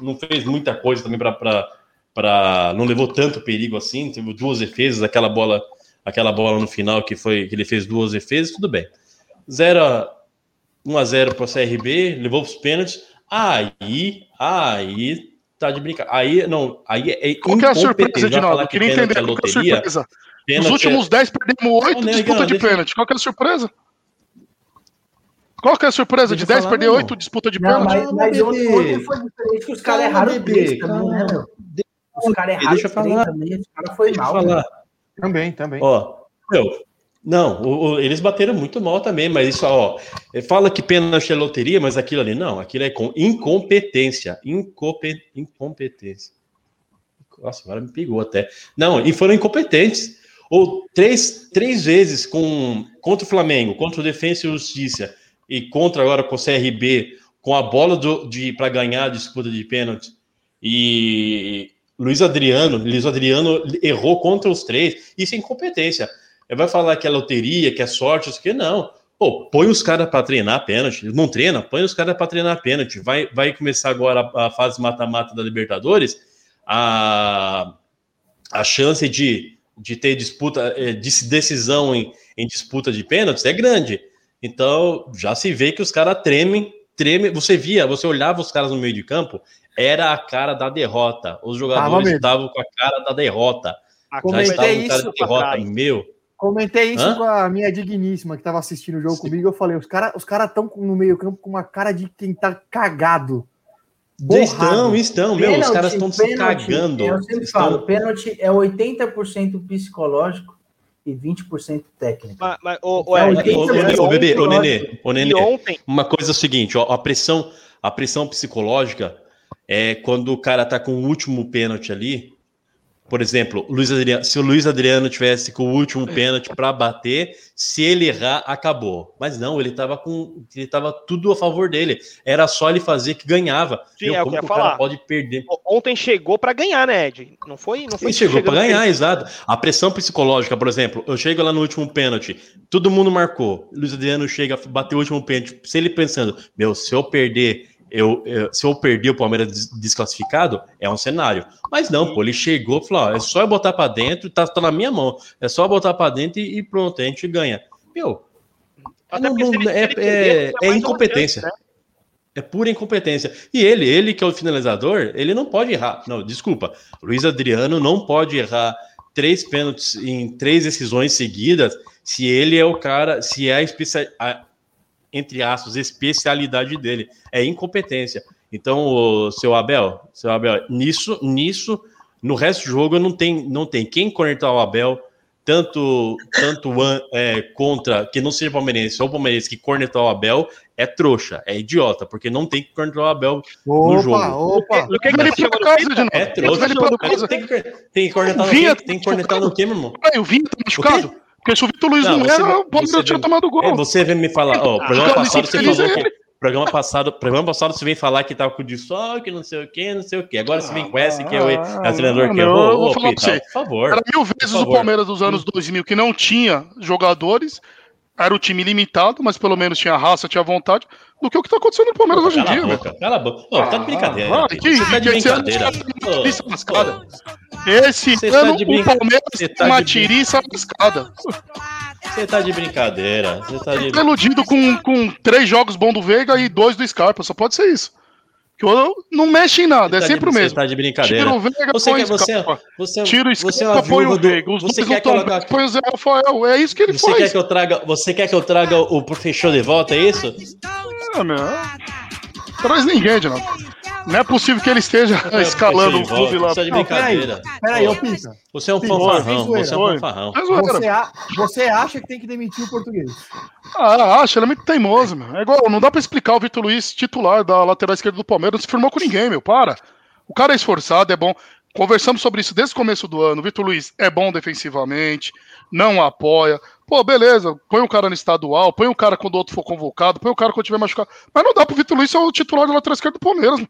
não fez muita coisa também para não levou tanto perigo assim. Teve duas defesas, aquela bola, aquela bola no final que foi que ele fez duas defesas, tudo bem. 0 1 a 0 para o CRB, levou os pênaltis. Aí, aí tá de brincar. Aí, não, aí é Qual que é a surpresa, de novo? Queria entender qual que é a surpresa. Nos últimos 10 perdemos 8 não, disputa não, de pênalti. Qual que é a surpresa? Qual que é a surpresa? de 10 perder 8 disputa de pênalti? Mas, mas ontem foi diferente que os caras erraram bebê, também, né, meu? Os caras erraram deixa eu falar. também, os caras foi mal. Falar. Também, também. Ó, meu, não, o, o, eles bateram muito mal também, mas isso, ó, fala que pênalti é loteria, mas aquilo ali não, aquilo é com incompetência, incompe, incompetência. Nossa, agora me pegou até. Não, e foram incompetentes. Ou três, três vezes com contra o Flamengo, contra o Defensa e Justiça e contra agora com o CRB, com a bola do, de para ganhar a disputa de pênalti. E Luiz Adriano, Luiz Adriano errou contra os três. Isso é incompetência vai falar que é loteria, que é sorte, isso que não. Pô, põe os caras para treinar pênalti. Não treina, põe os caras para treinar pênalti. Vai, vai começar agora a, a fase mata-mata da Libertadores. a, a chance de, de ter disputa, eh, de decisão em, em disputa de pênaltis é grande. Então já se vê que os caras tremem, tremem. Você via, você olhava os caras no meio de campo, era a cara da derrota. Os jogadores estavam com a cara da derrota. Comentei isso, derrota, meu. Comentei isso Hã? com a minha digníssima que estava assistindo o jogo Sim. comigo. Eu falei: os caras os cara estão no meio-campo com uma cara de quem tá cagado. Borrado. Estão, estão, meu, pênalti, os caras estão se cagando. Eu sempre estão... falo: pênalti é 80% psicológico e 20% técnico. Mas, mas o, o, é, o, o, bebê, o Nenê, o Nenê, ontem... uma coisa é o seguinte: ó, a pressão, a pressão psicológica é quando o cara tá com o último pênalti ali. Por exemplo, Luiz Adriano, se o Luiz Adriano tivesse com o último pênalti para bater, se ele errar, acabou. Mas não, ele estava com, ele tava tudo a favor dele. Era só ele fazer que ganhava. Sim, Meu, é o que eu falar. pode perder? Ontem chegou para ganhar, né, Ed? Não foi, não foi. Ele chegou para ganhar, exato. A pressão psicológica, por exemplo, eu chego lá no último pênalti, todo mundo marcou. Luiz Adriano chega, bateu o último pênalti. Se ele pensando, meu, se eu perder eu, eu, se eu perder o Palmeiras desclassificado, é um cenário. Mas não, pô, ele chegou e falou: ó, é só eu botar para dentro, tá, tá, na minha mão. É só botar para dentro e, e, pronto, a gente ganha. Meu, não, não, é, é, é incompetência. Chance, né? É pura incompetência. E ele, ele que é o finalizador, ele não pode errar. Não, desculpa. Luiz Adriano não pode errar três pênaltis em três decisões seguidas se ele é o cara, se é a, a, entre aspas, especialidade dele. É incompetência. Então, o seu Abel, seu Abel, nisso, nisso, no resto do jogo não tem, não tem quem conectar o Abel, tanto, tanto é, contra que não seja palmeirense ou palmeirense que cornetar o Abel é trouxa, é idiota, porque não tem que cornetar o Abel opa, no jogo. Opa, o que, que ele chama casa de novo? É trouxa. Tem, que, tem que cornetar no quê? Tem que cornetar no quê, meu irmão? o Vinha tá machucado? Porque se o Vitor Luiz não, não era, o Palmeiras tinha tomado gol. É, você vem me falar, ó, o programa passado você falou que. Programa passado, programa passado você vem falar que tava com o sol, que não sei o que, não sei o que. Agora você vem com essa que é o, é o treinador que errou. Ô, Pita, por favor. Era mil vezes o Palmeiras dos anos 2000 que não tinha jogadores, era o time limitado, mas pelo menos tinha raça, tinha vontade, do que o que tá acontecendo no Palmeiras hoje em dia. Boca, cala a boca. Ô, tá de brincadeira. Ah, que, você tá de brincadeira. Esse ano tá o Palmeiras tá uma tiriça lascada. Você tá de brincadeira. Você tá de... Tá iludido com, com três jogos bons do Veiga e dois do Scarpa. Só pode ser isso. Que eu não mexe em nada, é tá sempre de, o mesmo. Você tá de brincadeira. Tira o Veiga, você põe quer, você, você, Tira o Scarpa, põe o Veiga. Os você quer põe o Zé Rafael. É isso que ele você faz. Quer que eu traga, você quer que eu traga o Professor de volta, é isso? É, meu. Traz ninguém de novo. Não é possível que ele esteja escalando o clube lá. Você é de brincadeira. Peraí, ô Pita. Você é um fanfarrão. Você é um fanfarrão. Você, a, você acha que tem que demitir o português? Ah, acho. Ele é muito teimoso, meu. É igual, não dá pra explicar o Vitor Luiz, titular da lateral esquerda do Palmeiras, não se firmou com ninguém, meu. Para. O cara é esforçado, é bom. Conversamos sobre isso desde o começo do ano. O Vitor Luiz é bom defensivamente, não apoia. Pô, beleza, põe o cara no estadual, põe o cara quando o outro for convocado, põe o cara quando tiver machucado. Mas não dá pro Vitor Luiz ser o titular da lateral esquerda do Palmeiras.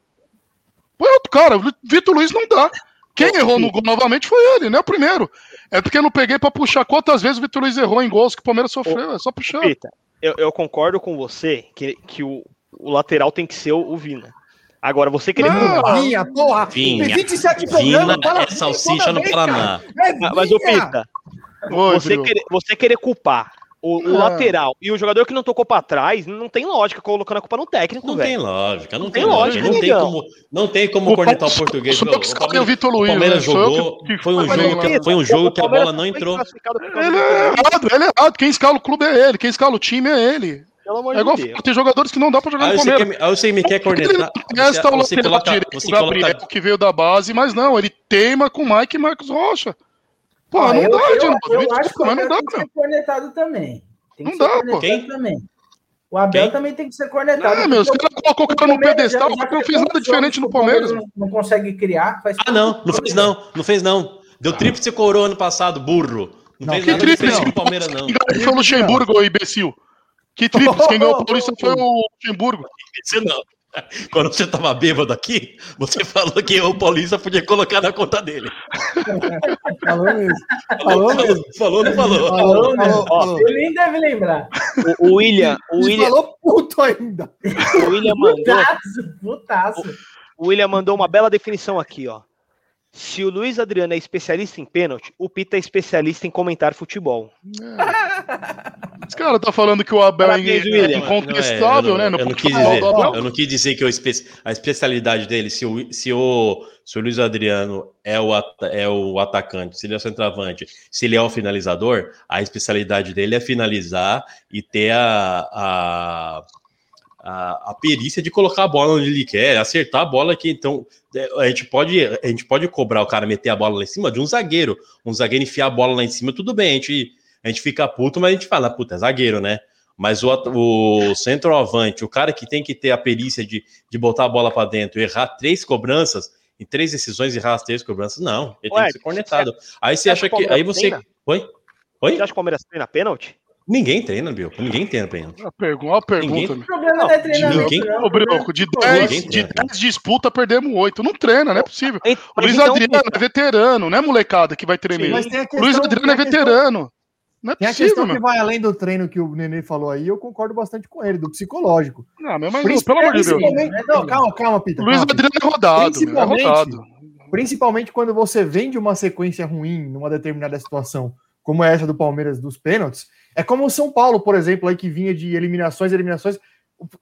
Põe outro cara. Vitor Luiz não dá. Quem errou no gol novamente foi ele, não é o primeiro. É porque eu não peguei para puxar quantas vezes o Vitor Luiz errou em gols que o Palmeiras sofreu. é só puxar. Pita, eu, eu, concordo com você que, que o, o lateral tem que ser o, o Vina. Agora, você querer. Não, Vinha, porra! Vinha, 27 Vina é salsicha no Paraná. É Mas, ô Pita, você, querer, você querer culpar o, o lateral e o jogador que não tocou para trás, não tem lógica colocando a culpa no técnico, Não véio. tem lógica, não, não tem, tem lógica. Não tem como, não tem como cornetar o português. Sou eu que o Vitor Luiz. O Palmeiras né? jogou, foi um jogo, que, foi um jogo que a bola não entrou. Ele é errado, ele é errado. Quem escala o clube é ele, quem escala o time é ele. é igual de tem jogadores que não dá pra jogar no Palmeiras. Aí você me quer cornetar. Você, você coloca, você o Gabriel, coloca... que veio da base, mas não, ele teima com o Mike e Marcos Rocha. Pô, não eu, dá, eu, eu, eu acho que não dá, tem que ser cornetado também. Tem que não ser dá, Quem? também. O Abel Quem? também tem que ser cornetado. É, meu, os caras colocou o cara no pedestal, já, não fez nada diferente no Palmeiras. Não, não consegue criar. ah, não, não fez não, não fez não. Deu tríplice coroa ano passado, burro. Não, não fez que nada tríplice no Palmeiras, não. Quem foi o Luxemburgo, imbecil? Que tríplice, quem ganhou o Paulista foi o Luxemburgo. Não. *laughs* Quando você estava bêbado aqui, você falou que o Paulista podia colocar na conta dele. *laughs* falou mesmo. Falou mesmo. Falou, não falou? Falou, falou, falou. Ele nem deve lembrar. O, o William. O William falou puto ainda. O William mandou. Putaço, putaço. O, o William mandou uma bela definição aqui, ó. Se o Luiz Adriano é especialista em pênalti, o Pita é especialista em comentar futebol. É. Esse cara tá falando que o Abel Parabéns, é incontestável, né? No eu, não quis dizer, eu não quis dizer que a especialidade dele, se o, se o, se o Luiz Adriano é o, é o atacante, se ele é o centroavante, se ele é o finalizador, a especialidade dele é finalizar e ter a, a a, a, perícia de colocar a bola onde ele quer, acertar a bola aqui. Então, é, a gente pode a gente pode cobrar o cara meter a bola lá em cima de um zagueiro. Um zagueiro enfiar a bola lá em cima, tudo bem, a gente, a gente fica puto, mas a gente fala, puta, é zagueiro, né? Mas o, o centroavante, o cara que tem que ter a perícia de, de botar a bola para dentro, errar três cobranças, em três decisões errar as três cobranças, não, ele Ué, tem que ser cornetado. Aí você acha que. Aí você. Oi? Oi? Você acha que o Palmeiras treina pênalti? Ninguém treina, Bill. Ninguém treina pênalti. A pergunta, a pergunta. Ninguém... O problema não, é treinar. Ninguém... Ô, Brioco, de 10, de 10 disputas, perdemos 8. Não treina, não é possível. o Luiz então, Adriano é veterano, não é molecada que vai tremer. O Luiz Adriano é veterano. Não é tem possível, a questão que vai além do treino que o Nenê falou aí, eu concordo bastante com ele, do psicológico. Não, mas, mas pelo amor de Deus. Não, calma, calma, Pita. Luiz Adriano é rodado, principalmente, é rodado. Principalmente quando você vem de uma sequência ruim numa determinada situação, como é essa do Palmeiras dos pênaltis, é como o São Paulo, por exemplo, aí que vinha de eliminações, eliminações.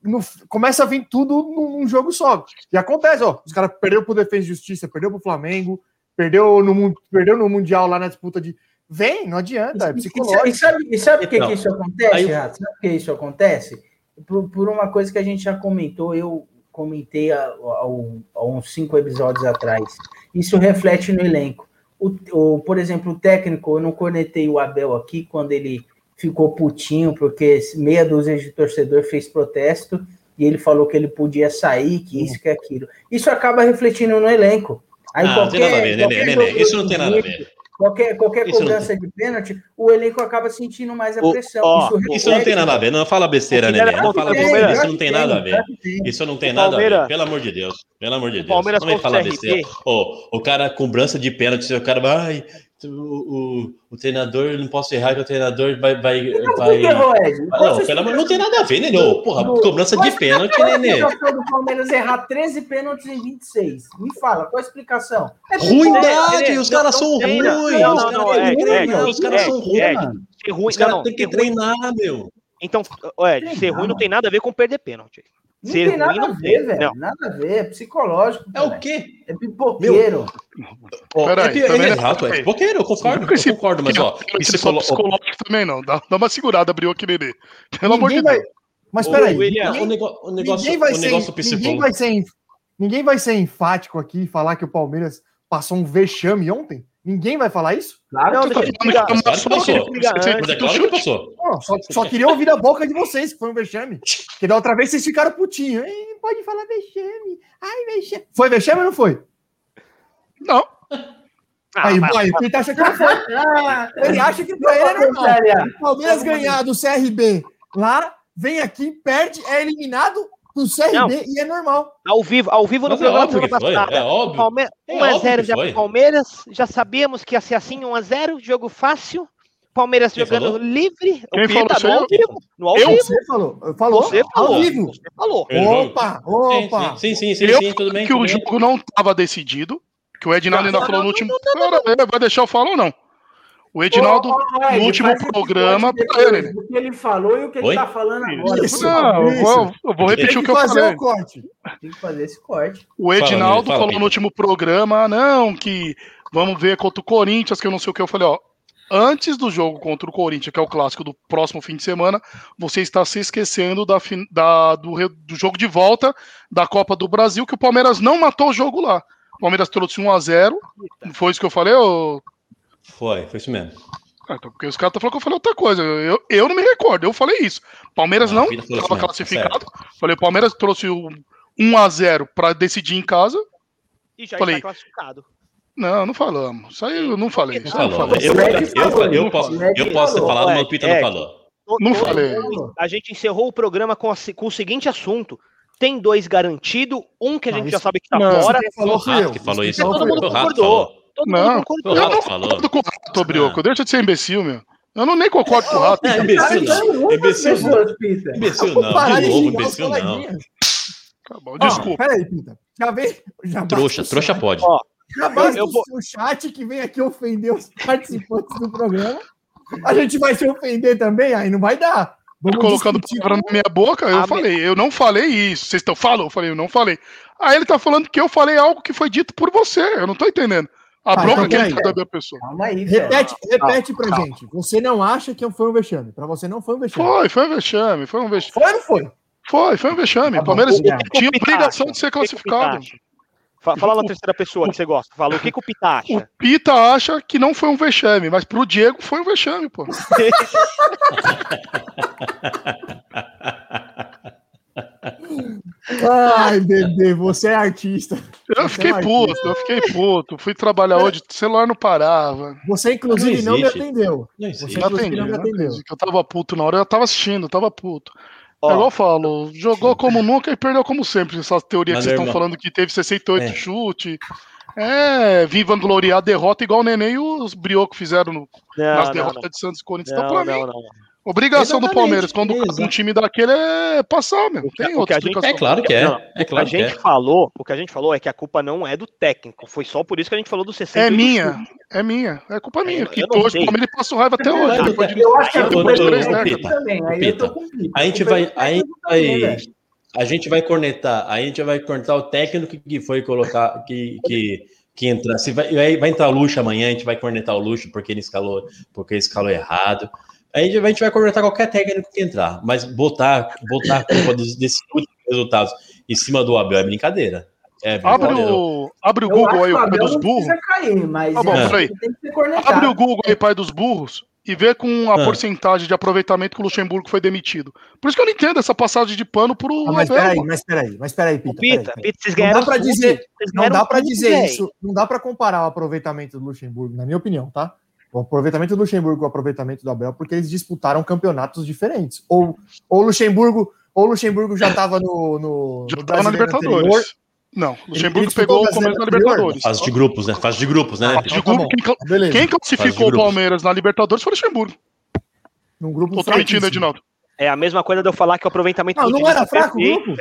No, começa a vir tudo num, jogo só. E acontece, ó. Os caras perderam pro Defesa e Justiça, perdeu pro Flamengo, perdeu no, perdeu no Mundial lá na disputa de. Vem, não adianta, é psicológico. E sabe, e sabe por que, que isso acontece, aí... Rato? Sabe por que isso acontece? Por, por, uma coisa que a gente já comentou, eu comentei há, há, uns cinco episódios atrás. Isso reflete no elenco. O, o, por exemplo, o técnico, eu não conectei o Abel aqui quando ele ficou putinho porque meia dúzia de torcedor fez protesto e ele falou que ele podia sair, que isso, que aquilo. Isso acaba refletindo no elenco. Aí ah, qualquer, não tem nada a ver, né, né, né, Isso não tem nada a ver. Qualquer, qualquer cobrança de pênalti, o elenco acaba sentindo mais a pressão. O, isso, isso, não tem nada a ver. Não fala besteira, Nenê. Não fala besteira. Isso não tem nada a ver. Isso não tem nada a ver. Pelo amor de Deus. Pelo amor de Deus. Palmeiras não vem falar besteira. Oh, o cara com cobrança de pênalti, o cara vai o, o, o, treinador, não posso errar que o treinador vai. vai, não, vai... Errou, não, pelo amor, não tem nada a ver, Nenê. Porra, no, cobrança de pênalti, Nenê. Qual a do Palmeiras errar 13 pênaltis em 26? Me fala, qual a explicação? É Ruindade, os caras são ruins. Os caras são ruins. Os caras têm que treinar, meu. Então, é, ser ruim não tem nada a ver com perder pênalti. Não Ser tem nada a ver, velho. Não. Nada a ver. É psicológico. É o quê? É pipoqueiro. Meu... Peraí, é, é, é, errado, é pipoqueiro, eu concordo. Eu concordo, mas ó. Psicolo... Psicológico também não. Dá, dá uma segurada, abriu aqui, Nenê. Pelo amor de Deus. Mas peraí. Ninguém, o negócio, ninguém vai, ser, ninguém, vai ser, ninguém vai ser enfático aqui e falar que o Palmeiras passou um vexame ontem? Ninguém vai falar isso? Claro não, que tá só, claro passou. Só, só queria ouvir da boca de vocês, que foi um vexame. Que da outra vez vocês ficaram putinhos. Pode falar vexame. Ai, vexame. Foi vexame ou não foi? Não. Ah, aí, boy, ele acha que foi. ele acha que pra ele é normal. O Palmeiras ganhar do CRB lá, vem aqui, perde, é eliminado do CRB não. e é normal. Ao vivo, ao vivo no Mas programa é óbvio que foi, é óbvio. Palme... 1x0 é já pro Palmeiras, já sabíamos que ia ser assim, 1x0, jogo fácil. Palmeiras Quem jogando falou? livre. Quem falou no ao vivo. No ao eu? vivo. Você falou. Falou. Você falou. Ao vivo. Você falou. Opa, opa. Sim, sim, sim, sim, sim tudo bem. que o jogo não estava decidido, que o Edinaldo ainda falou no último. Vai deixar eu falar ou não? O Edinaldo, no último programa, ele. O que ele falou e o que Oi? ele tá falando agora. Isso, não, eu vou, eu vou repetir o que eu falei. O corte. Tem que fazer esse corte. O Edinaldo fala, falou no último programa, não, que vamos ver contra o Corinthians, que eu não sei o que. Eu falei, ó, antes do jogo contra o Corinthians, que é o clássico do próximo fim de semana, você está se esquecendo da, da do, do, jogo de volta da Copa do Brasil, que o Palmeiras não matou o jogo lá. O Palmeiras trouxe 1 a 0 Foi isso que eu falei, ô foi, foi isso mesmo. Ah, então, porque os caras estão falando que eu falei outra coisa. Eu, eu não me recordo, eu falei isso. Palmeiras não estava classificado. Tá falei, o Palmeiras trouxe o 1x0 para decidir em casa. E já falei, está classificado. Não, não falamos. Isso aí eu não falei. Não falou. Eu, eu, eu, posso, eu posso ter falado, mas o Pita não falou. Não falei. A gente encerrou o programa com, a, com o seguinte assunto. Tem dois garantido, um que a gente já sabe que tá não, fora. Falou, o que falou isso. Todo mundo concordou. Todo não, eu não concordo com o Rato, Brioco. Deixa de ser imbecil, meu. Eu não nem concordo com o Rato. É, imbecil não. Imbecil não. Imbecil não. De novo, imbecil não. Tá bom, desculpa. Peraí, Pita. Já vem. Já trouxa, trouxa pode. Eu, do vou... chat que vem aqui ofender os participantes do programa, a gente vai se ofender também? Aí não vai dar. Vamos colocando palavra na minha boca, eu a falei, eu não falei isso. Vocês estão falando? Eu falei, eu não falei. Aí ele tá falando que eu falei algo que foi dito por você. Eu não tô entendendo. A ah, bronca então, que ele tá da minha pessoa. Aí, repete repete calma, pra calma. gente. Você não acha que foi um vexame? Pra você não foi um vexame. Foi, foi um vexame. Foi um vexame. Foi ou não foi? Foi, foi um vexame. Tá o Palmeiras tinha obrigação de ser classificado. Fala na terceira pessoa que você gosta. Fala, o que, que o Pita acha? O Pita acha que não foi um vexame, mas pro Diego foi um vexame, pô. *laughs* *laughs* Ai, bebê, você é artista. Eu fiquei é puto, eu fiquei puto. Fui trabalhar hoje, o celular não parava. Você, inclusive, não, não me atendeu. Não você, não, atendi, não me atendeu. Eu tava puto na hora, eu tava assistindo, eu tava puto. Ó, é igual eu falo, jogou como nunca e perdeu como sempre. Essa teoria que vocês estão falando que teve 68 é. chute. É, vim vangloriar a derrota igual o Neném e os Brioco fizeram no, não, nas derrotas de Santos e Corinthians. Então, pra mim, Obrigação Exatamente, do Palmeiras, quando Exato. um time daquele é passar, meu. Tem o outra gente, É claro que é. Não, é claro o que a gente é. falou, o que a gente falou é que a culpa não é do técnico. Foi só por isso que a gente falou do 60. É minha, é minha. É culpa minha. que hoje o Palmeiras passa raiva até hoje. Eu, acho que é culpa também. A gente vai. A gente vai. A gente vai cornetar, a gente vai cornetar o técnico que foi colocar, que, que, que entra. Se vai, vai entrar o luxo amanhã, a gente vai cornetar o luxo porque ele escalou, porque ele escalou errado. A gente, a gente vai comentar qualquer técnico que entrar, mas botar, botar a culpa desses resultados em cima do Abel é brincadeira. É abre, o, abre o Google aí, o pai dos burros. Cair, mas bom, é, abre o Google aí, pai dos burros, e vê com a ah. porcentagem de aproveitamento que o Luxemburgo foi demitido. Por isso que eu não entendo essa passagem de pano pro. Ah, mas peraí, mas peraí, mas peraí, Pita. Pita, peraí, Pita, vocês não dá para dizer, não dá para dizer isso, não dá para comparar o aproveitamento do Luxemburgo, na minha opinião, tá? O aproveitamento do Luxemburgo o aproveitamento do Abel, porque eles disputaram campeonatos diferentes. Ou o Luxemburgo, ou Luxemburgo já estava no, no, já no na Libertadores. Anterior. Não, Luxemburgo pegou o começo na Libertadores. Fase de grupos, né? Fase de grupos, né? Fase de grupos. Quem, ah, quem classificou o Palmeiras na Libertadores foi o Luxemburgo. Num grupo Tô transmitindo, Edinaldo. É a mesma coisa de eu falar que o aproveitamento não, do não era fraco o grupo.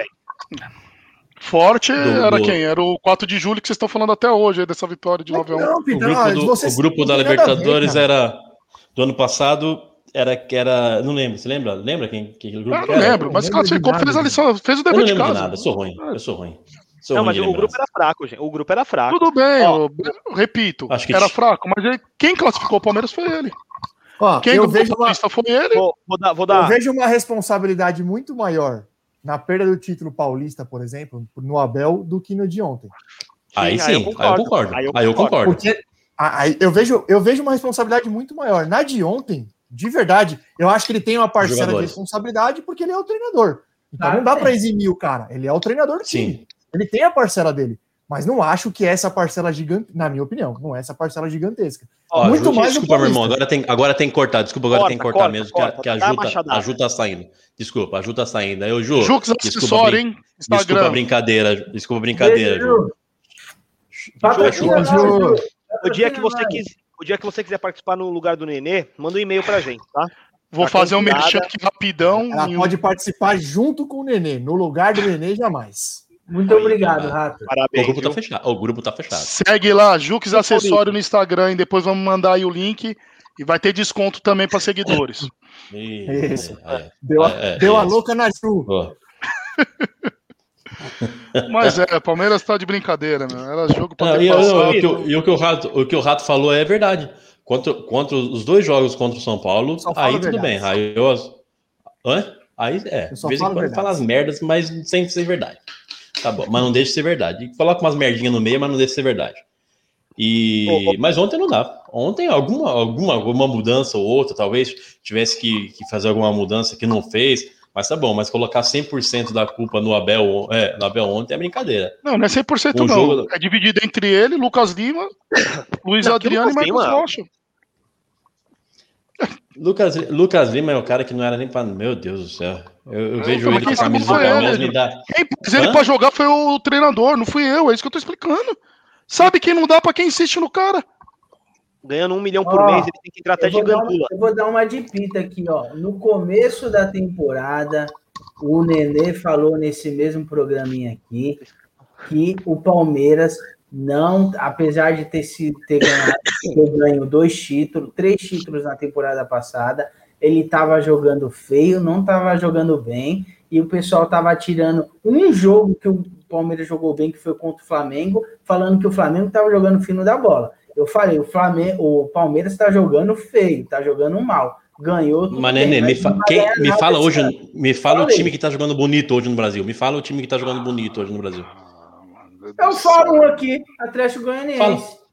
Forte do, era do... quem? Era o 4 de julho que vocês estão falando até hoje, dessa vitória de 9 x 1 O grupo, do, o grupo da Libertadores ver, era do ano passado. Era que era. Não lembro, você lembra? Lembra quem, quem aquele grupo? Eu não lembro, mas classificou, fez a lição, fez o dever de casa. nada, eu sou ruim, eu sou ruim. Sou não, mas o grupo era fraco, gente. O grupo era fraco. Tudo bem, Ó, eu, repito, acho que era fraco, mas ele, quem classificou o Palmeiras foi ele. Ó, quem eu vejo uma, foi ele. Vou, vou dar, vou dar. Eu vejo uma responsabilidade muito maior na perda do título paulista, por exemplo, no Abel, do que no de ontem. Aí sim, aí eu concordo. Aí eu concordo. Aí eu, concordo. Porque aí eu, vejo, eu vejo uma responsabilidade muito maior. Na de ontem, de verdade, eu acho que ele tem uma parcela Jogadores. de responsabilidade porque ele é o treinador. Então ah, não dá é. para eximir o cara. Ele é o treinador do time. Ele tem a parcela dele. Mas não acho que é essa parcela gigante, na minha opinião, não é essa parcela gigantesca. Ó, Muito mais Desculpa, meu irmão, agora tem, agora tem que cortar. Desculpa, agora corta, tem que cortar corta, mesmo, corta, que, a, que ajuda, ajuda tá saindo. Desculpa, ajuda tá saindo. Aí, eu, Ju, Jux desculpa, brin hein? desculpa brincadeira, desculpa brincadeira, Ju. Ju. O dia que você quis, o dia que você quiser participar no lugar do Nenê, manda um e-mail pra gente, tá? Vou fazer um merchan aqui rapidão. Ela pode participar junto com o Nenê. No lugar do Nenê, jamais. Muito Aí, obrigado, Rato. Parabéns. O grupo, tá fechado. o grupo tá fechado. Segue lá, Jux Acessório no Instagram e depois vamos mandar aí o link e vai ter desconto também para seguidores. Isso. É, é, deu a, é, deu a louca na Ju. *laughs* Mas é, Palmeiras tá de brincadeira, né? Era jogo para e, e, o que o Rato, o que o Rato falou é verdade. Contra, contra os dois jogos contra o São Paulo, aí tudo bem. Aí, eu, Hã? aí é, de vez em quando fala as merdas, mas sem ser verdade. Tá bom, mas não deixa de ser verdade. Coloca umas merdinhas no meio, mas não deixa de ser verdade. E... Oh, oh. Mas ontem não dá. Ontem alguma, alguma, alguma mudança ou outra, talvez tivesse que, que fazer alguma mudança que não fez. Mas tá bom, mas colocar 100% da culpa no Abel, é, no Abel ontem é brincadeira. Não, não é 100% um não. Jogo... É dividido entre ele, Lucas Lima, *coughs* Luiz não, Adriano e Marcos Rocha. Lucas, Lucas Lima é o cara que não era nem para. Meu Deus do céu. Eu, eu vejo ele com a camisa do Palmeiras me dá. Quem pôs ele para jogar foi o treinador, não fui eu. É isso que eu tô explicando. Sabe quem não dá para quem insiste no cara? Ganhando um milhão por ó, mês, ele tem que entrar até de gandula. Eu vou dar uma de pita aqui, ó. No começo da temporada, o Nenê falou nesse mesmo programinha aqui que o Palmeiras não, apesar de ter sido ter ganhado, ter ganho dois títulos, três títulos na temporada passada, ele estava jogando feio, não estava jogando bem, e o pessoal estava tirando um jogo que o Palmeiras jogou bem, que foi contra o Flamengo, falando que o Flamengo estava jogando fino da bola. Eu falei, o Flamengo, o Palmeiras está jogando feio, está jogando mal. Ganhou. Mas, Nenê, me, fa quem, me fala hoje, me fala o time que está jogando bonito hoje no Brasil. Me fala o time que está jogando bonito hoje no Brasil. É o fórum aqui, Atlético Goianiense. Fala.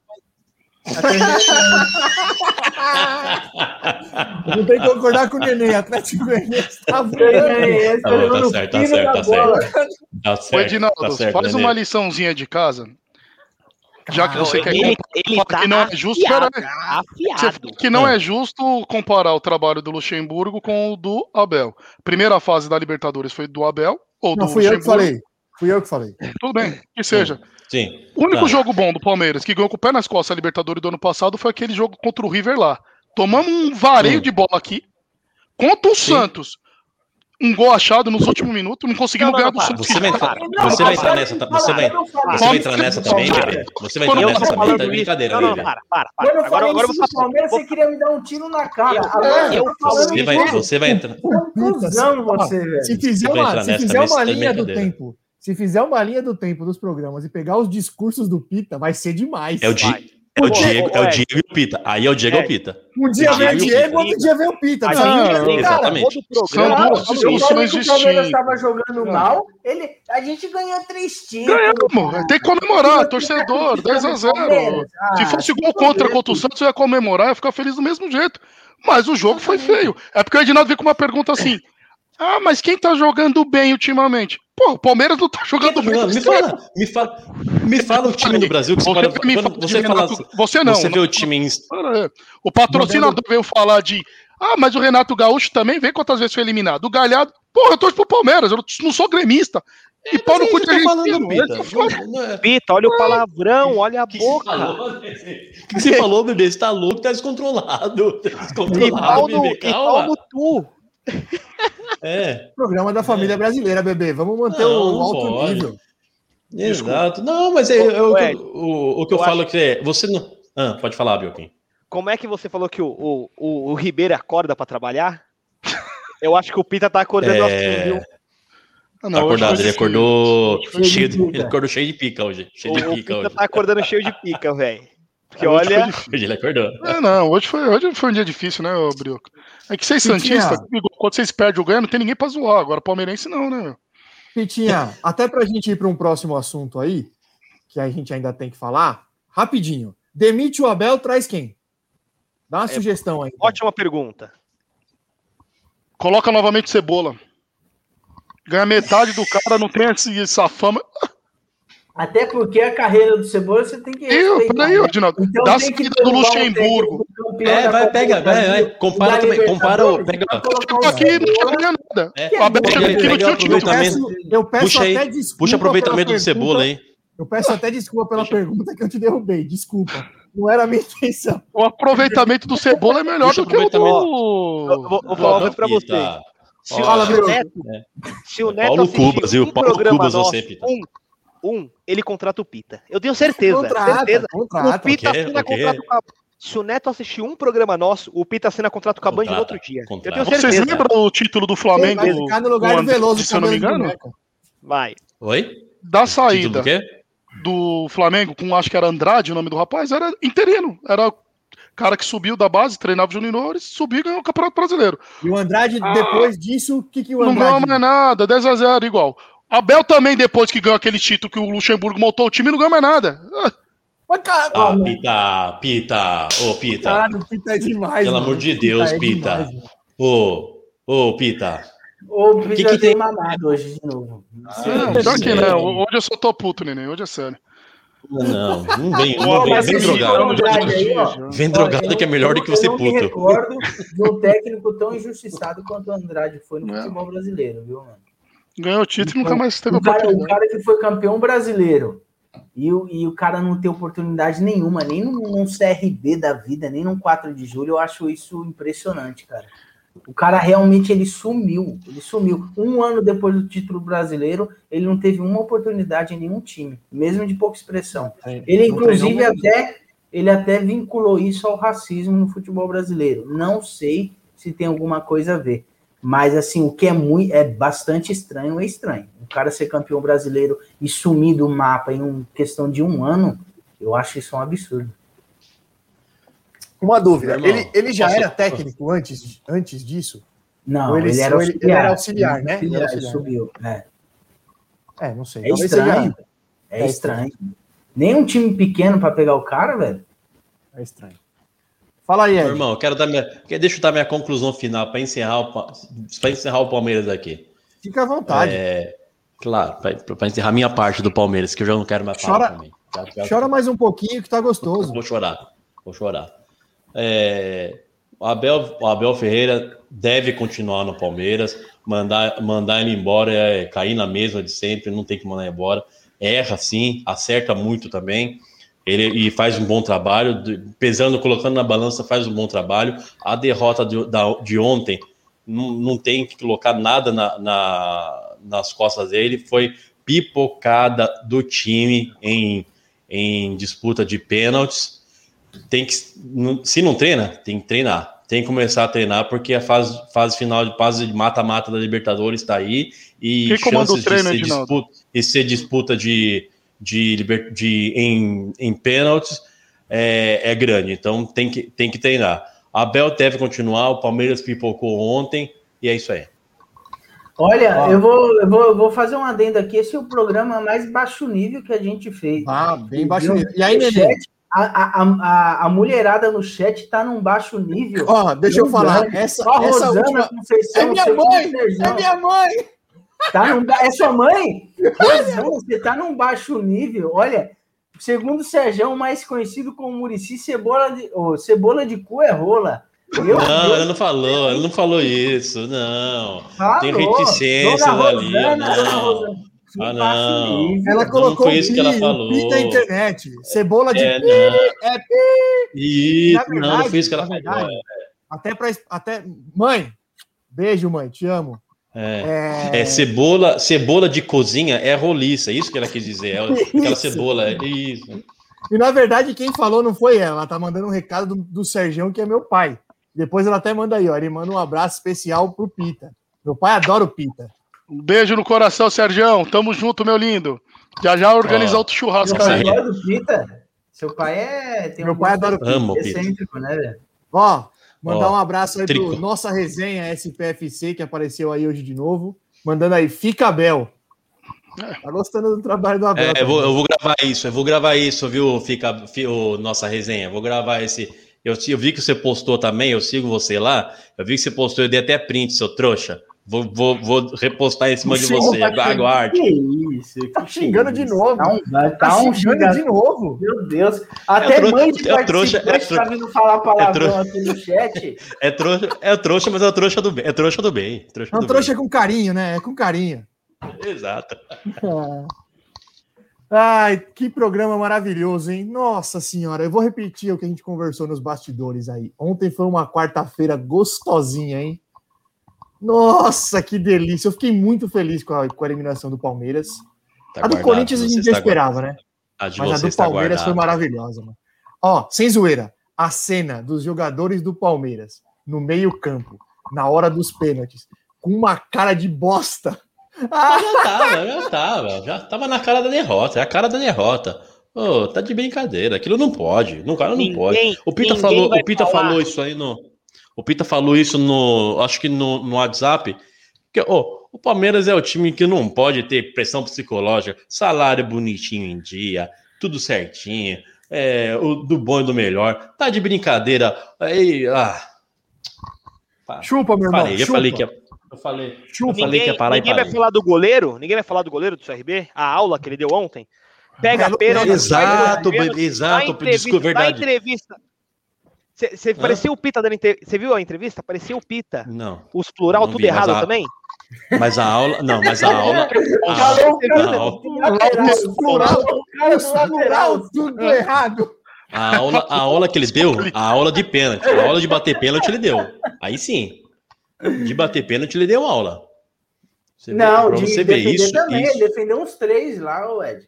*laughs* Não tem que concordar com o Neném, Atlético Goianiense tá voando. Tá, tá certo, tá certo, tá certo. Tá certo. Edinaldo, tá certo, faz Nenê. uma liçãozinha de casa. Já que você quer ele, ele tá que não é justo, afiado, afiado. que não é justo comparar o trabalho do Luxemburgo com o do Abel. Primeira fase da Libertadores foi do Abel ou não, do fui Luxemburgo? eu que falei. Fui eu que falei. Tudo bem, que seja. Sim. O único tá. jogo bom do Palmeiras que ganhou com o pé nas costas a Libertadores do ano passado foi aquele jogo contra o River lá. Tomamos um vareio Sim. de bola aqui contra o Sim. Santos um gol achado nos últimos minutos, não conseguimos ganhar do Santos. Você vai entrar, você vai entrar nessa, você vai, você vai entrar nessa também, bebê? Você vai entrar nessa também, tá brincadeira, Não, não, para, para, para. Quando eu agora, agora eu vou Palmeiras, você queria me dar um tiro na cara. você vai, você vai entrar. Se fizer uma, se fizer uma linha do tempo, se fizer uma linha do tempo dos programas e pegar os discursos do Pita, vai ser demais. É o dia. É o Diego, é o Diego e o Pita. Aí é o Diego e o Pita. Um dia vem o Diego, outro dia vem o Pita. Ah, exatamente. São duas discussões distintas. O Palmeiras estava jogando mal, ele, a gente ganhou três títulos. Ganhamos, tem que comemorar, torcedor, 10 a 0 ah, Se fosse gol contra contra o Santos, eu ia comemorar, ia ficar feliz do mesmo jeito. Mas o jogo foi feio. É porque o Edinaldo veio com uma pergunta assim: ah, mas quem tá jogando bem ultimamente? Pô, o Palmeiras não tá jogando bem. Me fala, me fala, me fala o time do Brasil que você, fala, me fala, você fala, você não. Você vê o time em... O patrocinador veio falar de ah, mas o Renato Gaúcho também vê quantas vezes foi eliminado. O Galhardo, porra, eu torço pro Palmeiras, eu não sou gremista. E é, pau no cu de tá falando, Pita. Pita, olha o palavrão, olha a que boca. O que, você falou, bebê? Você tá louco, tá descontrolado. Tá descontrolado, e pau no, bebê, calma. E pau no tu. É. Programa da família é. brasileira, bebê. Vamos manter não, o alto pode. nível. Exato. Não, mas é, é, o, o, o, que eu, eu falo acho... que é. Você não. Ah, pode falar, Bioquim. Como é que você falou que o, o, o, o Ribeiro acorda para trabalhar? Eu acho que o Pita tá acordando é... assim, viu? Ah, não, tá acordado, ele acordou cheio de, ele acordou cheio de pica hoje. Cheio de pica o Pita hoje. tá acordando cheio de pica, velho. Porque olha. Hoje ele acordou. É, não, hoje foi, hoje foi um dia difícil, né, Brioco? É que vocês Santistas, quando vocês perdem o ganho, não tem ninguém pra zoar. Agora, palmeirense não, né? Pitinha, *laughs* até pra gente ir para um próximo assunto aí, que a gente ainda tem que falar, rapidinho. Demite o Abel, traz quem? Dá uma é, sugestão aí. Ótima pergunta. Coloca novamente cebola. Ganha metade do cara, não tem essa fama. Até porque a carreira do Cebola você tem que. Eu, peraí, Adinaldo. Né? Então, dá seguida do Luxemburgo. É, vai, pega, vai, vai. Compara também. Tipo compara o. Pega. Chegou aqui, não chegou nada. É, tipo, o Abel chegou aqui no tilt. Eu peço, eu peço puxa aí, até desculpa. Puxa aproveitamento do Cebola aí. Eu peço até desculpa pela pergunta que eu te derrubei. Desculpa. Não era a minha intenção. O aproveitamento do Cebola é melhor do que o do. Eu vou falar pra vocês. Se o Neto. Né? Se o Neto. Paulo Cubas, viu? Paulo Cubas, você, Pita. 1, ele contrata o Pita. Eu tenho certeza. Contrata, certeza. Contrata, o Pita okay, assina contrato com a... Se o Neto assistir um programa nosso, o Pita assina contrato com a Band no outro dia. Contrata. Eu tenho certeza. Vocês lembram o título do Flamengo? Vai ficar no lugar do Veloso, se eu não me engano. Vai. Oi? Da saída do, do Flamengo, com acho que era Andrade o nome do rapaz, era interino. Era cara que subiu da base, treinava os juniores, subiu e ganhou o Campeonato Brasileiro. E o Andrade, ah, depois disso, o que, que o Andrade... Não ganhou mais nada, 10 a 0 igual. Abel também, depois que ganhou aquele título que o Luxemburgo montou o time, não ganha mais nada. Mas, cara, ah, Pita, Pita, ô, oh, Pita. Cara, Pita é demais. Pelo mano. amor de Deus, Pita. Ô, ô, Pita. O Pita que, que tem mamado hoje de novo. Ah, não, que não. Hoje eu só tô puto, neném. Hoje é sério. Não, não vem, não vem, vem drogado. Vem drogado que é melhor do que você puto. Eu não me recordo de um técnico tão injustiçado quanto o Andrade foi no futebol brasileiro, viu, mano? Ganhou o título e nunca mais teve o cara, o cara que foi campeão brasileiro e o, e o cara não ter oportunidade nenhuma, nem num, num CRB da vida, nem num 4 de julho, eu acho isso impressionante, cara. O cara realmente ele sumiu, ele sumiu. Um ano depois do título brasileiro, ele não teve uma oportunidade em nenhum time, mesmo de pouca expressão. É, ele inclusive até ele até vinculou isso ao racismo no futebol brasileiro. Não sei se tem alguma coisa a ver. Mas assim, o que é muito é bastante estranho é estranho. O cara ser campeão brasileiro e sumir do mapa em um, questão de um ano, eu acho isso um absurdo. Uma dúvida, ele, ele já era técnico antes, antes disso? Não, ele, ele, era auxiliar, ele, era auxiliar, né? Ele, auxiliar. subiu, é. É, não sei. É estranho. É, é estranho. estranho. Nem um time pequeno para pegar o cara, velho. É estranho. Fala aí, Ed. Meu irmão, quero dar minha, deixa eu dar minha conclusão final para encerrar, o, encerrar o Palmeiras aqui. Fica à vontade. É, claro, para encerrar minha parte do Palmeiras, que eu já não quero mais falar chora, também. Já, já, chora mais um pouquinho que tá gostoso. Vou chorar, vou chorar. É, o, Abel, o Abel Ferreira deve continuar no Palmeiras, mandar, mandar ele embora é cair na mesma de sempre, não tem que mandar embora. Erra sim, acerta muito também. Ele e faz um bom trabalho, pesando, colocando na balança, faz um bom trabalho. A derrota de, da, de ontem não, não tem que colocar nada na, na, nas costas dele, foi pipocada do time em, em disputa de pênaltis. Tem que, se não treina, tem que treinar. Tem que começar a treinar, porque a fase, fase final de fase de mata-mata da Libertadores está aí. E Quem chances de ser disputa, e ser disputa de de, de, em, em pênaltis é, é, grande, então tem que, tem que treinar. Abel deve continuar, o Palmeiras pipocou ontem, e é isso aí. Olha, eu, vou, eu, vou, eu vou fazer um adendo aqui. Esse é o programa mais baixo nível que a gente fez. Ah, bem baixo nível. E aí, Nenê? A, a, a, a, mulherada no chat tá num baixo nível. Ó, deixa eu falar. Essa, essa Rosana, última... é minha mãe! É minha mãe! Tá num, é sua mãe? Rosana, você tá num baixo nível. Olha, segundo o Sérgio, mais conhecido como Murici, cebola de, oh, cebola de cu é rola. Meu não, Deus, ele não falou, ele não falou isso, não. Falou. Tem reticências ali, não. Ah, não. Ela colocou não foi isso que ela falou. Pi da internet. Cebola de é, pi, é pi. Isso, verdade, não, não foi isso que ela falou. Até para até mãe. Beijo, mãe, te amo. É, é... é, cebola, cebola de cozinha é roliça, é isso que ela quis dizer. É *laughs* aquela cebola, é isso. E na verdade, quem falou não foi ela, ela tá mandando um recado do, do Sergião, que é meu pai. Depois ela até manda aí, ó. Ele manda um abraço especial pro Pita. Meu pai adora o Pita. Um beijo no coração, Sergião. Tamo junto, meu lindo. Já já organizar outro churrasco aí. do Pita? Seu pai é. Tem meu um pai adora o Pita. Excêntrico, né, Ó, Mandar um abraço aí trico. pro Nossa Resenha SPFC, que apareceu aí hoje de novo. Mandando aí, fica Abel. Tá gostando do trabalho do Abel. É, eu, vou, eu vou, gravar isso, eu vou gravar isso, viu, fica, o Nossa Resenha. Vou gravar esse. Eu, eu vi que você postou também, eu sigo você lá. Eu vi que você postou, eu dei até print, seu trouxa. Vou, vou, vou repostar em cima de você. Tá Aguarde. Que isso? Que tá xingando de novo. Tá, um, tá, tá um xingando de novo. Meu Deus. Até é mãe de é trouxa, é trouxa, tá vindo falar palavrão é aqui no chat. *laughs* É trouxa, é trouxa, mas é trouxa do bem. É trouxa do bem. Trouxa é um trouxa bem. com carinho, né? É com carinho. Exato. *laughs* Ai, que programa maravilhoso, hein? Nossa senhora, eu vou repetir o que a gente conversou nos bastidores aí. Ontem foi uma quarta-feira gostosinha, hein? Nossa, que delícia! Eu fiquei muito feliz com a, com a eliminação do Palmeiras. Tá a do Corinthians a gente já esperava, né? A Mas a do Palmeiras foi maravilhosa, mano. Ó, sem zoeira, a cena dos jogadores do Palmeiras no meio-campo, na hora dos pênaltis, com uma cara de bosta. Ah, já tava, já tava, já tava na cara da derrota, é a cara da derrota. Oh, tá de brincadeira, aquilo não pode, no cara não ninguém, pode. O Pita falou, o Pita falou isso aí no o Pita falou isso no, acho que no, no WhatsApp, que oh, o Palmeiras é o time que não pode ter pressão psicológica, salário bonitinho em dia, tudo certinho, é, o, do bom e do melhor. Tá de brincadeira. Aí, ah, chupa, meu falei, irmão. Eu chupa. falei que ia, eu falei, chupa. Eu falei ninguém, que ia parar ninguém vai falar do goleiro? Ninguém vai falar do goleiro do CRB? A aula que ele deu ontem? Pega a pênalti. Exato, exato, desculpa, verdade. entrevista, você parecia o Pita dando entrevista. Você viu a entrevista? Parecia o Pita. Não. Os plural não tudo vi, errado a... também? Mas a aula. Não, mas a aula. Os plural tudo errado. A aula, a aula que ele deu, *laughs* a aula de pênalti, a aula de bater pênalti ele deu. Aí sim. De bater pênalti, ele deu aula. Você não, vê, de você defender isso, também. Isso. Defendeu uns três lá, o Ed.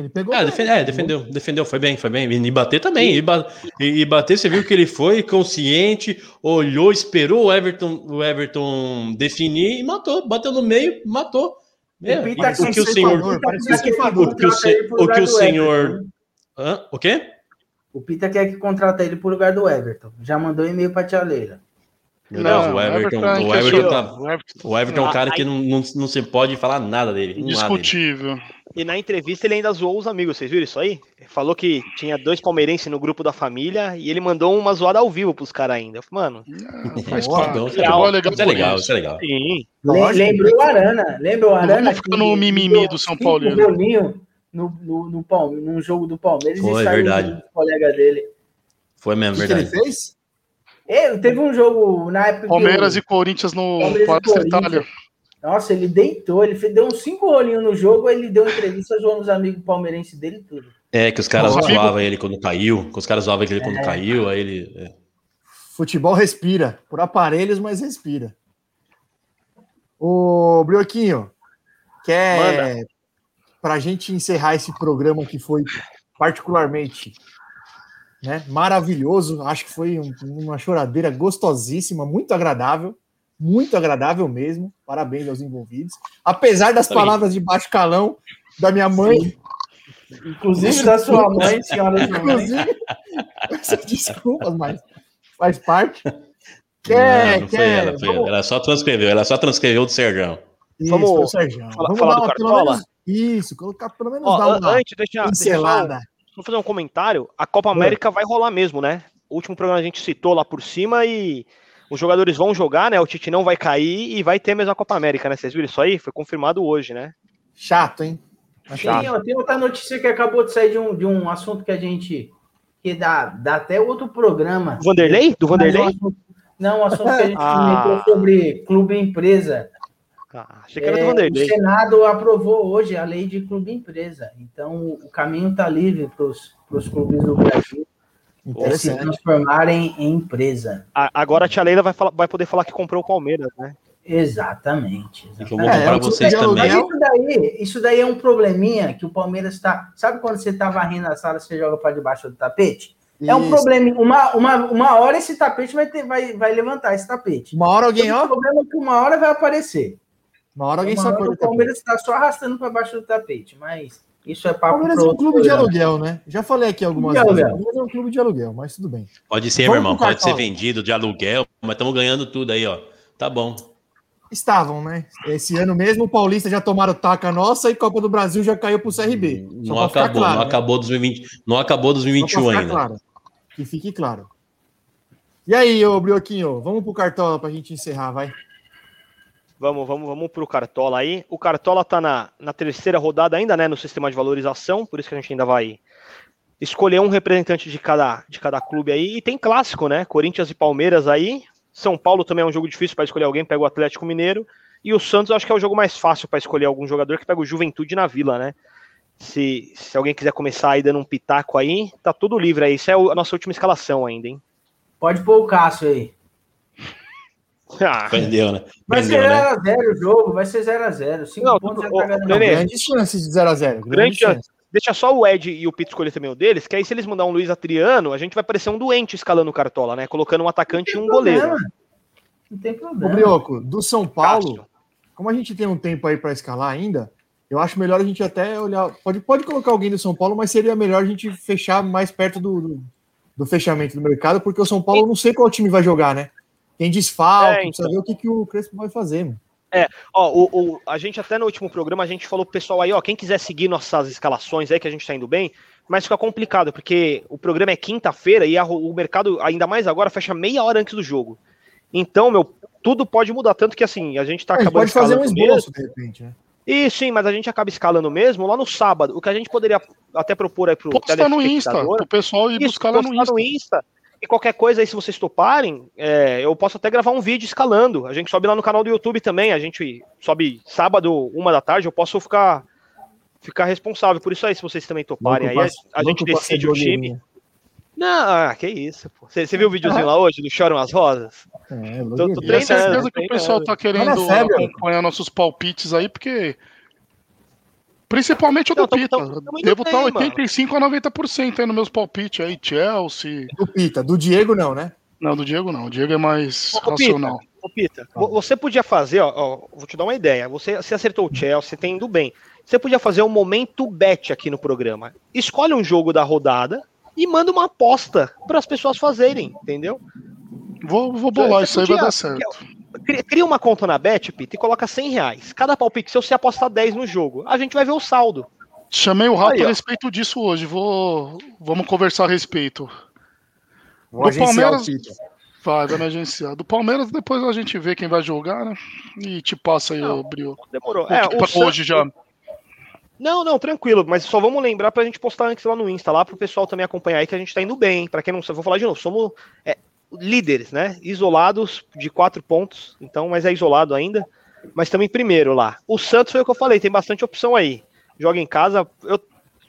Ele pegou. Ah, defende, é, defendeu, defendeu, foi bem, foi bem. E bater também. E, e, bater, você viu que ele foi consciente, olhou, esperou o Everton, o Everton definir e matou. Bateu no meio, matou. É, o, o que o senhor. O que o, o que o senhor. Hã? O quê? O Pita quer que contrata ele por lugar do Everton. Já mandou e-mail para a tia Leila. Meu não, Deus, o Everton, o Everton, tá, o Everton é um cara que não, não, não se pode falar nada dele. Indiscutível. E na entrevista ele ainda zoou os amigos, vocês viram isso aí? falou que tinha dois palmeirenses no grupo da família e ele mandou uma zoada ao vivo pros caras ainda. Mano, não, faz parte. Legal, é legal, isso é legal, isso é legal. Sim. Lembra o Arana, lembra o Arana? Não fica no mimimi do São Paulo. No, no, no, Palme, num jogo do Palmeiras Foi, e saiu verdade. um colega dele. Foi mesmo, verdade. Que ele fez? É, teve um jogo na época. Palmeiras e Corinthians no quarto Itália. Nossa, ele deitou, ele deu uns cinco rolinhos no jogo, ele deu entrevista zoando os amigos palmeirenses dele tudo. É, que os caras zoavam ele quando caiu, que os caras zoavam ele quando é. caiu, aí ele. É. Futebol respira, por aparelhos, mas respira. O Brioquinho, quer para a gente encerrar esse programa que foi particularmente né? Maravilhoso, acho que foi um, uma choradeira gostosíssima, muito agradável, muito agradável mesmo. Parabéns aos envolvidos. Apesar das palavras de baixo calão da minha mãe, Sim. inclusive da sua mãe, senhora inclusive, *laughs* desculpas, mas faz parte. Quer, *laughs* não, não quer, ela, vamos... ela, só transcreveu, ela só transcreveu do Sergão. Isso, vamos, Sergão. Fala, vamos falar do Cartola? isso, colocar pelo menos Ó, dar uma antes, deixa, pincelada. Deixa Vou fazer um comentário. A Copa América é. vai rolar mesmo, né? O último programa a gente citou lá por cima e os jogadores vão jogar, né? O Tite não vai cair e vai ter mesmo a Copa América, né? Vocês viram isso aí? Foi confirmado hoje, né? Chato, hein? Chato. Tem, tem outra notícia que acabou de sair de um, de um assunto que a gente. que dá, dá até outro programa. Do Vanderlei? Do Vanderlei? Não, um assunto que a gente *laughs* ah. sobre clube empresa. Ah, achei que era do é, Vanderlei. O Senado aprovou hoje a lei de clube empresa. Então, o caminho está livre para os clubes do Brasil se transformarem em empresa. Agora a tia Leila vai, falar, vai poder falar que comprou o Palmeiras, né? Exatamente. exatamente. É, é, vocês também. Isso daí, isso daí é um probleminha que o Palmeiras está. Sabe quando você está varrendo a sala, você joga para debaixo do tapete? Isso. É um problema. Uma, uma, uma hora esse tapete vai, ter, vai, vai levantar esse tapete. Uma hora alguém, ó. O problema é que uma hora vai aparecer. Uma hora alguém sacou. O Palmeiras está só arrastando para baixo do tapete, mas isso é papo. O Palmeiras é um clube de aluguel, né? Já falei aqui algumas vezes. O Palmeiras é um clube de aluguel, mas tudo bem. Pode ser, Vamos meu irmão, pode ser vendido de aluguel, mas estamos ganhando tudo aí, ó. Tá bom. Estavam, né? Esse ano mesmo o Paulista já tomaram taca nossa e Copa do Brasil já caiu para o CRB. não acabou, claro, não né? acabou 2020, não acabou 2021 ainda. Claro. Que fique claro. E aí, ô Brioquinho, vamos pro cartola para a gente encerrar, vai. Vamos, vamos, vamos pro Cartola aí. O Cartola tá na, na terceira rodada ainda, né, no sistema de valorização, por isso que a gente ainda vai escolher um representante de cada, de cada clube aí. E tem clássico, né? Corinthians e Palmeiras aí. São Paulo também é um jogo difícil para escolher alguém, pega o Atlético Mineiro. E o Santos acho que é o jogo mais fácil para escolher algum jogador que pega o Juventude na Vila, né? Se, se alguém quiser começar aí dando um pitaco aí, tá tudo livre aí. Isso é a nossa última escalação ainda, hein? Pode pôr o Cássio aí. Ah, Vendeu, né? Vai ser 0x0 né? o jogo, vai ser 0x0. 5 pontos já tá ganhando. Grande chance de 0x0. Grande chance. Deixa só o Ed e o Pito escolher também o deles, que aí se eles mandar um Luiz Atriano, a gente vai parecer um doente escalando o Cartola, né? Colocando um atacante e um problema. goleiro. Não tem problema. Ô, Brioco, do São Paulo, Cássio. como a gente tem um tempo aí para escalar ainda, eu acho melhor a gente até olhar. Pode, pode colocar alguém do São Paulo, mas seria melhor a gente fechar mais perto do, do, do fechamento do mercado, porque o São Paulo, eu não sei qual time vai jogar, né? Tem desfalque, é, então. precisa ver o que, que o Crespo vai fazer, mano. É, ó, o, o, a gente até no último programa, a gente falou pro pessoal aí, ó, quem quiser seguir nossas escalações aí, que a gente tá indo bem, mas fica complicado, porque o programa é quinta-feira e a, o mercado, ainda mais agora, fecha meia hora antes do jogo. Então, meu, tudo pode mudar, tanto que assim, a gente tá acabando. Pode fazer um esboço, de repente, né? E sim, mas a gente acaba escalando mesmo lá no sábado. O que a gente poderia até propor aí pro Posta no Insta, pro pessoal ir buscar lá no Insta. no Insta. E qualquer coisa aí, se vocês toparem, é, eu posso até gravar um vídeo escalando. A gente sobe lá no canal do YouTube também. A gente sobe sábado, uma da tarde. Eu posso ficar, ficar responsável por isso aí, se vocês também toparem. Aí a, a gente decide o time. Não, ah, que isso, pô. Você, viu o videozinho lá hoje do Choram as Rosas? É, tô, tô treinando, certeza que o pessoal tá querendo acompanhar nossos palpites aí, porque. Principalmente o do Pita. Devo estar 85 a 90% aí nos meus palpites aí, Chelsea. Do Pita, do Diego não, né? Não, do Diego não. O Diego é mais ô, racional. Pita, ô, Pita, você podia fazer, ó, ó, vou te dar uma ideia. Você, você acertou o Chelsea, tem indo bem. Você podia fazer um momento bet aqui no programa. Escolhe um jogo da rodada e manda uma aposta para as pessoas fazerem, entendeu? Vou, vou bolar, isso aí vai dar certo. Cria uma conta na Bet, Pita, e coloca 100 reais. Cada palpite, se você apostar 10 no jogo, a gente vai ver o saldo. Chamei o Rato a respeito disso hoje. Vou, vamos conversar a respeito. Vou do Palmeiras. Vai, vai me agenciar. Do Palmeiras, depois a gente vê quem vai jogar, né? E te passa aí, o Brio. Demorou. É, o hoje já. Não, não, tranquilo, mas só vamos lembrar pra gente postar antes lá no Insta, lá pro pessoal também acompanhar aí que a gente tá indo bem. Para quem não sabe, vou falar de novo, somos é, líderes, né? Isolados de quatro pontos, então, mas é isolado ainda. Mas também primeiro lá. O Santos foi o que eu falei, tem bastante opção aí. Joga em casa, eu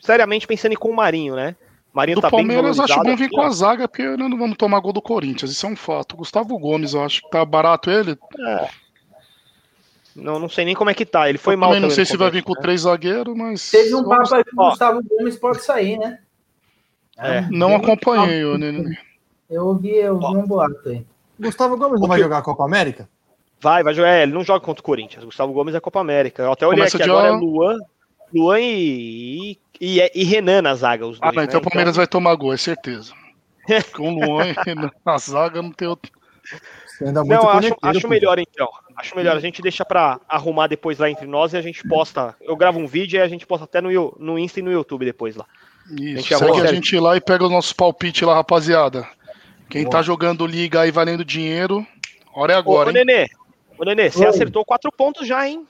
seriamente pensando em com o Marinho, né? Marinho do tá Palmeiras bem acho bom vir com a zaga, porque não vamos tomar gol do Corinthians, isso é um fato. Gustavo Gomes, eu acho que tá barato ele. É. Não, não sei nem como é que tá. Ele foi eu mal. Também não sei se vai vir com né? três zagueiros, mas. Teve um papo aí que o Gustavo Gomes pode sair, né? É. Não acompanhei, eu, né? Eu ouvi, eu ouvi um boato aí. Gustavo Gomes não vai jogar a Copa América? Vai, vai jogar. É, ele não joga contra o Corinthians. Gustavo Gomes é Copa América. Eu até olhei Começa aqui agora é Luan, Luan e, e, e, Renan na zaga. Os ah, dois, ah, não, então né? o Palmeiras então... vai tomar gol, é certeza. *laughs* Com Luan e Renan na zaga não tem outro. Não, acho, acho melhor então. Acho melhor. A gente deixa pra arrumar depois lá entre nós e a gente posta. Eu gravo um vídeo e a gente posta até no, no Insta e no YouTube depois lá. Isso, a segue a gente lá e pega os nossos palpites lá, rapaziada. Quem Boa. tá jogando liga aí valendo dinheiro, hora é agora. Ô, ô Nenê, ô, Nenê você acertou quatro pontos já, hein?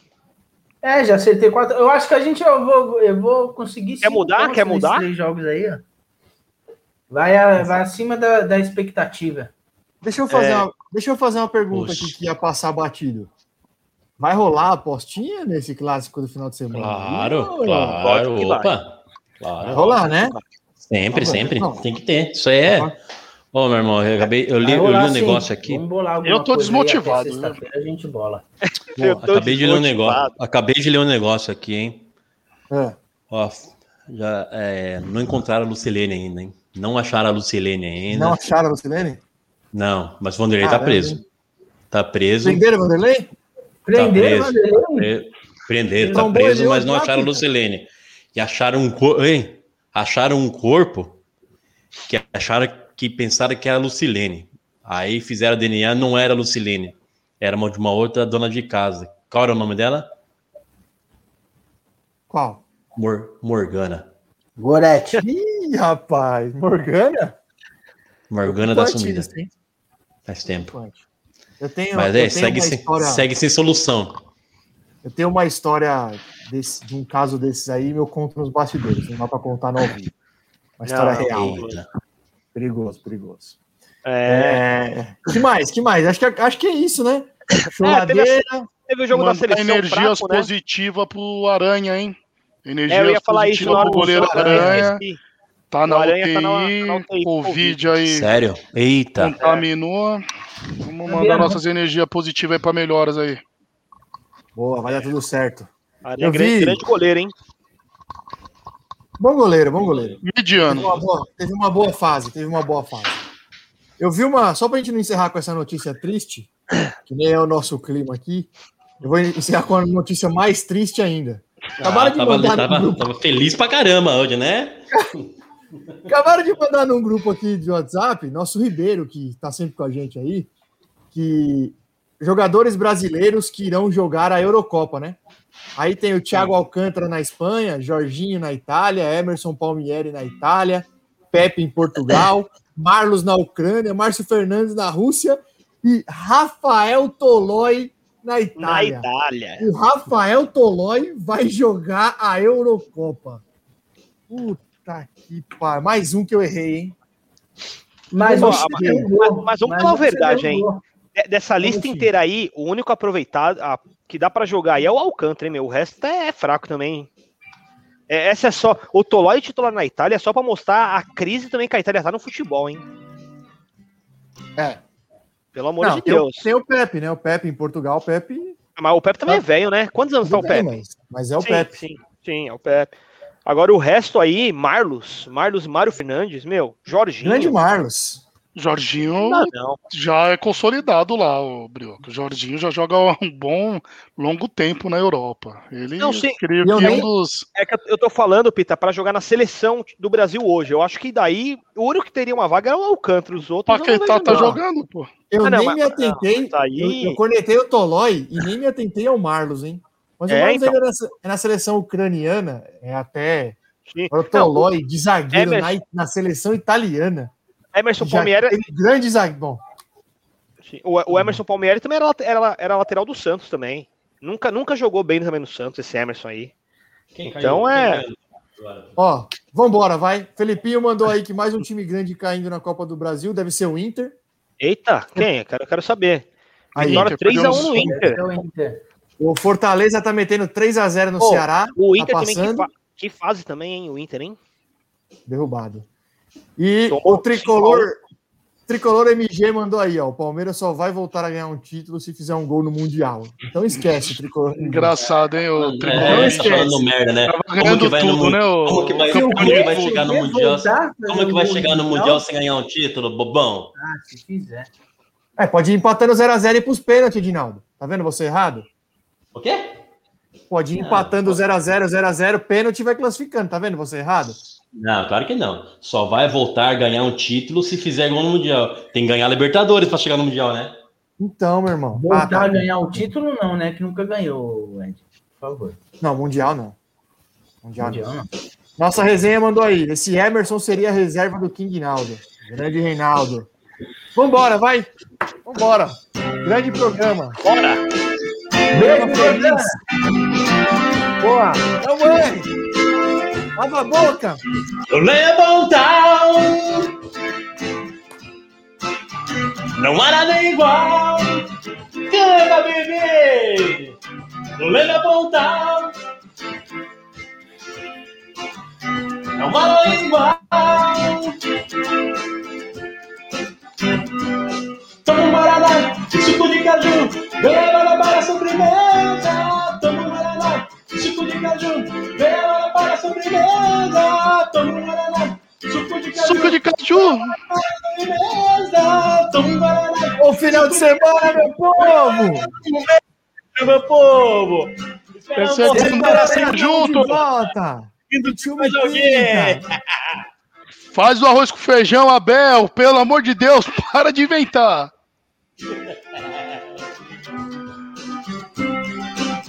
É, já acertei quatro. Eu acho que a gente eu vou, eu vou conseguir. Quer mudar? Quer mudar? Três jogos aí, ó. Vai, a, vai acima da, da expectativa. Deixa eu fazer, é... uma, deixa eu fazer uma pergunta Oxi. aqui que ia passar batido. Vai rolar a apostinha nesse clássico do final de semana? Claro, claro. Opa, claro. Vai rolar, né? Sempre, tá sempre. Não. Tem que ter. Isso aí é. Ô, oh, meu irmão, eu, acabei, eu li, eu li um negócio aqui. Eu tô desmotivado. Né? A gente bola. *laughs* Pô, acabei de ler um negócio. Acabei de ler um negócio aqui, hein? É. Ó, já é, não encontraram a Lucilene ainda, hein? Não acharam a Lucilene ainda. Não acharam a Lucilene? Não, mas o Vanderlei tá preso. Tá preso. Prenderam o Vanderlei? Prenderam tá preso. Vanderlei? Prenderam, tá preso, mas não acharam a Lucilene. E acharam um corpo. Acharam um corpo que acharam que pensaram que era Lucilene. Aí fizeram DNA, não era Lucilene. Era uma de uma outra dona de casa. Qual era o nome dela? Qual? Mor Morgana. Gorete. *laughs* Ih, rapaz, Morgana? Morgana da sumida. Assim. Faz tempo. Eu tenho, Mas é, eu segue, história... sem, segue sem solução. Eu tenho uma história desse, de um caso desses aí, eu conto nos bastidores, não dá para contar no vivo. Uma história não, real. Eita. Perigoso, perigoso. É... é... Que mais? Que mais? Acho que, acho que é isso, né? Chuladeira. É, teve, teve, o jogo da seleção. Energias fraco, né? positiva pro Aranha, hein? Energia é, eu ia falar isso pro goleiro Aranha. Aranha. Tá na UTI, tá na, na UTI, Covid aí. Sério? Eita. Contaminou. Vamos mandar nossas energias positivas aí para melhoras aí. Boa, vai dar tudo certo. Aranha é grande, grande goleiro, hein? Bom goleiro, bom goleiro. Mediano. Teve uma, boa, teve uma boa fase, teve uma boa fase. Eu vi uma. Só para a gente não encerrar com essa notícia triste, que nem é o nosso clima aqui, eu vou encerrar com uma notícia mais triste ainda. Acabaram ah, de tava, mandar. Tava, tava, feliz pra caramba hoje, né? *laughs* Acabaram de mandar num grupo aqui de WhatsApp, nosso Ribeiro, que está sempre com a gente aí, que jogadores brasileiros que irão jogar a Eurocopa, né? Aí tem o Thiago Alcântara na Espanha, Jorginho na Itália, Emerson Palmieri na Itália, Pepe em Portugal, *laughs* Marlos na Ucrânia, Márcio Fernandes na Rússia e Rafael Tolói na Itália. Na Itália. O Rafael Tolói vai jogar a Eurocopa. Puta que pariu. Mais um que eu errei, hein? Mas, mas, mas, mas vamos falar a verdade, hein? Dessa lista inteira aí, o único aproveitado, que dá para jogar aí é o Alcântara, hein, meu? O resto é, fraco também. É, essa é só. O Tolói titular na Itália é só para mostrar a crise também que a Itália tá no futebol, hein? É. Pelo amor Não, de tem Deus. O, tem o Pepe, né? O Pepe em Portugal, o Pepe. Mas o Pepe também é, é velho, né? Quantos anos tá o Pepe? Mas, mas é o sim, Pepe. Sim, sim, é o Pepe. Agora o resto aí, Marlos, Marlos Mário Fernandes, meu, Jorginho. Grande Marlos. Jorginho não, não. já é consolidado lá, o Brioco. O Jorginho já joga um bom, longo tempo na Europa. Ele não, sim. creio que nem... um dos. É que eu tô falando, Pita, para jogar na seleção do Brasil hoje. Eu acho que daí o único que teria uma vaga era o Alcântara, os outros. Paquetá tá jogando, pô. Eu ah, não, nem mas, me atentei. Não, aí... eu, eu conectei o Tolói e nem me atentei ao Marlos, hein? Mas é, o Marlos então... ainda é na, seleção ucraniana, é até. Sim. O Tolói, de zagueiro é, mas... na, na seleção italiana. Emerson Já Palmieri. Grande zagueiro. Bom. O, o, Emerson Palmieri também era, era, era lateral do Santos também. Nunca, nunca jogou bem também no Santos, esse Emerson aí. Quem então é. Ó, vambora, vai. Felipinho mandou aí que mais um time grande caindo na Copa do Brasil, deve ser o Inter. Eita, quem? Eu quero, quero saber. Aí, Vitória 3x1 no Inter. O Fortaleza tá metendo 3x0 no Ceará. O Inter tá também, que, fa que fase também, hein? O Inter, hein? Derrubado. E Tomou o tricolor, tricolor MG mandou aí, ó. O Palmeiras só vai voltar a ganhar um título se fizer um gol no Mundial. Então esquece, tricolor. Engraçado, hein? O tricolor. É, não falando merda, né? Como que vai, tudo, no, né, o... como que vai, como que vai chegar no Mundial? Como que vai chegar no Mundial sem ganhar um título, bobão? Ah, se fizer. É, pode ir empatando 0x0 e pros pênaltis, Edinaldo. Tá vendo você errado? O quê? Pode ir empatando 0x0, 0x0, pênalti e vai classificando. Tá vendo você errado? Não, claro que não. Só vai voltar a ganhar um título se fizer gol no Mundial. Tem que ganhar Libertadores para chegar no Mundial, né? Então, meu irmão. Voltar ah, tá. a ganhar o título, não, né? Que nunca ganhou, Ed. Por favor. Não, Mundial não. Mundial, mundial não. Nossa resenha mandou aí. Esse Emerson seria a reserva do King Naldo. Grande Reinaldo. Vambora, vai. Vambora. Grande programa. Bora. Beijo. Boa. Tamo aí. Lava a boca! Town! Não há nada igual! Canta, bebê! Town! Não há nada igual! Toma um Guaraná, suco de caju, leva para a sobremesa! Caju, leva para a sobremesa. Toma um guaraná, suco de caju. Suco de caju. O final de semana, meu povo. Meu povo. É assim junto. Volta. Faz o arroz com feijão, Abel. Pelo amor de Deus, *laughs* para de inventar.